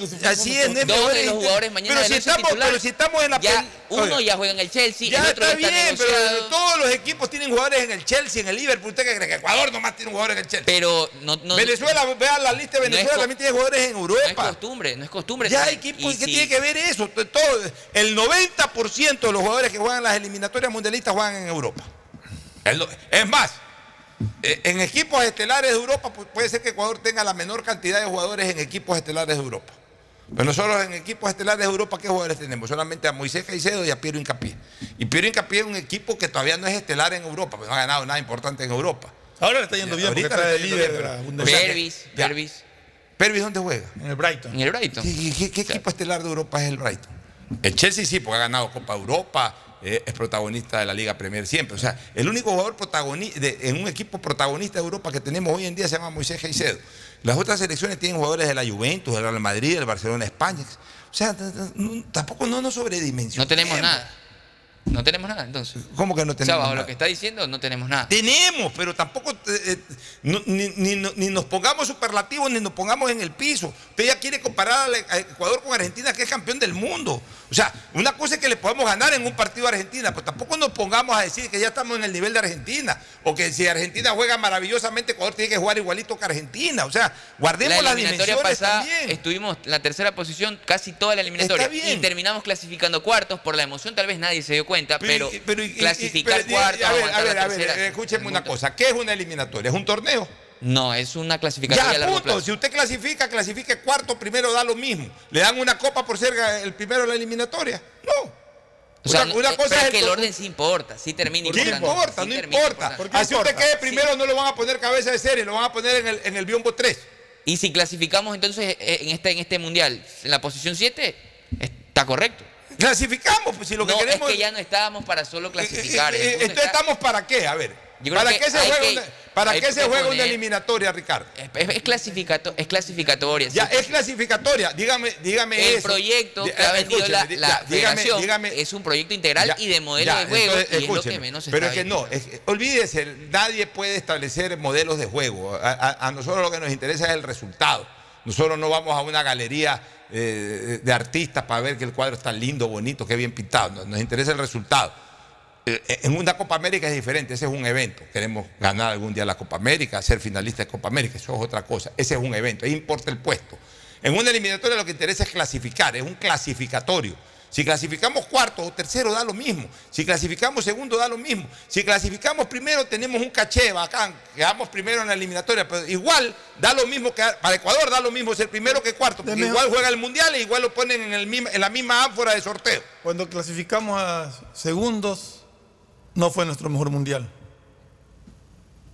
Así es? Dos de los inter- jugadores mañana pero si estamos, titular. pero si estamos en la Ya, uno ya juega en el Chelsea, Ya el otro está ya está bien, pero todos los equipos tienen jugadores en el Chelsea, en el Liverpool. ¿Usted cree que Ecuador nomás tiene jugadores en el Chelsea? Pero no, no- Venezuela, vean la lista de Venezuela, también tiene jugadores en Europa. No es costumbre, no es costumbre. Ya tener- equipos, y ¿qué tiene que ver eso? Todo, el 90% de los jugadores que juegan las eliminatorias mundialistas juegan en Europa. Es más, eh, en equipos estelares de Europa pu- puede ser que Ecuador tenga la menor cantidad de jugadores en equipos estelares de Europa. Pero nosotros en equipos estelares de Europa, ¿qué jugadores tenemos? Solamente a Moisés Caicedo y a Piero Incapié. Y Piero Incapié es un equipo que todavía no es estelar en Europa, pues no ha ganado nada importante en Europa. Ahora le está yendo bien Ahorita está de líder pero- o sea, Pervis, ya. Pervis. ¿Pervis dónde juega? En el Brighton. En el Brighton. ¿Qué, qué- qué equipo estelar de Europa es el Brighton? El Chelsea sí, porque ha ganado Copa Europa, eh, es protagonista de la Liga Premier siempre. O sea, el único jugador protagonista en un equipo protagonista de Europa que tenemos hoy en día se llama Moisés Caicedo. Las otras selecciones tienen jugadores de la Juventus, del Real Madrid, del Barcelona, España. O sea, tampoco no nos sobredimensionemos. No tenemos nada. No tenemos nada, entonces. ¿Cómo que no O sea, tenemos bajo nada? lo que está diciendo, no tenemos nada. Tenemos, pero tampoco eh, eh, no- ni, ni- ni nos pongamos superlativos ni nos pongamos en el piso. Usted ya quiere comparar a Ecuador con Argentina, que es campeón del mundo. O sea, una cosa es que le podemos ganar en un partido a Argentina, pero tampoco nos pongamos a decir que ya estamos en el nivel de Argentina. O que si Argentina juega maravillosamente, Ecuador tiene que jugar igualito que Argentina. O sea, guardemos la las eliminatoria dimensiones pasada también. estuvimos en la tercera posición casi toda la eliminatoria y terminamos clasificando cuartos por la emoción tal vez nadie se dio cuenta pero, pero clasificar cuartos A ver, a ver, a ver, escúcheme una cosa. ¿Qué es una eliminatoria? ¿Es un torneo? No es una clasificatoria a Ya, largo punto. plazo Si usted clasifica, clasifique cuarto, primero da lo mismo. ¿Le dan una copa por ser el primero de la eliminatoria? No. o sea, una- una eh, cosa pero es el que el orden sí importa sí termina ¿Qué importando, importa? sí no termina importa. importando. Así usted quede primero, no lo van a poner cabeza de serie, lo van a poner en el, en el biombo 3. y si clasificamos entonces eh, en este, en este mundial en la posición 7 está correcto Clasificamos, pues si lo que no, queremos. es que ya no estábamos para solo clasificar. Eh, eh, entonces está- estamos para qué? A ver. Yo creo ¿Para que qué se juega, que- una, ¿para hay qué se que juega una poner- eliminatoria, Ricardo? Es, es clasificato- es clasificatoria. Ya, sí. es clasificatoria. Dígame, dígame El eso. proyecto que ha vendido la, escúcheme, la ya, dígame- federación dígame- es un proyecto integral Ya, y de modelo de juego entonces, y es lo que menos se Pero está es que no, es que- olvídese, nadie puede establecer modelos de juego. A, a- a nosotros lo que nos interesa es el resultado. Nosotros no vamos a una galería eh, de artistas para ver que el cuadro está lindo, bonito, qué bien pintado. Nos, nos interesa el resultado. Eh, En una Copa América es diferente, ese es un evento. Queremos ganar algún día la Copa América, ser finalista de Copa América, eso es otra cosa. Ese es un evento, ahí importa el puesto. En una eliminatoria lo que interesa es clasificar, es un clasificatorio. Si clasificamos cuarto o tercero da lo mismo. Si clasificamos segundo da lo mismo. Si clasificamos primero tenemos un caché bacán, quedamos primero en la eliminatoria, pero igual da lo mismo que para Ecuador da lo mismo ser primero que cuarto, porque igual juega el mundial e igual lo ponen en, el en la misma ánfora de sorteo. Cuando clasificamos a segundos, no fue nuestro mejor mundial.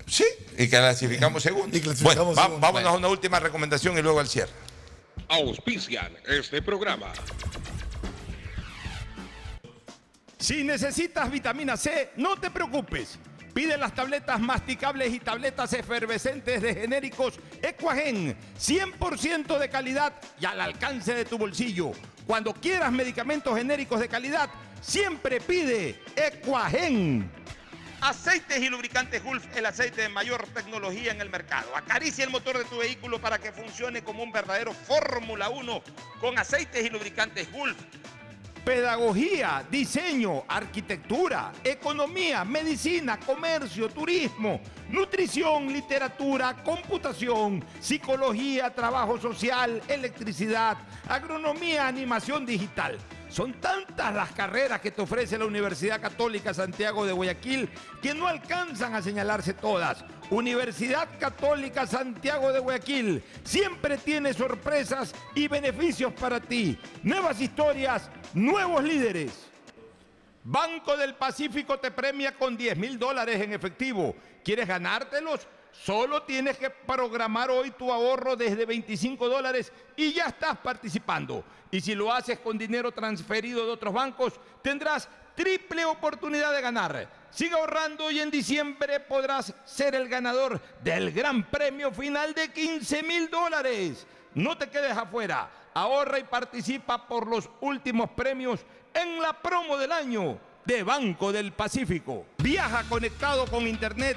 Sí, y clasificamos segundo. Y clasificamos Bueno, va- segundo. vámonos a una última recomendación y luego al cierre. Auspician este programa. Si necesitas vitamina C, no te preocupes. Pide las tabletas masticables y tabletas efervescentes de genéricos Equagen, 100% de calidad y al alcance de tu bolsillo. Cuando quieras medicamentos genéricos de calidad, siempre pide Equagen. Aceites y lubricantes Gulf, el aceite de mayor tecnología en el mercado. Acaricia el motor de tu vehículo para que funcione como un verdadero Fórmula 1 con aceites y lubricantes Gulf. Pedagogía, diseño, arquitectura, economía, medicina, comercio, turismo, nutrición, literatura, computación, psicología, trabajo social, electricidad, agronomía, animación digital. Son tantas las carreras que te ofrece la Universidad Católica Santiago de Guayaquil que no alcanzan a señalarse todas. Universidad Católica Santiago de Guayaquil siempre tiene sorpresas y beneficios para ti. Nuevas historias, nuevos líderes. Banco del Pacífico te premia con 10 mil dólares en efectivo. ¿Quieres ganártelos? Solo tienes que programar hoy tu ahorro desde 25 dólares y ya estás participando. Y si lo haces con dinero transferido de otros bancos, tendrás triple oportunidad de ganar. Sigue ahorrando y en diciembre podrás ser el ganador del gran premio final de 15 mil dólares. No te quedes afuera. Ahorra y participa por los últimos premios en la promo del año de Banco del Pacífico. Viaja conectado con Internet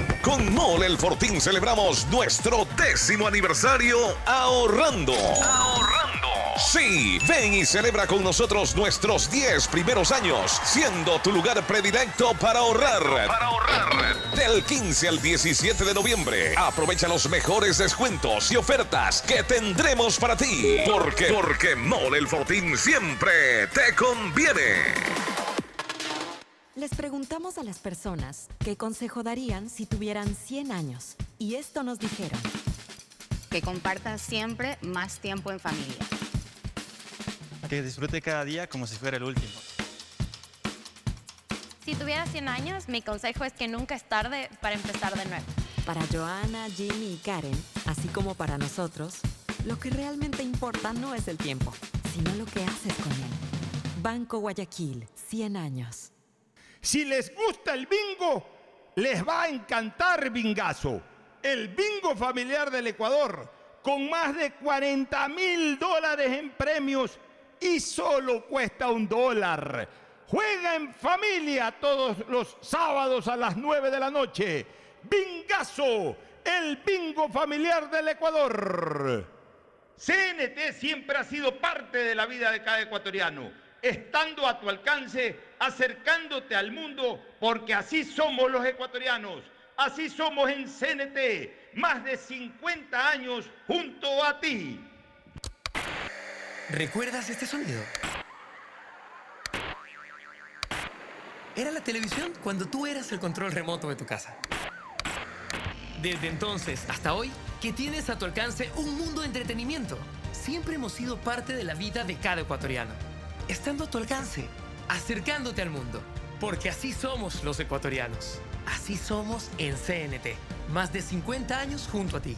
Con Mole El Fortín celebramos nuestro décimo aniversario ahorrando. Ahorrando. Sí, ven y celebra con nosotros nuestros 10 primeros años, siendo tu lugar predilecto para ahorrar. Para ahorrar. Del 15 al 17 de noviembre, aprovecha los mejores descuentos y ofertas que tendremos para ti. Porque, porque Mole El Fortín siempre te conviene. Les preguntamos a las personas qué consejo darían si tuvieran 100 años. Y esto nos dijeron. Que compartan siempre más tiempo en familia. Que disfrute cada día como si fuera el último. Si tuviera 100 años, mi consejo es que nunca es tarde para empezar de nuevo. Para Joana, Jimmy y Karen, así como para nosotros, lo que realmente importa no es el tiempo, sino lo que haces con él. Banco Guayaquil, 100 años. Si les gusta el bingo, les va a encantar Bingazo, el bingo familiar del Ecuador, con más de 40 mil dólares en premios y solo cuesta un dólar. Juega en familia todos los sábados a las 9 de la noche. Bingazo, el bingo familiar del Ecuador. CNT siempre ha sido parte de la vida de cada ecuatoriano, estando a tu alcance, acercándote al mundo, porque así somos los ecuatorianos, así somos en CNT, más de 50 años junto a ti. ¿Recuerdas este sonido? Era la televisión cuando tú eras el control remoto de tu casa. Desde entonces hasta hoy, que tienes a tu alcance un mundo de entretenimiento. Siempre hemos sido parte de la vida de cada ecuatoriano. Estando a tu alcance, acercándote al mundo. Porque así somos los ecuatorianos. Así somos en CNT. Más de 50 años junto a ti.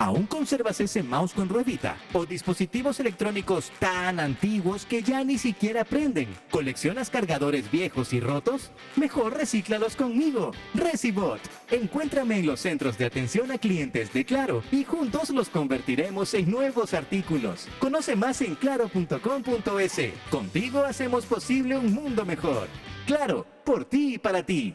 ¿Aún conservas ese mouse con ruedita? ¿O dispositivos electrónicos tan antiguos que ya ni siquiera prenden? ¿Coleccionas cargadores viejos y rotos? Mejor recíclalos conmigo. Recibot. Encuéntrame en los centros de atención a clientes de Claro y juntos los convertiremos en nuevos artículos. Conoce más en claro.com.es. Contigo hacemos posible un mundo mejor. Claro, por ti y para ti.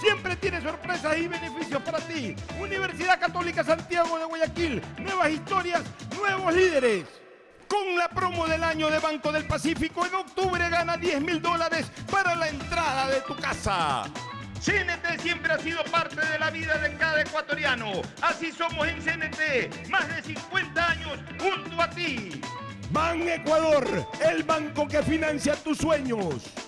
Siempre tiene sorpresas y beneficios para ti. Universidad Católica Santiago de Guayaquil. Nuevas historias, nuevos líderes. Con la promo del año de Banco del Pacífico, en octubre gana 10 mil dólares para la entrada de tu casa. CNT siempre ha sido parte de la vida de cada ecuatoriano. Así somos en CNT, más de 50 años junto a ti. Ban Ecuador, el banco que financia tus sueños.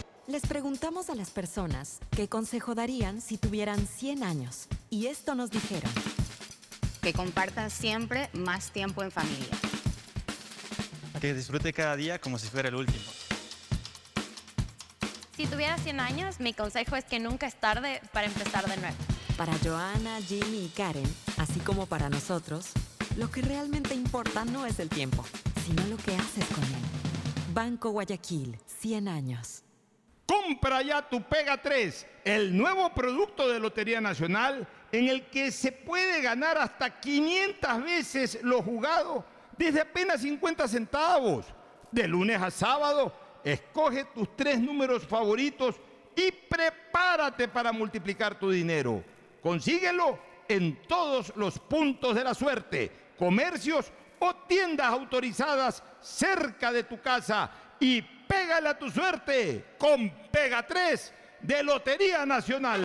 Les preguntamos a las personas qué consejo darían si tuvieran 100 años. Y esto nos dijeron. Que compartan siempre más tiempo en familia. Que disfrute cada día como si fuera el último. Si tuviera 100 años, mi consejo es que nunca es tarde para empezar de nuevo. Para Joana, Jimmy y Karen, así como para nosotros, lo que realmente importa no es el tiempo, sino lo que haces con él. Banco Guayaquil, 100 años. Compra ya tu Pega 3, el nuevo producto de Lotería Nacional en el que se puede ganar hasta 500 veces lo jugado desde apenas 50 centavos. De lunes a sábado, escoge tus tres números favoritos y prepárate para multiplicar tu dinero. Consíguelo en todos los puntos de la suerte, comercios o tiendas autorizadas cerca de tu casa y pégale a tu suerte con Pega 3 de Lotería Nacional.